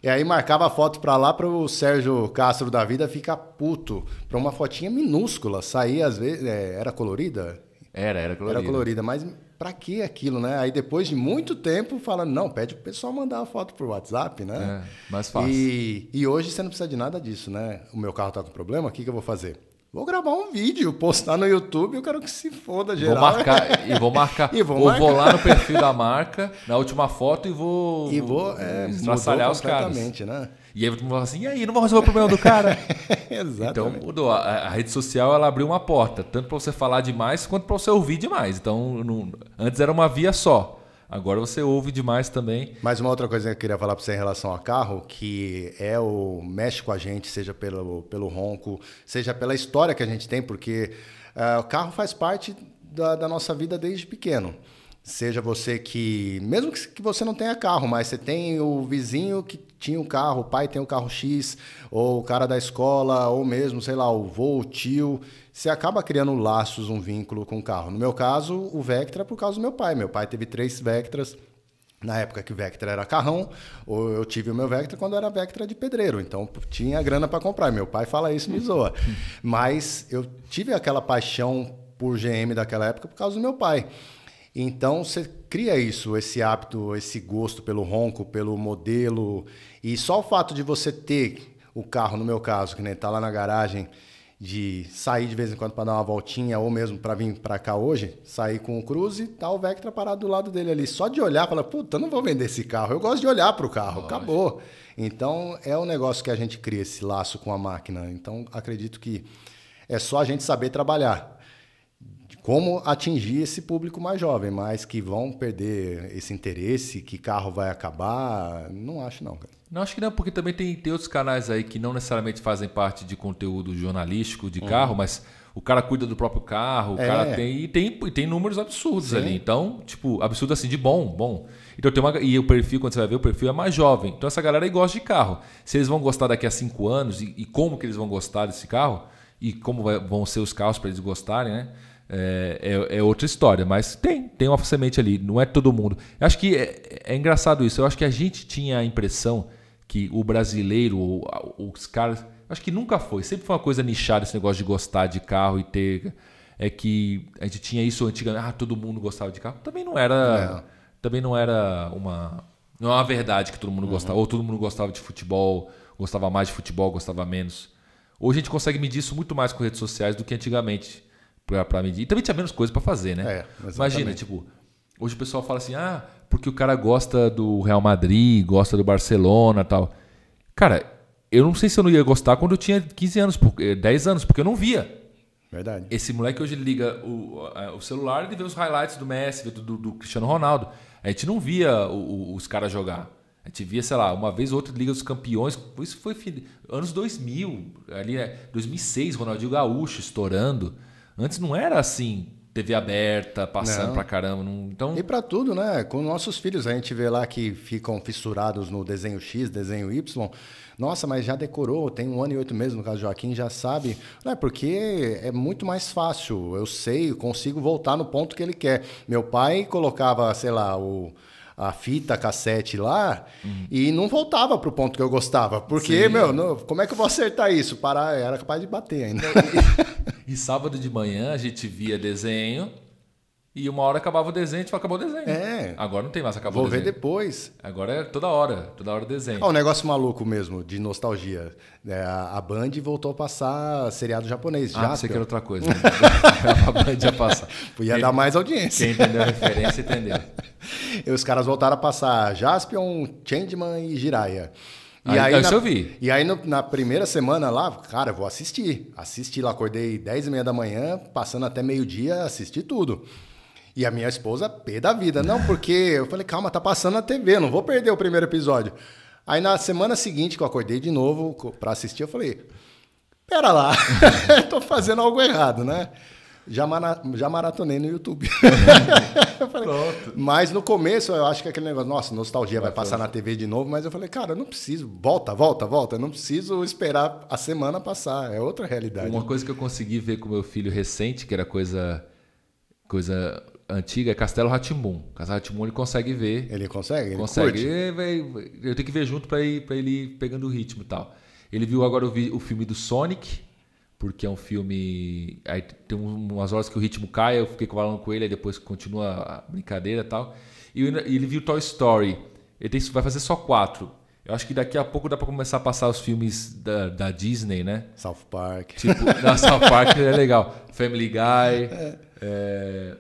E aí marcava a foto pra lá pro Sérgio Castro da vida ficar puto. Pra uma fotinha minúscula. Saía às vezes... é, era colorida? Era, era colorido. Era colorida, mas pra que aquilo, né? Aí depois de muito tempo falando, não, pede pro pessoal mandar a foto por WhatsApp, né? É, mais fácil. E, e hoje você não precisa de nada disso, né? O meu carro tá com problema, o que, que eu vou fazer? Vou gravar um vídeo, postar no YouTube, eu quero que se foda geral. Vou marcar, e vou marcar. E vou ou vou marcar. lá no perfil da marca, na última foto, e vou. E vou é, estraçalhar os caras. né? E aí todo mundo fala assim: e aí, não vou resolver o problema do cara? Então Exatamente. mudou. A, a rede social ela abriu uma porta, tanto para você falar demais quanto para você ouvir demais. Então, não- antes era uma via só. Agora você ouve demais também. Mas uma outra coisa que eu queria falar para você em relação a carro, que é o mexe com a gente, seja pelo, pelo ronco, seja pela história que a gente tem, porque ah, o carro faz parte da, da nossa vida desde pequeno. Seja você que, mesmo que você não tenha carro, mas você tem o vizinho que tinha um carro, o pai tem um carro X, ou o cara da escola, ou mesmo, sei lá, o vô, o tio, você acaba criando laços, um vínculo com o carro. No meu caso, o Vectra por causa do meu pai. Meu pai teve três Vectras, na época que o Vectra era carrão, eu tive o meu Vectra quando era Vectra de pedreiro, então tinha grana para comprar. Meu pai fala isso, me zoa. Mas eu tive aquela paixão por GM daquela época por causa do meu pai. Então você cria isso, esse hábito, esse gosto pelo ronco, pelo modelo, e só o fato de você ter o carro, no meu caso, que nem tá lá na garagem, de sair de vez em quando para dar uma voltinha ou mesmo para vir para cá hoje, sair com o Cruze, tá o Vectra parado do lado dele ali, só de olhar, fala, puta, eu não vou vender esse carro, eu gosto de olhar para o carro, acabou. Então é um negócio que a gente cria esse laço com a máquina. Então acredito que é só a gente saber trabalhar como atingir esse público mais jovem, mas que vão perder esse interesse, que carro vai acabar, não acho não, cara. Não, acho que não, porque também tem, tem outros canais aí que não necessariamente fazem parte de conteúdo jornalístico de carro, mas o cara cuida do próprio carro, o É. cara tem e, tem. e tem números absurdos ali. Então, tipo, absurdo assim, de bom, bom. Então tem uma. E o perfil, quando você vai ver, o perfil é mais jovem. Então essa galera aí gosta de carro. Se eles vão gostar daqui a cinco anos e, e como que eles vão gostar desse carro, e como vai- vão ser os carros para eles gostarem, né? É, é- é outra história, mas tem, tem uma semente ali, não é todo mundo. Eu acho que é, é engraçado isso. Eu acho que a gente tinha a impressão que o brasileiro, ou a- os caras. Acho que nunca foi. Sempre foi uma coisa nichada esse negócio de gostar de carro e ter. É que a gente tinha isso antigamente. Ah, todo mundo gostava de carro. Também não era. Também não era uma. Não é uma verdade que todo mundo gostava. Ou todo mundo gostava de futebol, gostava mais de futebol, gostava menos. Hoje a gente consegue medir isso muito mais com redes sociais do que antigamente pra medir. E também tinha menos coisa pra fazer, né? É. Imagina, tipo, hoje o pessoal fala assim, ah, porque o cara gosta do Real Madrid, gosta do Barcelona tal. Cara, eu não sei se eu não ia gostar quando eu tinha 15 anos, por- eh, 10 anos, porque eu não via. Verdade. Esse moleque hoje ele liga o, o celular e vê os highlights do Messi, do, do- do Cristiano Ronaldo. A gente não via o- o- os caras jogar. A gente via, sei lá, uma vez ou outra Liga dos Campeões. Isso foi anos 2000, ali, né? 2006, Ronaldinho Gaúcho estourando. Antes não era assim. TV aberta, passando Não. pra caramba. Não, então, E pra tudo, né? Com nossos filhos, a gente vê lá que ficam fissurados no desenho X, desenho Y. Nossa, mas já decorou, tem um ano e oito meses, no caso do Joaquim, já sabe. Não é porque é muito mais fácil. Eu sei, eu consigo voltar no ponto que ele quer. Meu pai colocava, sei lá, o, a fita cassete lá e não voltava pro ponto que eu gostava. Porque, Sim. meu, não- como é que eu vou acertar isso? Parar, era capaz de bater ainda. e sábado de manhã a gente via desenho e uma hora acabava o desenho, a gente falava, acabou o desenho. É. Agora não tem mais, acabou Vou o ver desenho. depois. Agora é toda hora, toda hora desenho. Ó, um negócio maluco mesmo, de nostalgia. É, a Band voltou a passar seriado japonês. ah, já, pensei que era outra coisa. Né? a Band ia passar. Podia Quem- dar mais audiência. Quem entendeu a referência, entendeu. E os caras voltaram a passar Jaspion, Changeman e Jiraiya. E aí, isso na, eu vi. E aí, no- na primeira semana lá, cara, eu vou assistir. Assisti lá, acordei 10 e meia da manhã, passando até meio-dia, assisti tudo. E a minha esposa, pé da vida. Não, porque eu falei, calma, tá passando na TV, não vou perder o primeiro episódio. Aí na semana seguinte, que eu acordei de novo pra assistir, eu falei, pera lá, tô fazendo algo errado, né? Já, mara- já maratonei no YouTube. Falei, mas no começo eu acho que aquele negócio, nossa, nostalgia vai passar na TV de novo, mas eu falei, cara, eu não preciso, volta, volta, volta, eu não preciso esperar a semana passar, é outra realidade. Uma coisa que eu consegui ver com meu filho recente, que era coisa coisa antiga, é Castelo Ratimbum. Castelo Ratimbum ele consegue ver. Ele consegue? Ele consegue. curte? É, vai- eu tenho que ver junto pra ir, pra ele ir pegando o ritmo e tal. Ele viu agora o, vi- o filme do Sonic, porque é um filme. Aí tem um- umas horas que o ritmo cai, eu fiquei falando com ele, aí depois continua a brincadeira e tal. E ele viu Toy Story. Ele tem- vai fazer só quatro. Eu acho que daqui a pouco dá pra começar a passar os filmes da, da Disney, né? South Park. Tipo, South Park é legal. Family Guy. É,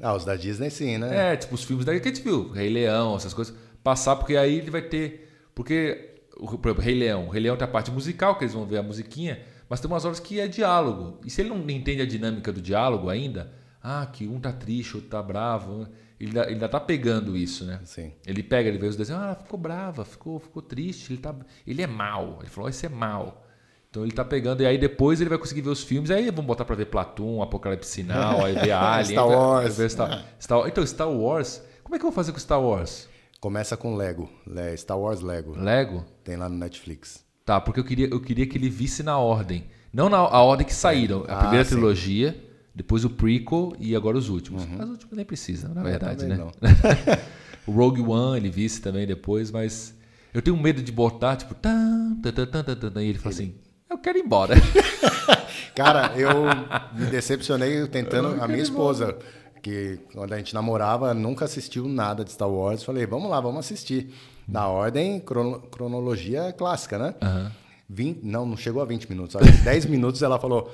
Ah, os da Disney sim, né? é, tipo, os filmes daí que a gente viu. Rei Leão, essas coisas. Passar, porque aí ele vai ter. Porque, por exemplo, Rei Leão. Rei Leão tem a parte musical, que eles vão ver a musiquinha. Mas tem umas horas que é diálogo. E se ele não entende a dinâmica do diálogo ainda, ah, que um tá triste, outro tá bravo. Ele ainda, ele ainda tá pegando isso, né? Sim. Ele pega, ele vê os desenhos, ah, ela ficou brava, ficou, ficou triste, ele, tá, ele é mal. Ele falou, "Ó, esse é mal. Então ele tá pegando, e aí depois ele vai conseguir ver os filmes, aí vamos botar pra ver Platum, Apocalipse Sinal, aí ver Alien. Star Wars. ver Star, Star- então, Star Wars, como é que eu vou fazer com Star Wars? Começa com Lego, Le- Star Wars Lego. Lego? Tem lá no Netflix. Tá, porque eu queria, eu queria que ele visse na ordem. Não na a ordem que saíram. A Ah, primeira sim. trilogia, depois o prequel e agora os últimos. Mas os últimos nem precisa, na verdade, também né? o Rogue One ele visse também depois, mas eu tenho medo de botar, tipo, tan, tan, tan, tan, tan, e ele fala assim, eu quero ir embora. Cara, eu me decepcionei tentando. A minha esposa, que quando a gente namorava, nunca assistiu nada de Star Wars. Falei, vamos lá, vamos assistir. Na ordem, crono- cronologia clássica, né? Aham. Vin- não, não chegou a 20 minutos. Acho que 10 minutos ela falou.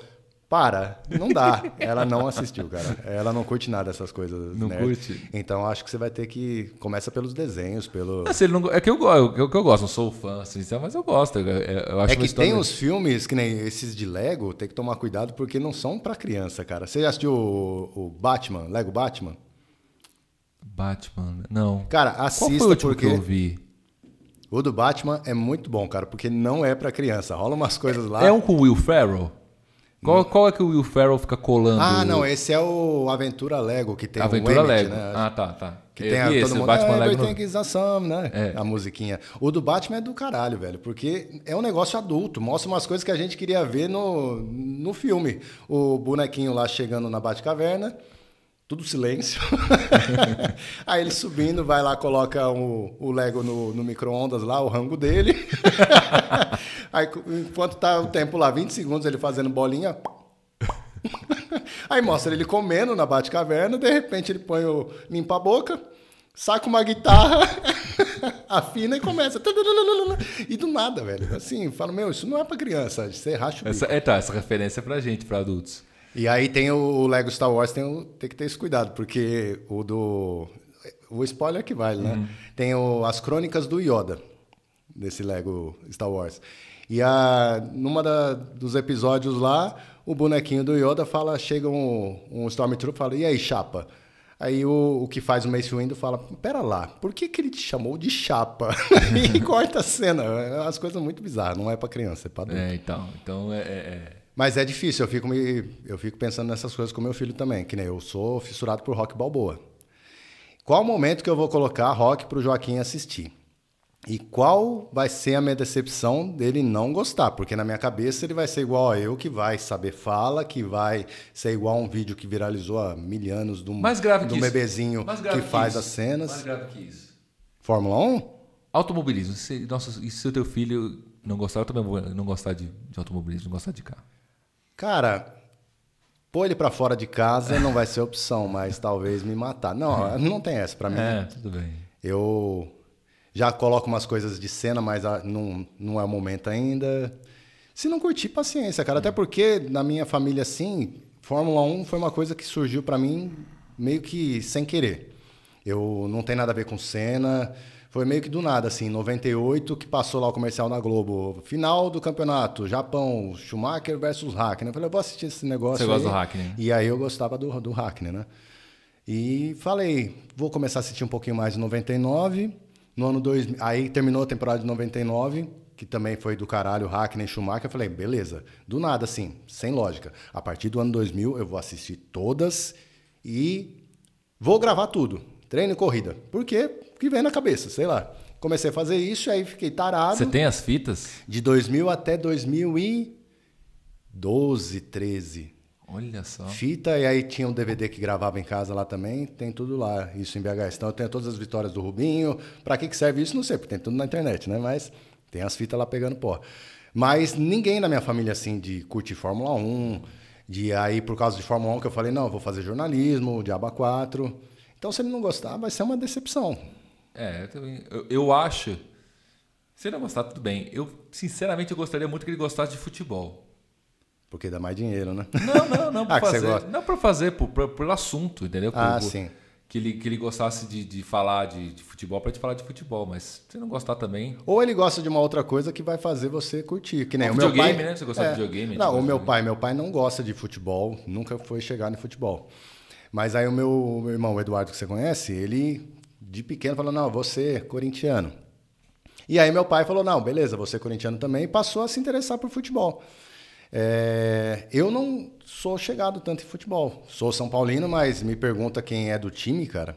Para, não dá. Ela não assistiu, cara. Ela não curte nada dessas coisas. Não nerd. curte? Então acho que você vai ter que. Começa pelos desenhos, pelo. Mas ele não, é que eu, eu, que eu gosto, não sou fã, assim, mas eu gosto. Eu, eu acho É que tem os filmes, que nem esses de Lego, tem que tomar cuidado porque não são pra criança, cara. Você já assistiu o, o Batman, Lego Batman? Batman, não. Cara, Qual assista foi o porque que eu vi? O do Batman é muito bom, cara, porque não é pra criança. Rola umas coisas lá. É um com o Will Ferrell? Qual, qual é que o Will Ferrell fica colando? Ah, não, esse é o Aventura Lego que tem Aventura o Emmett, Lego. né? Ah, tá, tá. Que Eu tem a, vi todo esse, mundo, Batman ah, Lego. everything no- awesome, né? É. A musiquinha. O do Batman é do caralho, velho, porque é um negócio adulto, mostra umas coisas que a gente queria ver no, no filme. O bonequinho lá chegando na Batcaverna, tudo silêncio. Aí ele subindo, vai lá, coloca o, o Lego no, no micro-ondas lá, o rango dele. Aí, enquanto tá o tempo lá, 20 segundos, ele fazendo bolinha. Aí mostra ele comendo na Batcaverna, de repente ele põe o limpa a boca, saca uma guitarra, afina e começa. E do nada, velho. Assim, fala, meu, isso não é pra criança, você racha o bico. Essa, é, tá, essa referência é pra gente, pra adultos. E aí tem o, Lego Star Wars, tem, o- tem que ter esse cuidado, porque o do. O spoiler que vale, né? Tem o- as crônicas do Yoda, desse Lego Star Wars. E a, numa da- dos episódios lá, o bonequinho do Yoda fala, chega um, um Stormtrooper e fala, e aí, chapa? Aí o, o que faz o Mace Windu fala, pera lá, por que, que ele te chamou de chapa? e corta a cena. É umas coisas muito bizarras, não é pra criança, é pra adulto. É, então. Então é. é- é- Mas é difícil, eu fico, me, eu fico pensando nessas coisas com meu filho também, que nem eu sou fissurado por rock balboa. Qual o momento que eu vou colocar rock para o Joaquim assistir? E qual vai ser a minha decepção dele não gostar? Porque na minha cabeça ele vai ser igual a eu, que vai saber fala, que vai ser igual a um vídeo que viralizou há mil anos do, Mais grave do que bebezinho Mais que grave faz isso. as cenas. Mais grave que isso. Fórmula 1? Automobilismo. Se, nossa, e se o teu filho não gostar, eu também vou não gostar de, de automobilismo, não gostar de carro. Cara, pôr ele pra fora de casa não vai ser opção, mas talvez me matar. Não, não tem essa pra mim. É, tudo bem. Eu já coloco umas coisas de cena, mas ah, não, não é o momento ainda. Se não curtir, paciência, cara. Até porque na minha família, assim, Fórmula 1 foi uma coisa que surgiu pra mim meio que sem querer. Eu não tem nada a ver com cena. Foi meio que do nada, assim, em 98, que passou lá o comercial na Globo. Final do campeonato, Japão, Schumacher versus Hackney. Eu falei, eu vou assistir esse negócio. Você gosta aí. do Hackney? E aí eu gostava do, do Hackney, né? E falei, vou começar a assistir um pouquinho mais em 99. No ano 2000, aí terminou a temporada de 99, que também foi do caralho, Hackney, Schumacher. Eu falei, beleza, do nada, assim, sem lógica. A partir do ano 2000 eu vou assistir todas e vou gravar tudo. Treino e corrida. Por Porque vem na cabeça, sei lá. Comecei a fazer isso, aí fiquei tarado. Você tem as fitas? De 2000 até 2012, 13. Olha só. Fita, e aí tinha um DVD que gravava em casa lá também, tem tudo lá, isso em BHS. Então eu tenho todas as vitórias do Rubinho. Pra que, que serve isso? Não sei, porque tem tudo na internet, né? Mas tem as fitas lá pegando pó. Mas ninguém na minha família, assim, de curtir Fórmula 1, de aí, por causa de Fórmula 1, que eu falei, não, eu vou fazer jornalismo, de aba 4. Então, se ele não gostar, vai ser uma decepção. É, eu, também- eu, eu acho. Se ele não gostar, tudo bem. Eu, sinceramente, eu gostaria muito que ele gostasse de futebol. Porque dá mais dinheiro, né? Não, não, não pra Ah, você fazer. Não pra fazer, por, por- pelo assunto, entendeu? Por- Ah, sim. Que ele, que ele gostasse de, de falar de, de futebol pra te falar de futebol, mas se não gostar também. Ou ele gosta de uma outra coisa que vai fazer você curtir. Que nem Um o meu videogame, pai. né? Você gosta de videogame, Não, o meu pai, meu pai não gosta de futebol, nunca foi chegar no futebol. Mas aí o meu, meu irmão, o Eduardo, que você conhece, ele de pequeno falou: não, você é corintiano. E aí meu pai falou: não, beleza, você é corintiano também, e passou a se interessar por futebol. É, eu não sou chegado tanto em futebol. Sou São Paulino, mas me pergunta quem é do time, cara.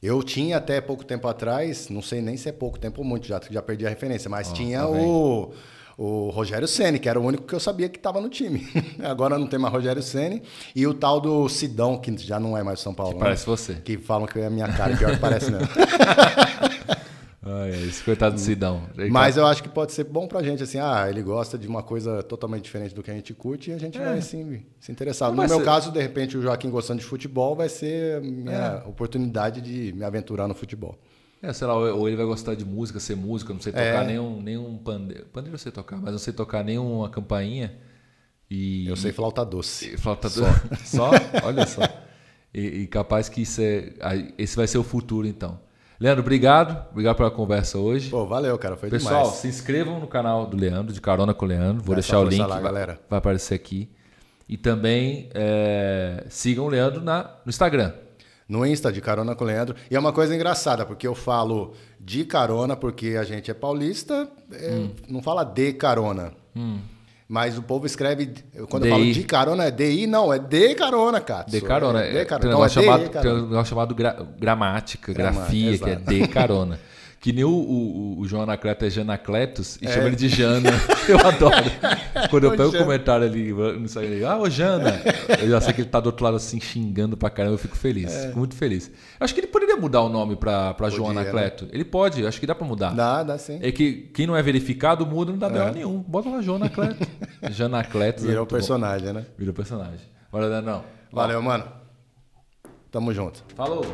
Eu tinha até pouco tempo atrás, não sei nem se é pouco tempo ou muito, já, já perdi a referência, mas tinha tá o, o Rogério Ceni, que era o único que eu sabia que estava no time. Agora não tem mais Rogério Ceni e o tal do Sidão, que já não é mais São Paulo. né? Parece você. Que falam que é a minha cara, pior que parece mesmo. Ai, esse coitado do Sidão. Mas eu acho que pode ser bom pra gente, assim, ah, ele gosta de uma coisa totalmente diferente do que a gente curte e a gente vai sim, se interessar. Não No meu ser- caso, de repente, o Joaquim gostando de futebol vai ser a minha É. oportunidade de me aventurar no futebol. É, sei lá, ou ele vai gostar de música, ser músico, não sei É. tocar nenhum, nenhum pandeiro. Pandeiro eu sei tocar, mas não sei tocar nenhuma campainha. E, Eu sei flauta doce. flauta só. só? Olha só. E, e capaz que isso é, esse vai ser o futuro, então. Leandro, obrigado. Obrigado pela conversa hoje. Pô, valeu, cara, foi Pessoal, demais. se inscrevam no canal do Leandro, de Carona com o Leandro. Vou Dá deixar o link, lá, vai, vai aparecer aqui. E também é, sigam o Leandro na, no Instagram. No Insta, de carona com o Leandro. E é uma coisa engraçada, porque eu falo de carona, porque a gente é paulista, é, Hum. não fala de carona. Mas o povo escreve, quando eu falo de carona, é DI, não, é de carona, cara. De carona. É É, de carona. Tem um é negócio chamado, gramática, grafia, que é de carona. Que nem o, o, o João Anacleto é Janacletos e É. chama ele de Jana. Eu adoro. Quando eu pego o comentário ali no Instagram, ele, ah, ô Jana. Eu já sei que ele tá do outro lado assim, xingando pra caramba, eu fico feliz. Fico muito feliz. Eu acho que ele poderia mudar o nome pra, pra João né? Anacleto. Ele pode, acho que dá pra mudar. Dá, dá sim. É que quem não é verificado muda, não dá B.O. nenhum. Bota lá João Anacleto. Janacletos. é Virou bom. personagem, né? Virou personagem. Valeu, não. Valeu, mano. Tamo junto. Falou.